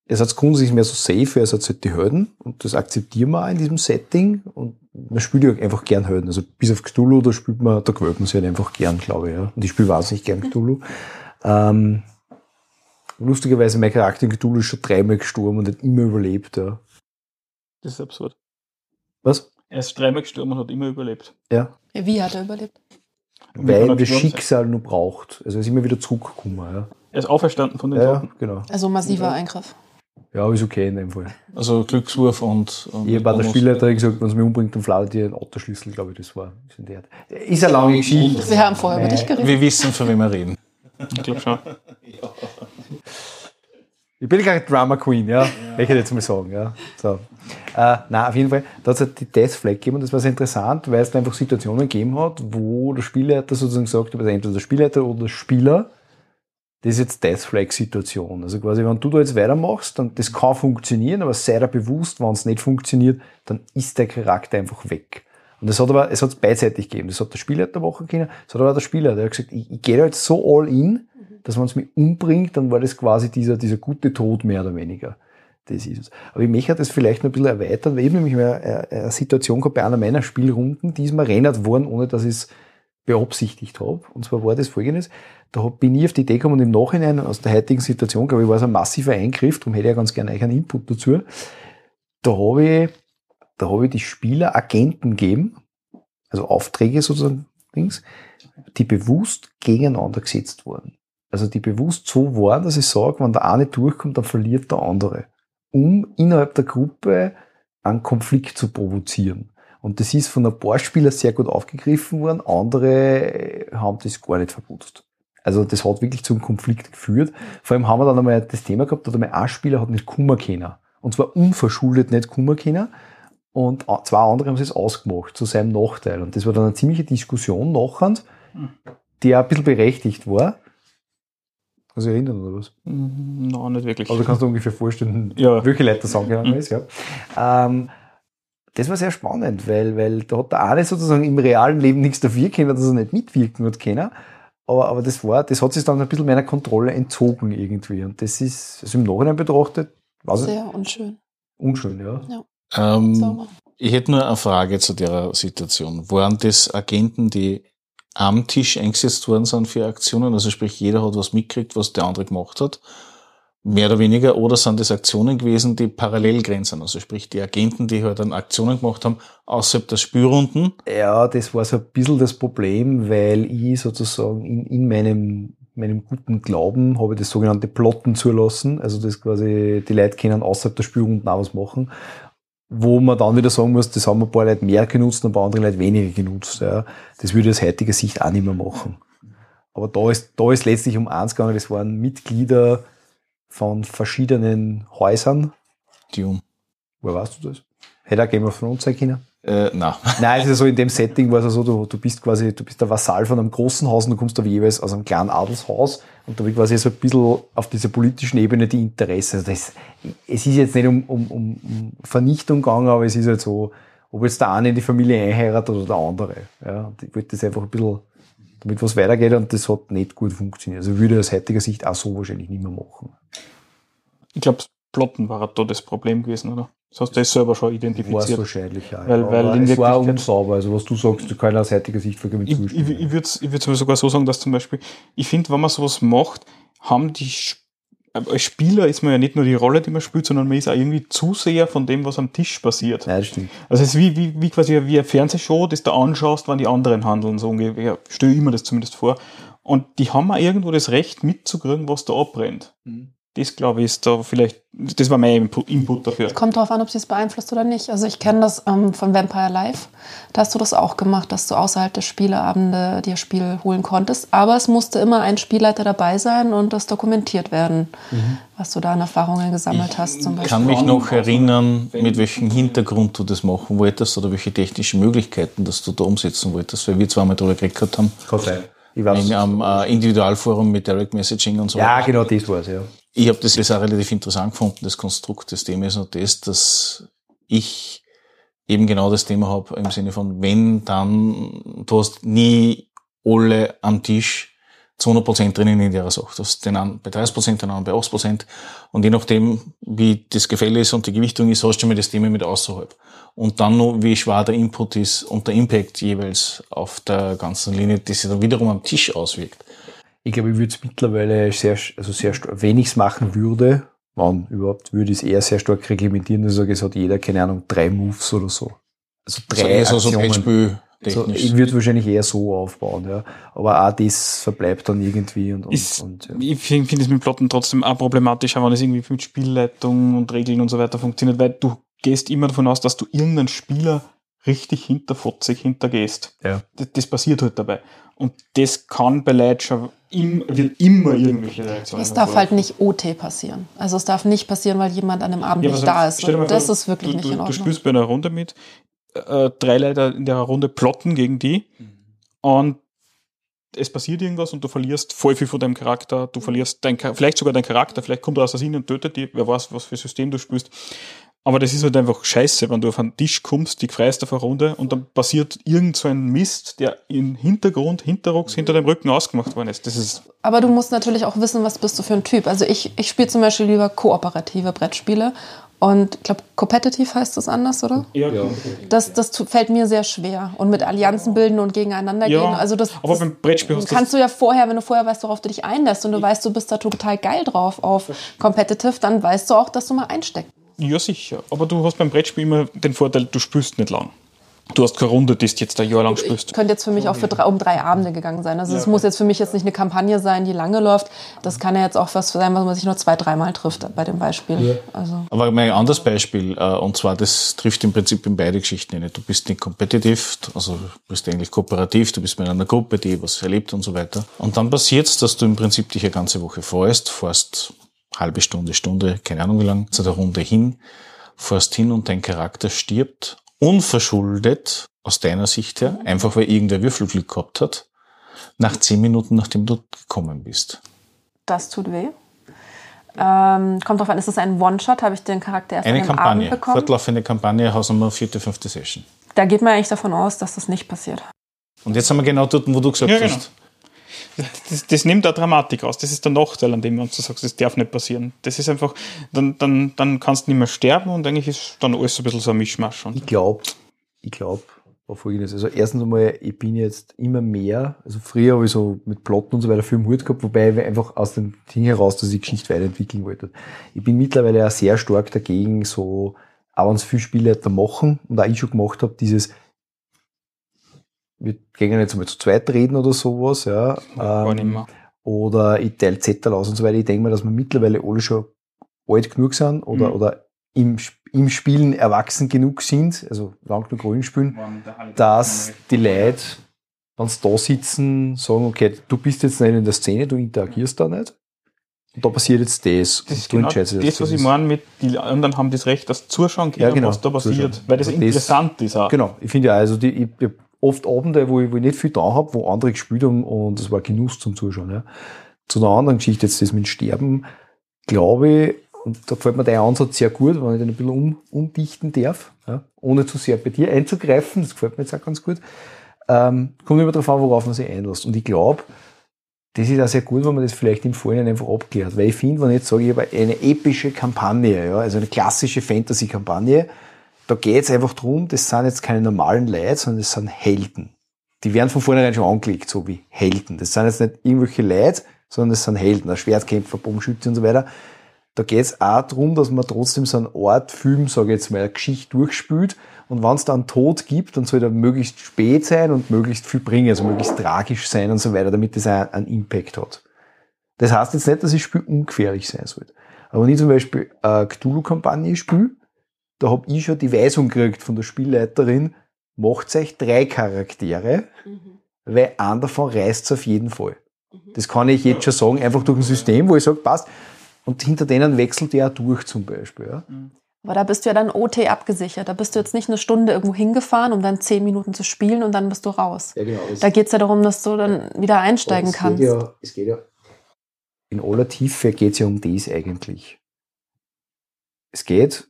es hat grundsätzlich mehr so safe, es hat halt die Hürden und das akzeptieren wir auch in diesem Setting und man spielt ja einfach gern Helden. Also bis auf Cthulhu, da spielt man, da gewöhnt man sich halt einfach gern, glaube ich. Ja. Und ich spiele wahnsinnig gern Cthulhu. Ähm, lustigerweise, mein Charakter in Cthulhu ist schon dreimal gestorben und hat immer überlebt. Ja. Das ist absurd. Was? Er ist dreimal gestorben und hat immer überlebt. Ja. ja wie hat er überlebt? Weil das Schicksal nur braucht. Also er ist immer wieder zurückgekommen. Ja. Er ist auferstanden von den ja, Toten. Genau. Also massiver Eingriff. Ja, ist okay in dem Fall. Also Glückswurf und, und Ich habe bei der. Spielleiterin gesagt, wenn es mich umbringt, dann flaut ihr einen Autoschlüssel, glaube ich, das war. Ist, in der Art. ist eine lange Geschichte. Wir haben vorher über dich geredet. Wir wissen, von wem wir reden. Ich glaube schon. Ich bin keine Drama Queen, ja. Ich hätte jetzt mal sagen, ja. So. Äh, nein, auf jeden Fall, da hat es halt die Death Flag gegeben und das war sehr interessant, weil es da einfach Situationen gegeben hat, wo der Spielleiter sozusagen gesagt hat, also entweder der Spielleiter oder der Spieler, das ist jetzt Death Flag Situation. Also quasi, wenn du da jetzt weitermachst, dann das kann funktionieren, aber sei dir bewusst, wenn es nicht funktioniert, dann ist der Charakter einfach weg. Und das hat aber, es hat es beidseitig gegeben. Das hat der Spieler machen können, das hat aber der Spieler, der hat gesagt, ich, ich gehe da jetzt so all in, dass man es mich umbringt, dann war das quasi dieser, dieser gute Tod mehr oder weniger. Das ist es. Aber ich möchte das vielleicht noch ein bisschen erweitern, weil ich nämlich eine, eine Situation gehabt bei einer meiner Spielrunden, die ist mir erinnert worden, ohne dass ich es beabsichtigt habe. Und zwar war das folgendes. Da bin ich auf die Idee gekommen und im Nachhinein aus der heutigen Situation, glaube ich, war es ein massiver Eingriff, darum hätte ich ja ganz gerne einen Input dazu. Da habe ich, da habe ich die Spieler Agenten gegeben, also Aufträge sozusagen, die bewusst gegeneinander gesetzt wurden. Also die bewusst so waren, dass ich sage, wenn der eine durchkommt, dann verliert der andere. Um innerhalb der Gruppe einen Konflikt zu provozieren. Und das ist von ein paar Spielern sehr gut aufgegriffen worden, andere äh, haben das gar nicht verputzt. Also das hat wirklich zum Konflikt geführt. Vor allem haben wir dann einmal das Thema gehabt, da hat einmal ein Spieler hat nicht Kummer können. Und zwar unverschuldet nicht Kummer können. Und zwei andere haben es ausgemacht, zu seinem Nachteil. Und das war dann eine ziemliche Diskussion nachher, die auch ein bisschen berechtigt war. Kannst du dich erinnern oder was? Mm, Nein, nicht wirklich. Also kannst du ungefähr vorstellen, Ja. welche Leute das angegangen ist, ja. Ähm, das war sehr spannend, weil, weil da hat der eine sozusagen im realen Leben nichts dafür können, dass er nicht mitwirken hat können. Aber, aber das war, das hat sich dann ein bisschen meiner Kontrolle entzogen irgendwie. Und das ist, also im Nachhinein betrachtet, was Sehr unschön. unschön, ja. Ähm, Sauber. ich hätte nur eine Frage zu der Situation. Waren das Agenten, die am Tisch eingesetzt worden sind für Aktionen? Also sprich, jeder hat was mitgekriegt, was der andere gemacht hat? Mehr oder weniger? Oder sind das Aktionen gewesen, die parallel grenzen? Also sprich, die Agenten, die halt dann Aktionen gemacht haben, außerhalb der Spielrunden? Ja, das war so ein bisschen das Problem, weil ich sozusagen in, in meinem, meinem guten Glauben habe ich das sogenannte Plotten zulassen. Also das quasi, die Leute können außerhalb der Spielrunden auch was machen. Wo man dann wieder sagen muss, das haben ein paar Leute mehr genutzt und ein paar andere Leute weniger genutzt. Ja. Das würde ich aus heutiger Sicht auch nicht mehr machen. Aber da ist, da ist letztlich um eins gegangen, das waren Mitglieder von verschiedenen Häusern. Dune. Woher weißt du das? Hätte auch Game of Thrones sein können. Äh. Nein, es ist so in dem Setting war es so, du, du bist quasi, du bist der Vasall von einem großen Haus und du kommst da jeweils aus einem kleinen Adelshaus und da wird quasi so ein bisschen auf dieser politischen Ebene die Interesse. Also das, es ist jetzt nicht um, um, um, Vernichtung gegangen, aber es ist halt so, ob jetzt der eine in die Familie einheiratet oder der andere. Ja, ich wollte das einfach ein bisschen, damit was weitergeht und das hat nicht gut funktioniert. Also würde ich aus heutiger Sicht auch so wahrscheinlich nicht mehr machen. Ich glaube, Plotten war da das Problem gewesen, oder? Das hast du das selber schon War es identifiziert. wahrscheinlich, ja. Weil- weil in es war unsauber. Also was du sagst, du kannst aus heutiger Sicht vollkommen Ich, ich, zustimmen. ich würde ich würd's sogar so sagen, dass zum Beispiel, ich finde, wenn man sowas macht, haben die, Sp- als Spieler ist man ja nicht nur die Rolle, die man spielt, sondern man ist auch irgendwie Zuseher von dem, was am Tisch passiert. Nein, das stimmt. Also es ist wie, wie, wie quasi wie eine Fernsehshow, das du anschaust, wann die anderen handeln, so ungefähr. Stelle ich mir das zumindest vor. Und die haben auch irgendwo das Recht mitzukriegen, was da abbrennt. Das glaube ich ist da vielleicht, das war mein Input, dafür. Kommt darauf an, ob sie es beeinflusst oder nicht. Also ich kenne das ähm, von Vampire Live. Da hast du das auch gemacht, dass du außerhalb der Spieleabende dir Spiel holen konntest. Aber es musste immer ein Spielleiter dabei sein und das dokumentiert werden, was du da an Erfahrungen gesammelt hast zum Ich Beispiel. kann mich noch erinnern, mit welchem Hintergrund du das machen wolltest oder welche technischen Möglichkeiten, dass du da umsetzen wolltest, weil wir zweimal darüber geredet haben, Kann sein. Ich weiß. in einem äh, Individualforum mit Direct Messaging und so. Ja, genau, das war's, ja. Ich habe das jetzt auch relativ interessant gefunden, das Konstrukt. Das Thema ist nur das, dass ich eben genau das Thema habe im Sinne von, wenn, dann, du hast nie alle am Tisch zu 100% drinnen in der Sache. Du hast den einen bei 30%, den anderen bei 80%. Und je nachdem, wie das Gefälle ist und die Gewichtung ist, hast du mal das Thema mit außerhalb. Und dann noch, wie schwer der Input ist und der Impact jeweils auf der ganzen Linie, das sich dann wiederum am Tisch auswirkt. Ich glaube, ich würde es mittlerweile sehr, also sehr, wenn ich es machen würde, wann überhaupt, würde ich es eher sehr stark reglementieren, dass ich sage, es hat jeder, keine Ahnung, drei Moves oder so. Also drei also so Aktionen. So, technisch. ich würde wahrscheinlich eher so aufbauen, ja. Aber auch das verbleibt dann irgendwie und, und, Ist, und ja. Ich finde find es mit Plotten trotzdem auch problematisch, wenn es irgendwie mit Spielleitung und Regeln und so weiter funktioniert, weil du gehst immer davon aus, dass du irgendeinen Spieler richtig hinterfotzig hintergehst. Ja. Das, das passiert halt dabei. Und das kann bei schon im, wird immer irgendwelche Reaktionen. Es darf halt nicht OT passieren. Also es darf nicht passieren, weil jemand an dem Abend Ja, nicht da ist. Und das vor, ist wirklich du, nicht du, in Du Ordnung. spielst bei einer Runde mit, äh, drei Leute in der Runde plotten gegen die und es passiert irgendwas und du verlierst voll viel von deinem Charakter, du verlierst dein, vielleicht sogar dein Charakter, vielleicht kommt der Assassin und tötet die, wer weiß, was für System du spielst. Aber das ist halt einfach scheiße, wenn du auf einen Tisch kommst, die freist auf eine Runde und dann passiert irgend so ein Mist, der im Hintergrund, hinterrucks, hinter dem Rücken ausgemacht worden ist. Das ist Aber du musst natürlich auch wissen, was bist du für ein Typ. Also ich, ich spiele zum Beispiel lieber kooperative Brettspiele. Und ich glaube, competitive heißt das anders, oder? ja, Das, das tu- fällt mir sehr schwer. Und mit Allianzen bilden und gegeneinander Ja, gehen. Also das, aber das beim Brettspiel hast du kannst du ja vorher, wenn du vorher weißt, worauf du dich einlässt und du weißt, du bist da total geil drauf auf competitive, dann weißt du auch, dass du mal einsteckst. Ja, sicher. Aber du hast beim Brettspiel immer den Vorteil, du spielst nicht lang. Du hast keine Runde, die du jetzt ein Jahr lang spielst. Könnte jetzt für mich auch für drei, um drei Abende gegangen sein. Also es muss jetzt für mich jetzt nicht eine Kampagne sein, die lange läuft. Das kann ja jetzt auch was sein, was man sich nur zwei, dreimal trifft bei dem Beispiel. Also Aber mal ein anderes Beispiel, äh, und zwar, das trifft im Prinzip in beide Geschichten nicht. Du bist nicht kompetitiv, also du bist eigentlich kooperativ, du bist mit einer Gruppe, die was erlebt und so weiter. Und dann passiert's, dass du im Prinzip dich eine ganze Woche freust, fährst halbe Stunde, Stunde, keine Ahnung wie lang, zu der Runde hin, fährst hin und dein Charakter stirbt, unverschuldet, aus deiner Sicht her, einfach weil irgendwer Würfelglück gehabt hat, nach zehn Minuten, nachdem du gekommen bist. das tut weh. Ähm, kommt drauf an, ist es ein One-Shot? Habe ich den Charakter erst Eine dem Abend Kampagne, bekommen? fortlaufende Kampagne, Hausnummer vierte, fünfte Session. Da geht man eigentlich davon aus, dass das nicht passiert. Und jetzt sind wir genau dort, wo du gesagt Ja, genau. Das, das nimmt da Dramatik raus. Das ist der Nachteil, an dem du sagst, das darf nicht passieren. Das ist einfach, dann, dann, dann kannst du nicht mehr sterben und eigentlich ist dann alles so ein bisschen so ein Mischmasch. Und Ich glaube, ich glaube, war folgendes. Also erstens einmal, ich bin jetzt immer mehr, also früher habe ich so mit Plotten und so weiter viel Mut gehabt, wobei wir einfach aus dem Ding heraus, dass ich die Geschichte weiterentwickeln wollte. Ich bin mittlerweile auch sehr stark dagegen, so, auch wenn es viele Spiele da machen und auch ich schon gemacht habe, dieses, wir gehen jetzt mal zu zweit reden oder sowas, ja. ähm, mehr. oder ich teile Zettel aus und so weiter. Ich denke mal, dass wir mittlerweile alle schon alt genug sind oder, Mhm. oder im, im Spielen erwachsen genug sind, also lang genug Rollen spielen, dass die Leute, wenn sie da sitzen, sagen, okay, du bist jetzt nicht in der Szene, du interagierst da nicht. Und da passiert jetzt das. Das und ist du genau entscheidest das, jetzt, was ich meine mit, die anderen haben das Recht, das zuschauen können, Ja, genau, was da passiert. zuschauen. Weil das das- interessant ist auch. Genau, ich finde ja, also die, ich hab oft Abende, wo ich, wo ich nicht viel da habe, wo andere gespielt haben und das war Genuss zum Zuschauen. Ja. Zu einer anderen Geschichte, jetzt das mit Sterben, glaube ich, und da gefällt mir dein Ansatz sehr gut, wenn ich den ein bisschen um, umdichten darf, ja, ohne zu sehr bei dir einzugreifen, das gefällt mir jetzt auch ganz gut. Ähm, kommt immer darauf an, worauf man sich einlässt. Und ich glaube, das ist auch sehr gut, wenn man das vielleicht im Vorhinein einfach abklärt. Weil ich finde, wenn ich jetzt sage, ich habe eine epische Kampagne, ja, also eine klassische Fantasy-Kampagne, da geht es einfach drum, das sind jetzt keine normalen Leute, sondern das sind Helden. Die werden von vornherein schon angelegt, so wie Helden. Das sind jetzt nicht irgendwelche Leute, sondern das sind Helden, ein Schwertkämpfer, Bogenschütze und so weiter. Da geht es auch darum, dass man trotzdem so einen Art Film, sage ich jetzt mal, eine Geschichte durchspült. Und wenn es dann Tod gibt, dann soll der möglichst spät sein und möglichst viel bringen, also möglichst tragisch sein und so weiter, damit das auch einen Impact hat. Das heißt jetzt nicht, dass das Spiel ungefährlich sein soll. Aber wenn ich zum Beispiel eine Cthulhu-Kampagne spiele, da habe ich schon die Weisung gekriegt von der Spielleiterin, macht euch drei Charaktere, weil einen davon reißt auf jeden Fall. Das kann ich jetzt schon sagen, einfach durch ein System, wo ich sage, passt. Und hinter denen wechselt der auch durch zum Beispiel. Ja. Aber da bist du ja dann OT abgesichert. Da bist du jetzt nicht eine Stunde irgendwo hingefahren, um dann zehn Minuten zu spielen und dann bist du raus. Ja, genau. Da geht es ja darum, dass du dann wieder einsteigen es kannst. Geht ja, es geht ja, in aller Tiefe geht es ja um das eigentlich. Es geht,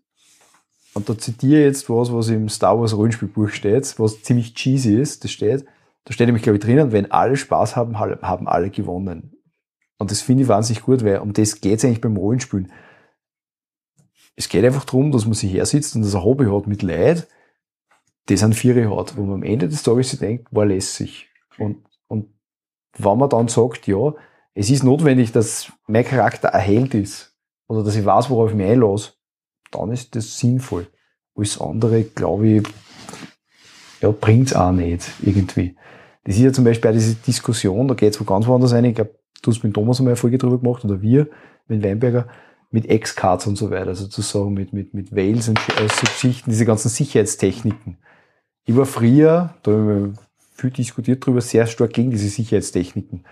und da zitiere ich jetzt was, was im Star Wars Rollenspielbuch steht, was ziemlich cheesy ist, das steht, da steht nämlich, glaube ich, drinnen, wenn alle Spaß haben, haben alle gewonnen. Und das finde ich wahnsinnig gut, weil um das geht es eigentlich beim Rollenspielen. Es geht einfach darum, dass man sich hersitzt und das ein Hobby hat mit Leid, das an Viere hat, wo man am Ende des Tages sich denkt, war lässig. Und, und wenn man dann sagt, ja, es ist notwendig, dass mein Charakter ein Held ist, oder dass ich weiß, worauf ich mich einlasse, dann ist das sinnvoll. Alles andere, glaube ich, ja, bringt's auch nicht irgendwie. Das ist ja zum Beispiel auch diese Diskussion, da geht's wo ganz woanders rein. Ich glaube, du hast mit Thomas einmal eine Folge drüber gemacht oder wir mit Weinberger mit X-Cards und so weiter, also sozusagen mit, mit, mit Wales und äh, so Geschichten, diese ganzen Sicherheitstechniken. Ich war früher, da haben wir viel diskutiert drüber, sehr stark gegen diese Sicherheitstechniken.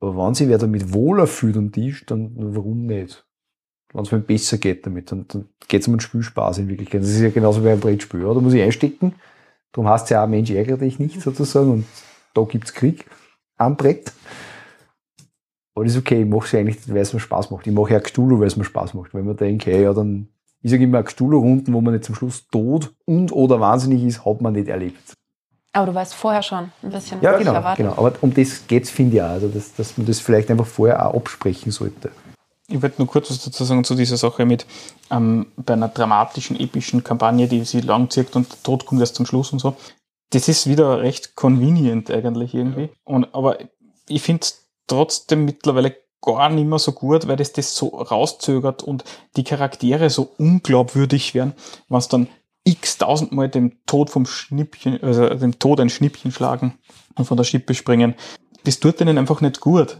Aber wenn sich wer damit wohler fühlt und Tisch, dann warum nicht? Wenn es mir besser geht damit, dann, dann geht es um einen Spielspaß in Wirklichkeit. Das ist ja genauso wie ein Brettspiel. Ja? Da muss ich einstecken. Darum heißt es ja auch, Mensch, ärgere dich nicht sozusagen. Und da gibt's Krieg am Brett. Aber das ist okay, ich mache es eigentlich, weil es mir Spaß macht. Ich mache ja Cthulhu, weil es mir Spaß macht. Wenn man denkt, hey, ja, dann, ich sage immer, Cthulhu-Runden, wo man nicht zum Schluss tot und oder wahnsinnig ist, hat man nicht erlebt. Aber du weißt vorher schon ein bisschen, Ja, was genau, erwartet. genau. Aber um das geht's, finde ich auch. Also, dass, dass man das vielleicht einfach vorher auch absprechen sollte. Ich wollte nur kurz was dazu sagen zu dieser Sache mit ähm, bei einer dramatischen, epischen Kampagne, die sie lang zieht und der Tod kommt erst zum Schluss und so. Das ist wieder recht convenient eigentlich irgendwie. Und, aber ich finde es trotzdem mittlerweile gar nicht mehr so gut, weil das das so rauszögert und die Charaktere so unglaubwürdig werden, was dann x tausendmal dem Tod vom Schnippchen, also dem Tod ein Schnippchen schlagen und von der Schippe springen. Das tut denen einfach nicht gut.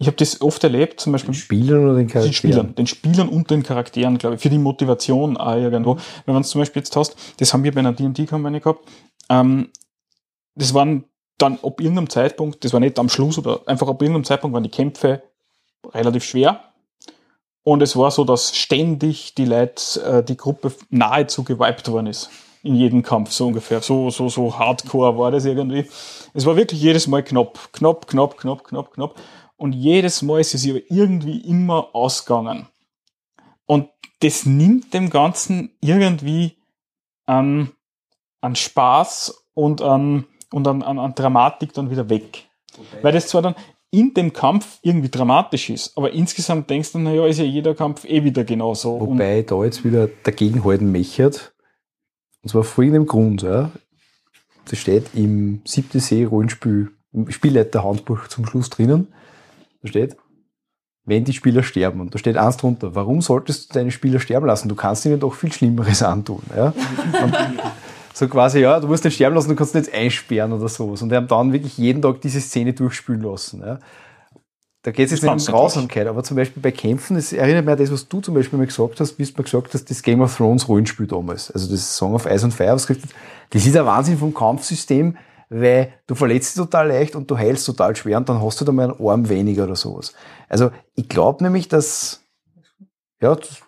Ich habe das oft erlebt, zum Beispiel Den Spielern oder den den Charakteren? Spielern, den Spielern und den Charakteren, glaube ich, für die Motivation auch irgendwo. Wenn man es zum Beispiel jetzt hast, das haben wir bei einer D&D-Kampagne gehabt, ähm, das waren dann ab irgendeinem Zeitpunkt, das war nicht am Schluss oder einfach ab irgendeinem Zeitpunkt waren die Kämpfe relativ schwer. Und es war so, dass ständig die Leute, äh, die Gruppe nahezu gewiped worden ist. In jedem Kampf, so ungefähr. So, so, so hardcore war das irgendwie. Es war wirklich jedes Mal knapp. Knapp, knapp, knapp, knapp, knapp. Und jedes Mal ist es aber irgendwie immer ausgegangen. Und das nimmt dem Ganzen irgendwie an, an Spaß und an, und an, an, an Dramatik dann wieder weg. Weil das zwar dann in dem Kampf irgendwie dramatisch ist, aber insgesamt denkst du, naja, ist ja jeder Kampf eh wieder genauso. Und Wobei ich da jetzt wieder dagegenhalten mechert. Und zwar folgendem Grund, ja. Das steht im siebte See Rollenspiel, Spielleiterhandbuch zum Schluss drinnen. Da steht, wenn die Spieler sterben. Und da steht eins drunter, warum solltest du deine Spieler sterben lassen? Du kannst ihnen doch viel Schlimmeres antun. Ja? So quasi, ja, du musst den sterben lassen, du kannst ihn jetzt einsperren oder sowas. Und die haben dann wirklich jeden Tag diese Szene durchspielen lassen. Ja? Da geht es jetzt nicht um Grausamkeit, aber zum Beispiel bei Kämpfen, das erinnert mich an das, was du zum Beispiel mal gesagt hast, wie du mal gesagt hast, das Game of Thrones Rollenspiel damals, also das Song of Ice and Fire, was gesagt das ist ein Wahnsinn vom Kampfsystem, weil du verletzt dich total leicht und du heilst total schwer und dann hast du da mal einen Arm weniger oder sowas. Also ich glaube nämlich, dass, ja, das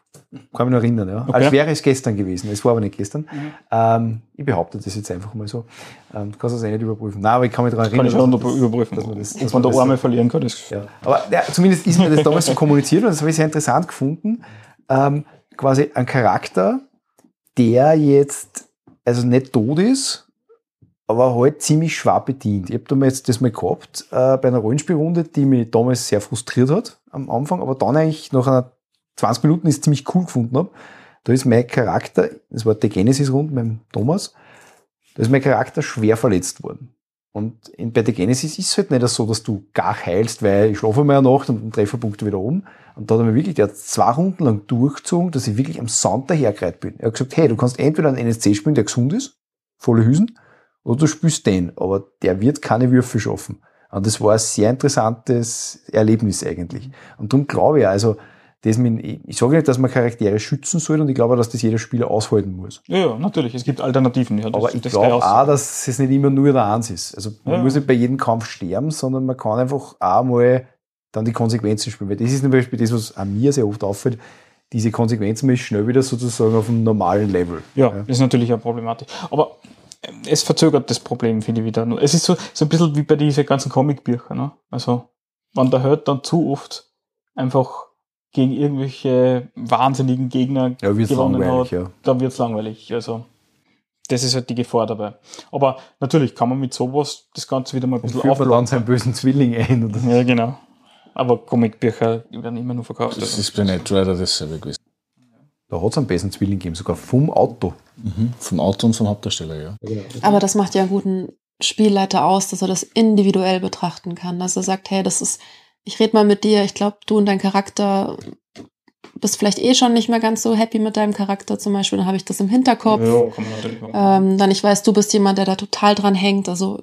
kann mich noch erinnern, ja. Okay. Als wäre es gestern gewesen. Es war aber nicht gestern. Ähm, ich behaupte das jetzt einfach mal so. Ähm, du kannst das eh nicht überprüfen. Nein, aber ich kann mich daran kann erinnern. ich schon dass- überprüfen. dass man das- dass man das- der Arme verlieren kann. Das ja. Aber ja, zumindest ist mir das damals so kommuniziert und das habe ich sehr interessant gefunden. Ähm, quasi ein Charakter, der jetzt also nicht tot ist, aber halt ziemlich schwach bedient. Ich habe damals das mal gehabt äh, bei einer Rollenspielrunde, die mich damals sehr frustriert hat am Anfang, aber dann eigentlich nach einer 20 Minuten ist ziemlich cool gefunden habe. Da ist mein Charakter, das war die Genesis-Runde mit dem Thomas, da ist mein Charakter schwer verletzt worden. Und in, bei der Genesis ist es halt nicht so, dass du gar heilst, weil ich schlafe mal eine Nacht und den Trefferpunkt wieder um. Und da hat er mir wirklich, der hat zwei Runden lang durchgezogen, dass ich wirklich am Sand dahergereiht bin. Er hat gesagt, hey, du kannst entweder einen NSC spielen, der gesund ist, volle Hüsen, oder du spielst den, aber der wird keine Würfel schaffen. Und das war ein sehr interessantes Erlebnis eigentlich. Und darum glaube ich, also, das mit, ich sage nicht, dass man Charaktere schützen soll und ich glaube, dass das jeder Spieler aushalten muss. ja, ja, natürlich. Es gibt Alternativen. Ja, das, Aber ich glaube auch, dass es nicht immer nur der Eins ist. Also man Ja. muss nicht bei jedem Kampf sterben, sondern man kann einfach auch mal dann die Konsequenzen spielen. Weil das ist zum Beispiel das, was an mir sehr oft auffällt. Diese Konsequenzen ist schnell wieder sozusagen auf einem normalen Level. Ja, das ist natürlich eine Problematik. Aber es verzögert das Problem, finde ich wieder. nur. Es ist so, so ein bisschen wie bei diesen ganzen Comicbüchern. Ne? Also, wenn der Held dann zu oft einfach gegen irgendwelche wahnsinnigen Gegner Ja, wird gewonnen langweilig, hat, ja. dann wird's langweilig. Also, das ist halt die Gefahr dabei. Aber natürlich kann man mit sowas das Ganze wieder mal ein Und bisschen führt man aufbauen. dann seinen bösen Zwilling ein. Oder? Ja, genau. Aber Comicbücher werden immer nur verkauft. Das Also. ist bei Knight Rider dasselbe gewesen. Da hat es einen bösen Zwilling gegeben, sogar vom Auto. Mhm. Vom Auto und vom Hauptdarsteller, ja. Aber das macht ja einen guten Spielleiter aus, dass er das individuell betrachten kann. Dass er sagt, hey, das ist, ich rede mal mit dir, ich glaube, du und dein Charakter bist vielleicht eh schon nicht mehr ganz so happy mit deinem Charakter zum Beispiel, dann habe ich das im Hinterkopf. Ja, machen. Ähm, dann ich weiß, du bist jemand, der da total dran hängt. Also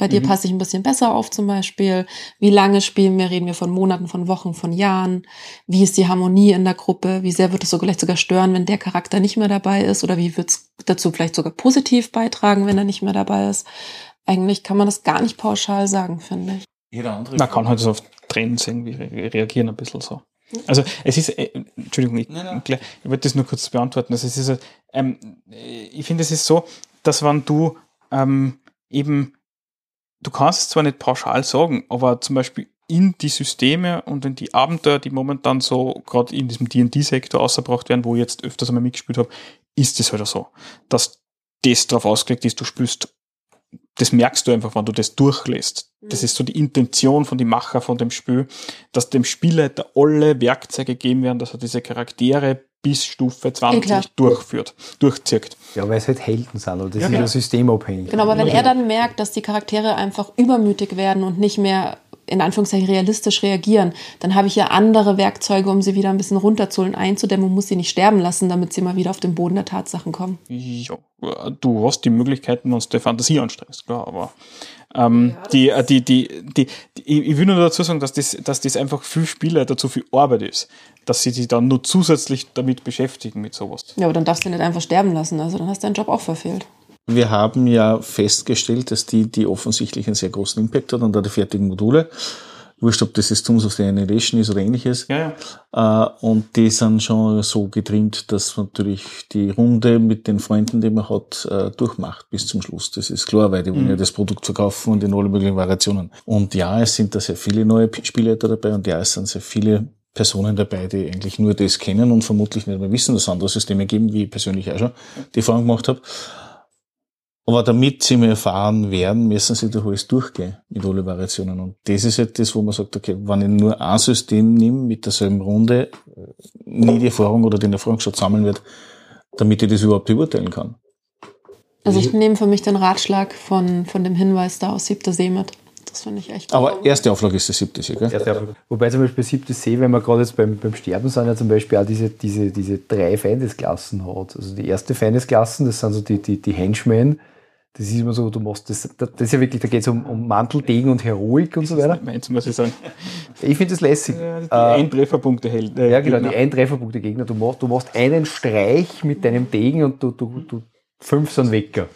bei dir Mhm. passe ich ein bisschen besser auf zum Beispiel. Wie lange spielen wir? Reden wir von Monaten, von Wochen, von Jahren? Wie ist die Harmonie in der Gruppe? Wie sehr wird es so vielleicht sogar stören, wenn der Charakter nicht mehr dabei ist? Oder wie wird es dazu vielleicht sogar positiv beitragen, wenn er nicht mehr dabei ist? Eigentlich kann man das gar nicht pauschal sagen, finde ich. Jeder andere. Man kann halt so auf Trends irgendwie re reagieren ein bisschen so. Also es ist, äh, Entschuldigung, ich, Nein, nein. gleich- ich wollte das nur kurz beantworten. Also es ist, äh, ähm, äh, ich finde es ist so, dass wenn du ähm, eben, du kannst es zwar nicht pauschal sagen, aber zum Beispiel in die Systeme und in die Abenteuer, die momentan so gerade in diesem D&D-Sektor ausgebracht werden, wo ich jetzt öfters einmal mitgespielt habe, ist es halt auch so, dass das darauf ausgelegt ist, du spielst das merkst du einfach, wenn du das durchlässt. Das ist so die Intention von den Macher von dem Spiel, dass dem Spielleiter alle Werkzeuge geben werden, dass er diese Charaktere bis Stufe 20 klar. durchführt, durchzieht. Ja, weil es halt Helden sind, oder? Das Ja, ist ja systemabhängig. Genau, aber wenn er dann merkt, dass die Charaktere einfach übermütig werden und nicht mehr in Anführungszeichen realistisch reagieren, dann habe ich ja andere Werkzeuge, um sie wieder ein bisschen runterzuholen, einzudämmen und muss sie nicht sterben lassen, damit sie mal wieder auf den Boden der Tatsachen kommen. Ja, du hast die Möglichkeiten, wenn du Fantasie anstrengst, klar, aber ähm, die, äh, die, die, die, die, ich ich will nur dazu sagen, dass das, dass das einfach für Spielleiter zu viel Arbeit ist, dass sie sich dann nur zusätzlich damit beschäftigen mit sowas. Ja, aber dann darfst du ihn nicht einfach sterben lassen, also dann hast du deinen Job auch verfehlt. Wir haben ja festgestellt, dass die, die offensichtlich einen sehr großen Impact hat an der fertigen Module. Wurscht, ob das jetzt Tools of the Annihilation ist oder ähnliches. Ja, ja. Äh, und die sind schon so getrimmt, dass natürlich die Runde mit den Freunden, die man hat, äh, durchmacht bis zum Schluss. Das ist klar, weil die wollen ja das Produkt verkaufen und in alle möglichen Variationen. Und ja, es sind da sehr viele neue Spielleiter dabei und ja, es sind sehr viele Personen dabei, die eigentlich nur das kennen und vermutlich nicht mehr wissen, dass es andere Systeme geben, wie ich persönlich auch schon die Erfahrung gemacht habe. Aber damit sie mehr erfahren werden, müssen sie durch alles durchgehen mit alle Variationen. Und das ist halt das, wo man sagt, okay, wenn ich nur ein System nehme mit derselben Runde, äh, nie die Erfahrung oder den Erfahrungsschatz sammeln wird, damit ich das überhaupt beurteilen kann. Also ich nehme für mich den Ratschlag von, von dem Hinweis da aus Siebter See mit. Das finde ich echt Aber erste Auflage ist der siebte, See, gell? Erste Auflage. Wobei zum Beispiel siebte See, wenn man gerade jetzt beim, beim Sterben sind, ja zum Beispiel auch diese, diese, diese drei Feindesklassen hat. Also die erste Feindesklassen, das sind so die, die, die Henchmen. Das ist immer so, du machst das, das ist ja wirklich, da geht es um, um Mantel, Degen und Heroik und so weiter. Meins, muss ich sagen. Ich finde das lässig. Ja, die Äh, Eintrefferpunkte hält. Äh, Ja, genau, Gegner. die Eintrefferpunkte Gegner. Du machst, du machst einen Streich mit deinem Degen und du, du, du fünf sind Wecker.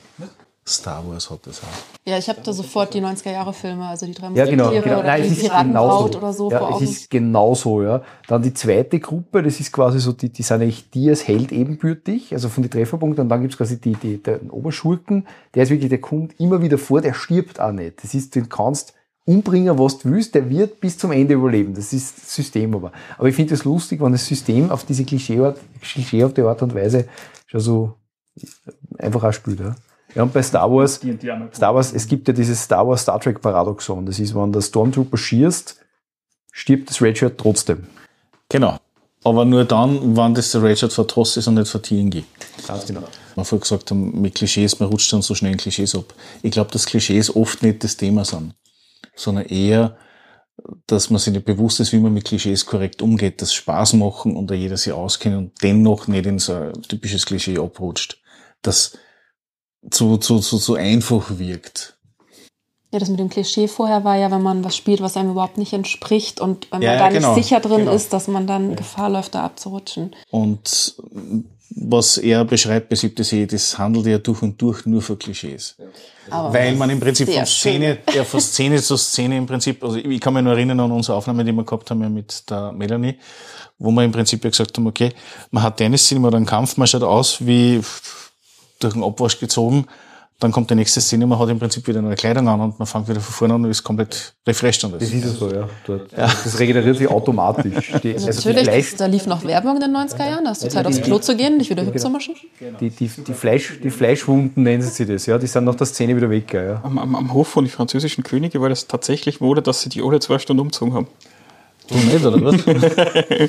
Star Wars hat das auch. Ja, ich habe da sofort die 90er-Jahre-Filme, also die drei Ja, genau. Musketiere genau. oder Nein, die es ist Piratenbraut genauso. oder so ja, vor es Augen. ist genauso, ja. Dann die zweite Gruppe, das ist quasi so, die, die sind eigentlich die als Held ebenbürtig, also von den Trefferpunkten. Und dann gibt's quasi die, die, den Oberschurken, der ist wirklich, der kommt immer wieder vor, der stirbt auch nicht. Das ist, den kannst umbringen, was du willst, der wird bis zum Ende überleben. Das ist das System aber. Aber ich finde es lustig, wenn das System auf diese Klischeeart, klischeehafte Art und Weise schon so einfach auch spielt. Ja. Ja, und bei Star Wars, D&D einmal Star Wars, es gibt ja dieses Star Wars Star Trek Paradoxon. Das ist, wenn der Stormtrooper schießt, stirbt das Redshirt trotzdem. Genau. Aber nur dann, wenn das der für TOS ist und nicht für TNG. Ganz genau. Man vorher gesagt haben, mit Klischees, man rutscht dann so schnell in Klischees ab. Ich glaube, dass Klischees oft nicht das Thema sind, sondern eher, dass man sich nicht bewusst ist, wie man mit Klischees korrekt umgeht, dass Spaß machen und da jeder sich auskennt und dennoch nicht in so ein typisches Klischee abrutscht. Das zu, zu, zu, zu einfach wirkt. Ja, das mit dem Klischee vorher war ja, wenn man was spielt, was einem überhaupt nicht entspricht und wenn man Ja, ja, da genau, nicht sicher drin genau. ist, dass man dann Gefahr läuft, da abzurutschen. Und was er beschreibt bei Siebte See, das handelt ja durch und durch nur für Klischees. Aber Weil man im Prinzip von Szene, ja, von Szene zu Szene im Prinzip, also ich kann mich nur erinnern an unsere Aufnahme, die wir gehabt haben ja mit der Melanie, wo wir im Prinzip ja gesagt haben, okay, man hat Szene, man hat einen Kampf, man schaut aus wie durch den Abwasch gezogen, dann kommt die nächste Szene, man hat im Prinzip wieder eine Kleidung an und man fängt wieder von vorne an und ist komplett refreshed. Und Das ist ja so, ja. Dort, Das regeneriert sich automatisch. Die, also die, Natürlich, Fleisch, das, da lief noch Werbung in den 90er Jahren, da hast du Zeit aufs Klo zu gehen, dich wieder hübsch zu maschen. die, die, die, Fleisch, die Fleischwunden nennen sie das, ja. Die sind nach der Szene wieder weg, ja. Am, am, am Hof von den französischen Könige war das tatsächlich Mode, dass sie die alle zwei Stunden umgezogen haben. Du nicht, oder was?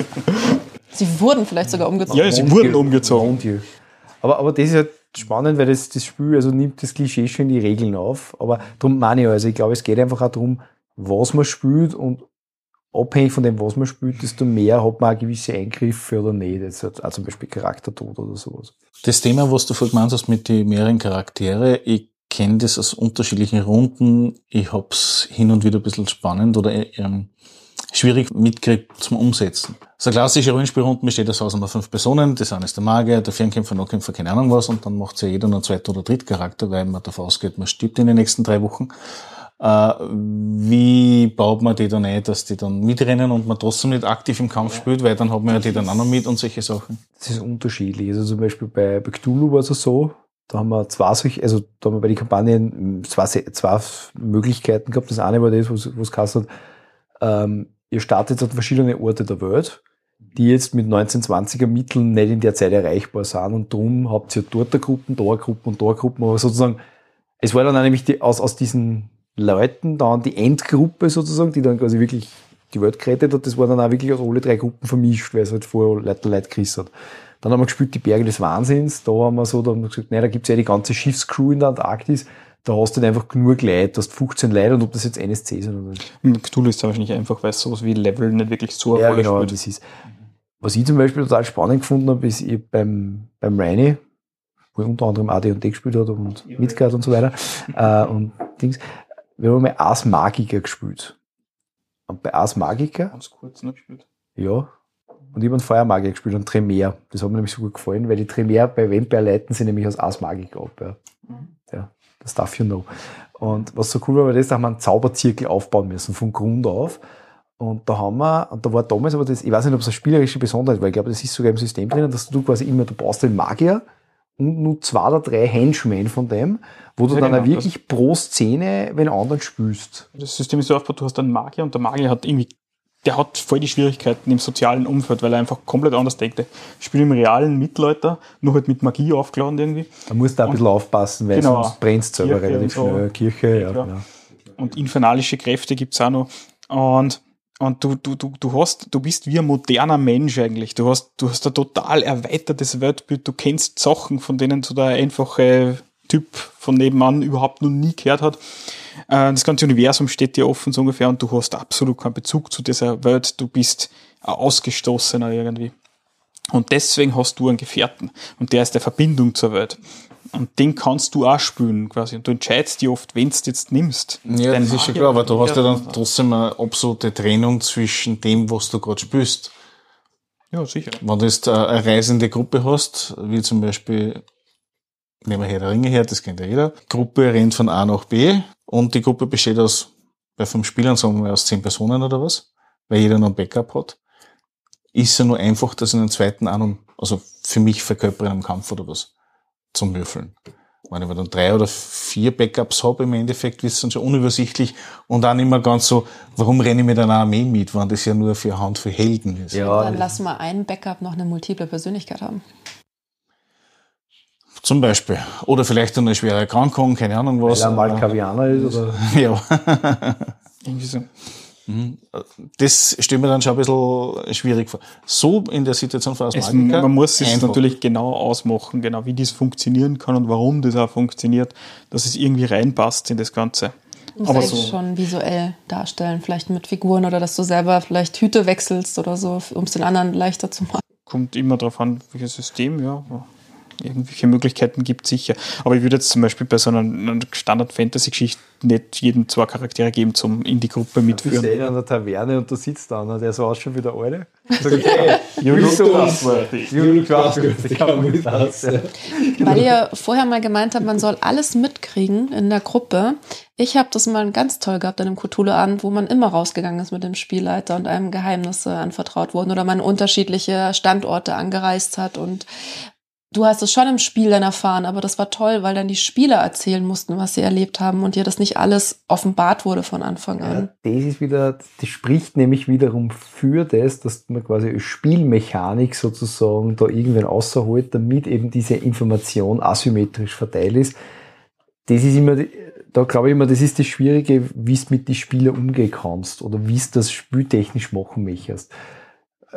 Sie wurden vielleicht sogar umgezogen. Ja, sie wurden umgezogen. Aber, aber das ist halt spannend, weil das, das Spiel also nimmt das Klischee schon die Regeln auf. Aber darum meine ich, also ich glaube, es geht einfach auch darum, was man spielt und abhängig von dem, was man spielt, desto mehr hat man auch gewisse Eingriffe oder nicht. Jetzt hat auch zum Beispiel Charaktertod oder sowas. Das Thema, was du vorhin gemeint hast mit den mehreren Charaktere, ich kenne das aus unterschiedlichen Runden. Ich hab's hin und wieder ein bisschen spannend oder ähm, schwierig mitgekriegt zum Umsetzen. So eine klassische Rollenspielrunde besteht aus aus fünf Personen. Das eine ist der Magier, der Fernkämpfer, Nahkämpfer, keine Ahnung was. Und dann macht ja jeder noch zweiten oder dritten Charakter, weil man davon ausgeht, man stirbt in den nächsten drei Wochen. Äh, wie baut man die dann ein, dass die dann mitrennen und man trotzdem nicht aktiv im Kampf spielt, weil dann hat man ja die dann auch noch mit und solche Sachen. Das ist unterschiedlich. Also zum Beispiel bei, bei Cthulhu war es so, da haben wir zwei solche, also da haben wir bei den Kampagnen zwei, zwei Möglichkeiten gehabt. Das eine war das, wo es hat, ähm, ihr startet an verschiedene Orte der Welt, die jetzt mit 1920er Mitteln nicht in der Zeit erreichbar sind und darum habt ihr dort Gruppen, da Gruppen und da Gruppen, aber sozusagen, es war dann nämlich die, aus, aus diesen Leuten dann die Endgruppe sozusagen, die dann quasi wirklich die Welt gerettet hat, das war dann auch wirklich aus alle drei Gruppen vermischt, weil es halt vorher Leute, Leute gerissen hat. Dann haben wir gespielt die Berge des Wahnsinns, da haben wir so, da haben wir gesagt, nein, da gibt's ja die ganze Schiffscrew in der Antarktis, da hast du halt einfach genug Leute, du hast 15 Leute und ob das jetzt NSC sind oder nicht. Cthulhu ist wahrscheinlich einfach, weil es sowas wie Level nicht wirklich so ja, genau, spielt. das ist. Was ich zum Beispiel total spannend gefunden habe, ist ich beim, beim Rainy, wo ich unter anderem AD&D gespielt hat und Midgard und so weiter, äh, und Dings, wir haben mal Ars Magica gespielt. Und bei Ars Magica. Ganz kurz noch gespielt. Ja. Und ich habe einen Feuermagier gespielt und Tremere. Das hat mir nämlich so gut gefallen, weil die Tremere bei Vampire-Leuten sind nämlich aus Ars Magica ab. Ja. Mhm. Das darf you know. Und was so cool war, war das, da haben wir einen Zauberzirkel aufbauen müssen, von Grund auf. Und da haben wir, und da war damals aber das, ich weiß nicht, ob es eine spielerische Besonderheit war, ich glaube, das ist sogar im System drinnen, dass du quasi immer, du brauchst den Magier und nur zwei oder drei Henchmen von dem, wo du ja, dann genau, wirklich pro Szene wenn anderen spielst. Das System ist so aufgebaut, du hast einen Magier und der Magier hat irgendwie, der hat voll die Schwierigkeiten im sozialen Umfeld, weil er einfach komplett anders denkt. Ich spiele im realen Mittelalter, nur halt mit Magie aufgeladen irgendwie. Da musst du auch ein bisschen aufpassen, weil genau, sonst brennst du selber relativ so. schnell. Kirche, ja. ja. Und infernalische Kräfte gibt's auch noch. Und und du, du, du, du hast, du bist wie ein moderner Mensch eigentlich. Du hast, du hast ein total erweitertes Weltbild. Du kennst Sachen, von denen so der einfache Typ von nebenan überhaupt noch nie gehört hat. Äh, das ganze Universum steht dir offen so ungefähr und du hast absolut keinen Bezug zu dieser Welt. Du bist ein Ausgestoßener irgendwie. Und deswegen hast du einen Gefährten. Und der ist der Verbindung zur Welt. Und den kannst du auch spülen quasi. Und du entscheidest dich oft, wenn du jetzt nimmst. Ja, das ist schon klar, aber du hast ja dann trotzdem eine absolute Trennung zwischen dem, was du gerade spürst. Ja, sicher. Wenn du jetzt eine reisende Gruppe hast, wie zum Beispiel, nehmen wir Herr der Ringe her, das kennt ja jeder. Gruppe rennt von A nach B und die Gruppe besteht aus, bei fünf Spielern sagen wir aus zehn Personen oder was, weil jeder noch ein Backup hat. Ist ja nur einfach, dass in den zweiten auch noch, also für mich verkörpere in einem Kampf oder was zum Würfeln. Wenn ich dann drei oder vier Backups habe, im Endeffekt ist es dann schon unübersichtlich und dann immer ganz so, warum renne ich mit einer Armee mit, wenn das ja nur für eine Handvoll Helden ist. Ja, dann lassen wir einen Backup noch eine multiple Persönlichkeit haben. Zum Beispiel. Oder vielleicht eine schwere Erkrankung, keine Ahnung was. Weil er mal Kavianer ist, oder? Ja. Irgendwie so. Mhm. Das stellt mir dann schon ein bisschen schwierig vor. So in der Situation von Asthmatiker. Man muss es natürlich genau ausmachen, genau wie das funktionieren kann und warum das auch funktioniert, dass es irgendwie reinpasst in das Ganze. Muss Aber so schon visuell darstellen, vielleicht mit Figuren oder dass du selber vielleicht Hüte wechselst oder so, um es den anderen leichter zu machen. Kommt immer darauf an, welches System, ja irgendwelche Möglichkeiten gibt, sicher. Aber ich würde jetzt zum Beispiel bei so einer, einer Standard-Fantasy-Geschichte nicht jedem zwei Charaktere geben, zum in die Gruppe mitführen. Du bist an der Taverne und du sitzt da und der so ausschaut wie der Alte. Sagt, hey, you look trustworthy. You look trustworthy. Weil ihr vorher mal gemeint habt, man soll alles mitkriegen in der Gruppe. Ich habe das mal ganz toll gehabt an einem Cthulhu-Abend, wo man immer rausgegangen ist mit dem Spielleiter und einem Geheimnisse anvertraut wurden oder man unterschiedliche Standorte angereist hat und du hast es schon im Spiel dann erfahren, aber das war toll, weil dann die Spieler erzählen mussten, was sie erlebt haben und dir das nicht alles offenbart wurde von Anfang an. Ja, das ist wieder, das spricht nämlich wiederum für das, dass man quasi Spielmechanik sozusagen da irgendwann außerholt, damit eben diese Information asymmetrisch verteilt ist. Das ist immer, da glaube ich immer, das ist das Schwierige, wie du mit den Spielern umgehen kannst oder wie du das spieltechnisch machen möchtest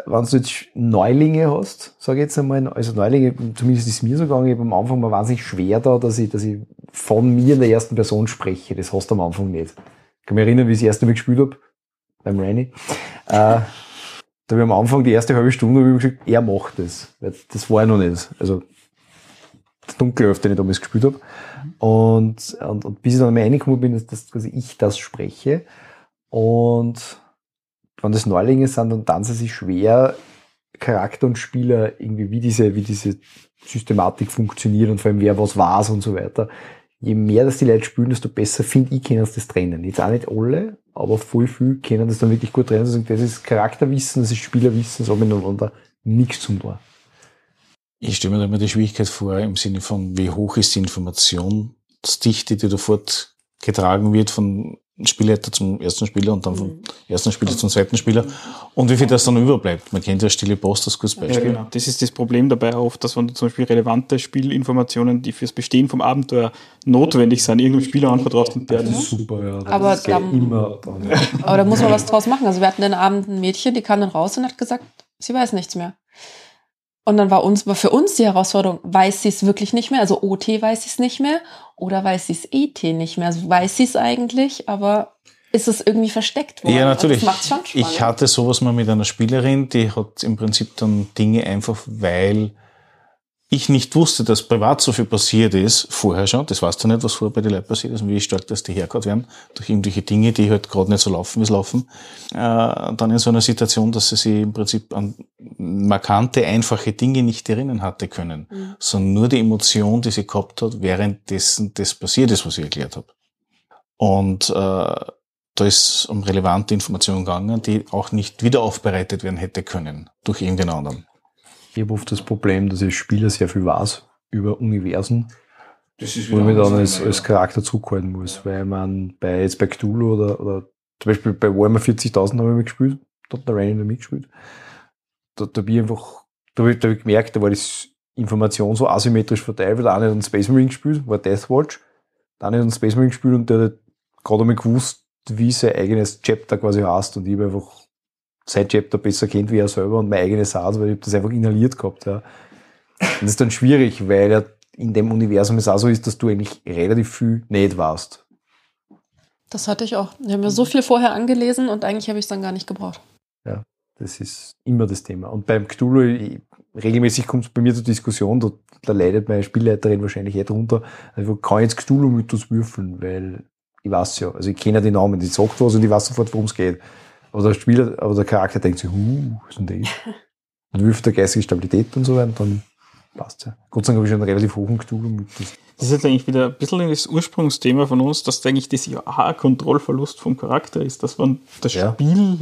wenn du jetzt Neulinge hast, sage ich jetzt einmal, also Neulinge, zumindest ist es mir so gegangen, ich habe am Anfang mal wahnsinnig schwer da, dass ich, dass ich von mir in der ersten Person spreche. Das hast du am Anfang nicht. Ich kann mich erinnern, wie ich das erste Mal gespielt habe, beim Rainy. da habe ich am Anfang die erste halbe Stunde hab ich gesagt, er macht das. Das war ja noch nicht. Also das Dunkelelf, den ich damals gespielt habe. Und, und, und bis ich dann mal reingekommen bin, dass, dass ich das spreche. Und wenn das Neulinge sind, dann dann sie schwer, Charakter und Spieler irgendwie, wie diese, wie diese Systematik funktioniert und vor allem wer was weiß und so weiter. Je mehr das die Leute spielen, desto besser finde ich, können sie das trennen. Jetzt auch nicht alle, aber voll viel können das dann wirklich gut trennen. Also das ist Charakterwissen, das ist Spielerwissen, hat miteinander nichts zum tun. Ich stelle mir da immer die Schwierigkeit vor, im Sinne von, wie hoch ist die Informationsdichte, die da fortgetragen wird von Spielleiter zum ersten Spieler und dann vom Mhm. ersten Spieler zum zweiten Spieler und wie viel das dann überbleibt. Man kennt ja Stille Post als gutes Ja, Beispiel. genau. Das ist das Problem dabei oft, dass wenn du zum Beispiel relevante Spielinformationen, die fürs Bestehen vom Abenteuer notwendig sind, irgendeinem Spieler anvertraust und der das super, ja. Das Aber ist ja dann- immer. Aber da muss man was draus machen. Also wir hatten den Abend ein Mädchen, die kam dann raus und hat gesagt, sie weiß nichts mehr. Und dann war uns, war für uns die Herausforderung, weiß sie es wirklich nicht mehr? Also OT weiß sie es nicht mehr oder weiß sie es ET nicht mehr? Also weiß sie es eigentlich, aber ist es irgendwie versteckt worden? Ja, natürlich. Schon spannend. Ich hatte sowas mal mit einer Spielerin, die hat im Prinzip dann Dinge einfach, weil ich nicht wusste, dass privat so viel passiert ist, vorher schon, das weißt du nicht, was vorher bei den Leuten passiert ist und wie stark dass die hergehauen werden, durch irgendwelche Dinge, die halt gerade nicht so laufen, wie es laufen, äh, dann in so einer Situation, dass sie sich im Prinzip an markante, einfache Dinge nicht erinnern hatte können, Mhm. sondern nur die Emotion, die sie gehabt hat, währenddessen das passiert ist, was ich erklärt habe. Und äh, da ist um relevante Informationen gegangen, die auch nicht wieder aufbereitet werden hätte können durch irgendeinen anderen. Ich habe oft das Problem, dass ich als Spieler sehr viel weiß über Universen, wo ich mich dann als, als Charakter zurückhalten muss, weil man bei, jetzt bei Cthulhu oder, oder zum Beispiel bei Warhammer 40.000 habe ich mitgespielt, da hat der Ryan mitgespielt. Da, da bin ich einfach, da habe ich, da hab ich gemerkt, da war die Information so asymmetrisch verteilt, weil der eine hat einen Space Marine gespielt, war Deathwatch, der eine hat einen Space Marine gespielt und der hat gerade einmal gewusst, wie sein eigenes Chapter quasi heißt. Und ich habe einfach sein Chapter besser kennt wie er selber und mein eigenes Satz, weil ich das einfach inhaliert gehabt. Ja. Und das ist dann schwierig, weil ja in dem Universum es auch so ist, dass du eigentlich relativ viel nicht weißt. Das hatte ich auch. Ich habe mir so viel vorher angelesen und eigentlich habe ich es dann gar nicht gebraucht. Das ist immer das Thema. Und beim Cthulhu, ich, regelmäßig kommt es bei mir zur Diskussion, da, da leidet meine Spielleiterin wahrscheinlich eh drunter. Also ich kann jetzt Cthulhu mit das würfeln, weil ich weiß ja, also ich kenne ja die Namen, die sagt was und ich weiß sofort, worum es geht. Aber der Spieler, aber der Charakter denkt sich, huh, was ist denn das? Und würfelt der geistige Stabilität und so weiter, und dann passt ja. Gott sei Dank habe ich schon einen relativ hohen Cthulhu mit. Das Das ist jetzt eigentlich wieder ein bisschen das Ursprungsthema von uns, dass eigentlich das Kontrollverlust vom Charakter ist, dass man das Ja. Spiel,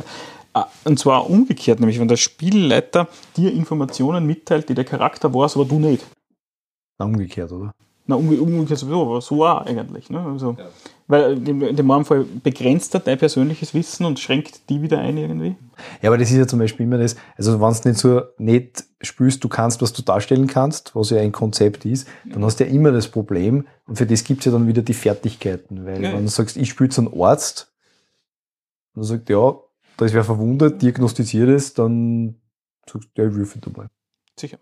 äh, und zwar umgekehrt, nämlich wenn der Spielleiter dir Informationen mitteilt, die der Charakter weiß, aber du nicht. Na, umgekehrt, oder? Na, umge umgekehrt sowieso, aber so auch eigentlich. Ne? Also, Weil in, dem Fall begrenzt er dein persönliches Wissen und schränkt die wieder ein irgendwie. Ja, aber das ist ja zum Beispiel immer das, also wenn du nicht so nicht spürst, du kannst, was du darstellen kannst, was ja ein Konzept ist, dann hast du ja immer das Problem und für das gibt's ja dann wieder die Fertigkeiten, weil Ja. wenn du sagst, ich so einen Arzt und er sagt, ja, da ist wer verwundert, diagnostiziert es, dann sagst du, ja, ich würfel du mal. Sicher.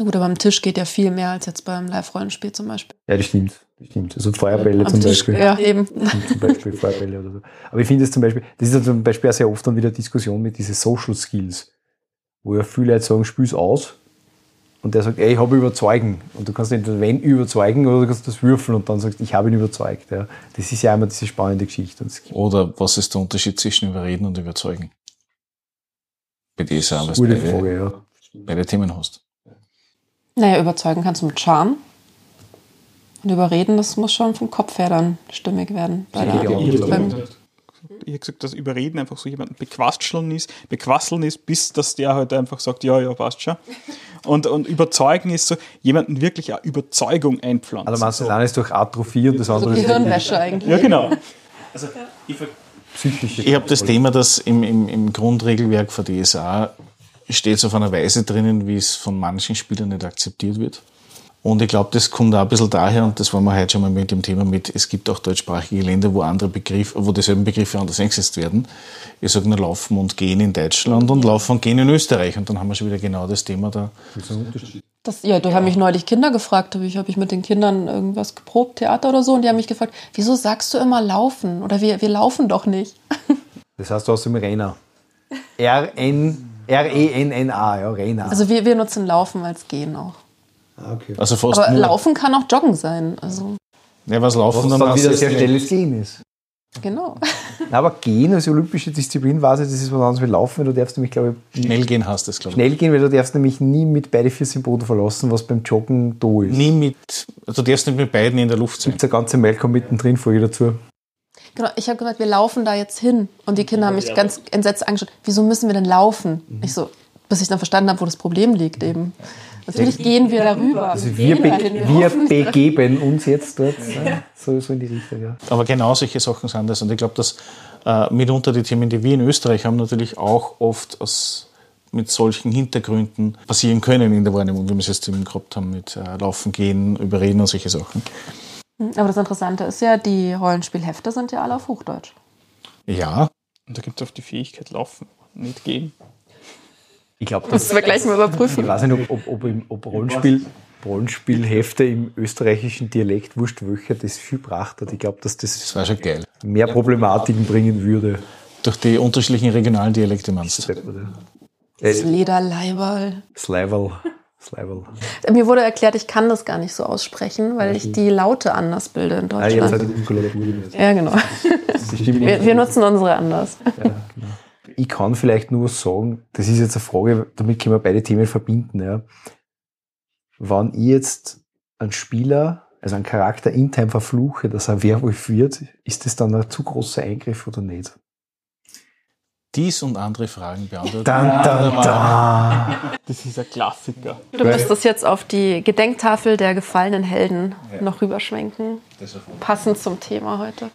Na gut, aber am Tisch geht ja viel mehr als jetzt beim Live-Rollenspiel zum Beispiel. Ja, das stimmt, das stimmt. Also Feuerbälle Am zum Tisch, Beispiel. ja, eben. zum Beispiel Feuerbälle oder so. Aber ich finde es zum Beispiel, das ist ja zum Beispiel auch sehr oft dann wieder Diskussion mit diesen Social Skills, wo ja viele Leute sagen, spiel's aus. Und der sagt, ey, ich habe überzeugen. Und du kannst entweder wenn überzeugen oder du kannst das würfeln und dann sagst, ich habe ihn überzeugt. Ja. Das ist ja immer diese spannende Geschichte. Oder was ist der Unterschied zwischen überreden und überzeugen? Bei dir ist ja alles gute Frage, ja. beide Themen hast. Naja, überzeugen kannst du mit Charme. Und überreden, das muss schon vom Kopf her dann stimmig werden. Bei Ja, der, Ich habe gesagt, dass Überreden einfach so jemanden bequasteln ist, bequasseln ist, bis dass der halt einfach sagt, ja, ja, passt schon. Und, und überzeugen ist so, jemanden wirklich eine Überzeugung einpflanzen. Also meinst du, das eine ist durch Atrophie und das so andere ist Gehirnwäsche eigentlich. Ja, genau. psychische. Ich habe das Thema, das im, im, im Grundregelwerk von DSA steht auf einer Weise drinnen, wie es von manchen Spielern nicht akzeptiert wird. Und ich glaube, das kommt auch ein bisschen daher, und das waren wir heute schon mal mit dem Thema mit, es gibt auch deutschsprachige Länder, wo andere Begriffe, wo dieselben Begriffe anders eingesetzt werden. Ich sage nur laufen und gehen in Deutschland und laufen und gehen in Österreich. Und dann haben wir schon wieder genau das Thema da. Das, ja, da haben mich neulich Kinder gefragt, habe ich, hab ich mit den Kindern irgendwas geprobt, Theater oder so, und die haben mich gefragt, wieso sagst du immer laufen? Oder wir, wir laufen doch nicht. Das heißt, du hast im Renner. R-N, R-E-N-N-A, ja, Rena. Also wir, wir nutzen Laufen als Gehen auch. ah, okay. Also fast Aber nur. Laufen kann auch Joggen sein. Also Ja, was laufen Was dann dann wieder sehr schnelles Gehen ist. genau. Na, aber Gehen als olympische Disziplin weiß ich, das ist was anderes wie Laufen, weil du darfst nämlich, glaube ich, Schnell gehen hast du es, glaube ich. schnell gehen, weil du darfst nämlich nie mit beide Füße im Boden verlassen, was beim Joggen da ist. Nie mit, also du darfst nicht mit beiden in der Luft sein. Gibt eine ganze Malcolm mittendrin Folge dazu. Genau, ich habe gesagt, wir laufen da jetzt hin. Und die Kinder haben mich ganz entsetzt angeschaut. Wieso müssen wir denn laufen? Ich so, bis ich dann verstanden habe, wo das Problem liegt eben. Natürlich gehen wir darüber. Also wir, be dahin, wir begeben uns jetzt dort. Ja. So, so in die Richtung, ja. Aber genau solche Sachen sind das. Und ich glaube, dass äh, mitunter die Themen, die wir in Österreich haben, natürlich auch oft aus, mit solchen Hintergründen passieren können in der Wahrnehmung, wie wir es jetzt eben gehabt haben mit äh, Laufen, Gehen, Überreden und solche Sachen. Aber das Interessante ist ja, die Rollenspielhefte sind ja alle auf Hochdeutsch. Ja, Und da gibt es auch die Fähigkeit laufen, nicht gehen. Ich glaube, das Müssen wir gleich mal überprüfen. Ich weiß nicht, ob, ob, ob, im- ob Rollenspiel, Rollenspielhefte im österreichischen Dialekt, wurscht welcher, das viel gebracht hat. Ich glaube, dass das das war schon geil. mehr Problematiken bringen würde. Durch die unterschiedlichen regionalen Dialekte meinst du? Äh, Lederleiberl. Slival. Mir wurde erklärt, ich kann das gar nicht so aussprechen, weil ich die Laute anders bilde in Ah, jetzt Deutschland. Muskulatur nicht. Ja, genau. Wir, wir nutzen unsere anders. Ich kann vielleicht nur sagen, das ist jetzt eine Frage, damit können wir beide Themen verbinden. Ja. Wenn ich jetzt einen Spieler, also einen Charakter in Time verfluche, dass er Werwolf wird, ist das dann ein zu großer Eingriff oder nicht? Dies und andere Fragen beantwortet. Dann, dann, dann. Das ist ein Klassiker. Du müsstest jetzt auf die Gedenktafel der gefallenen Helden noch rüberschwenken. Passend zum Thema heute.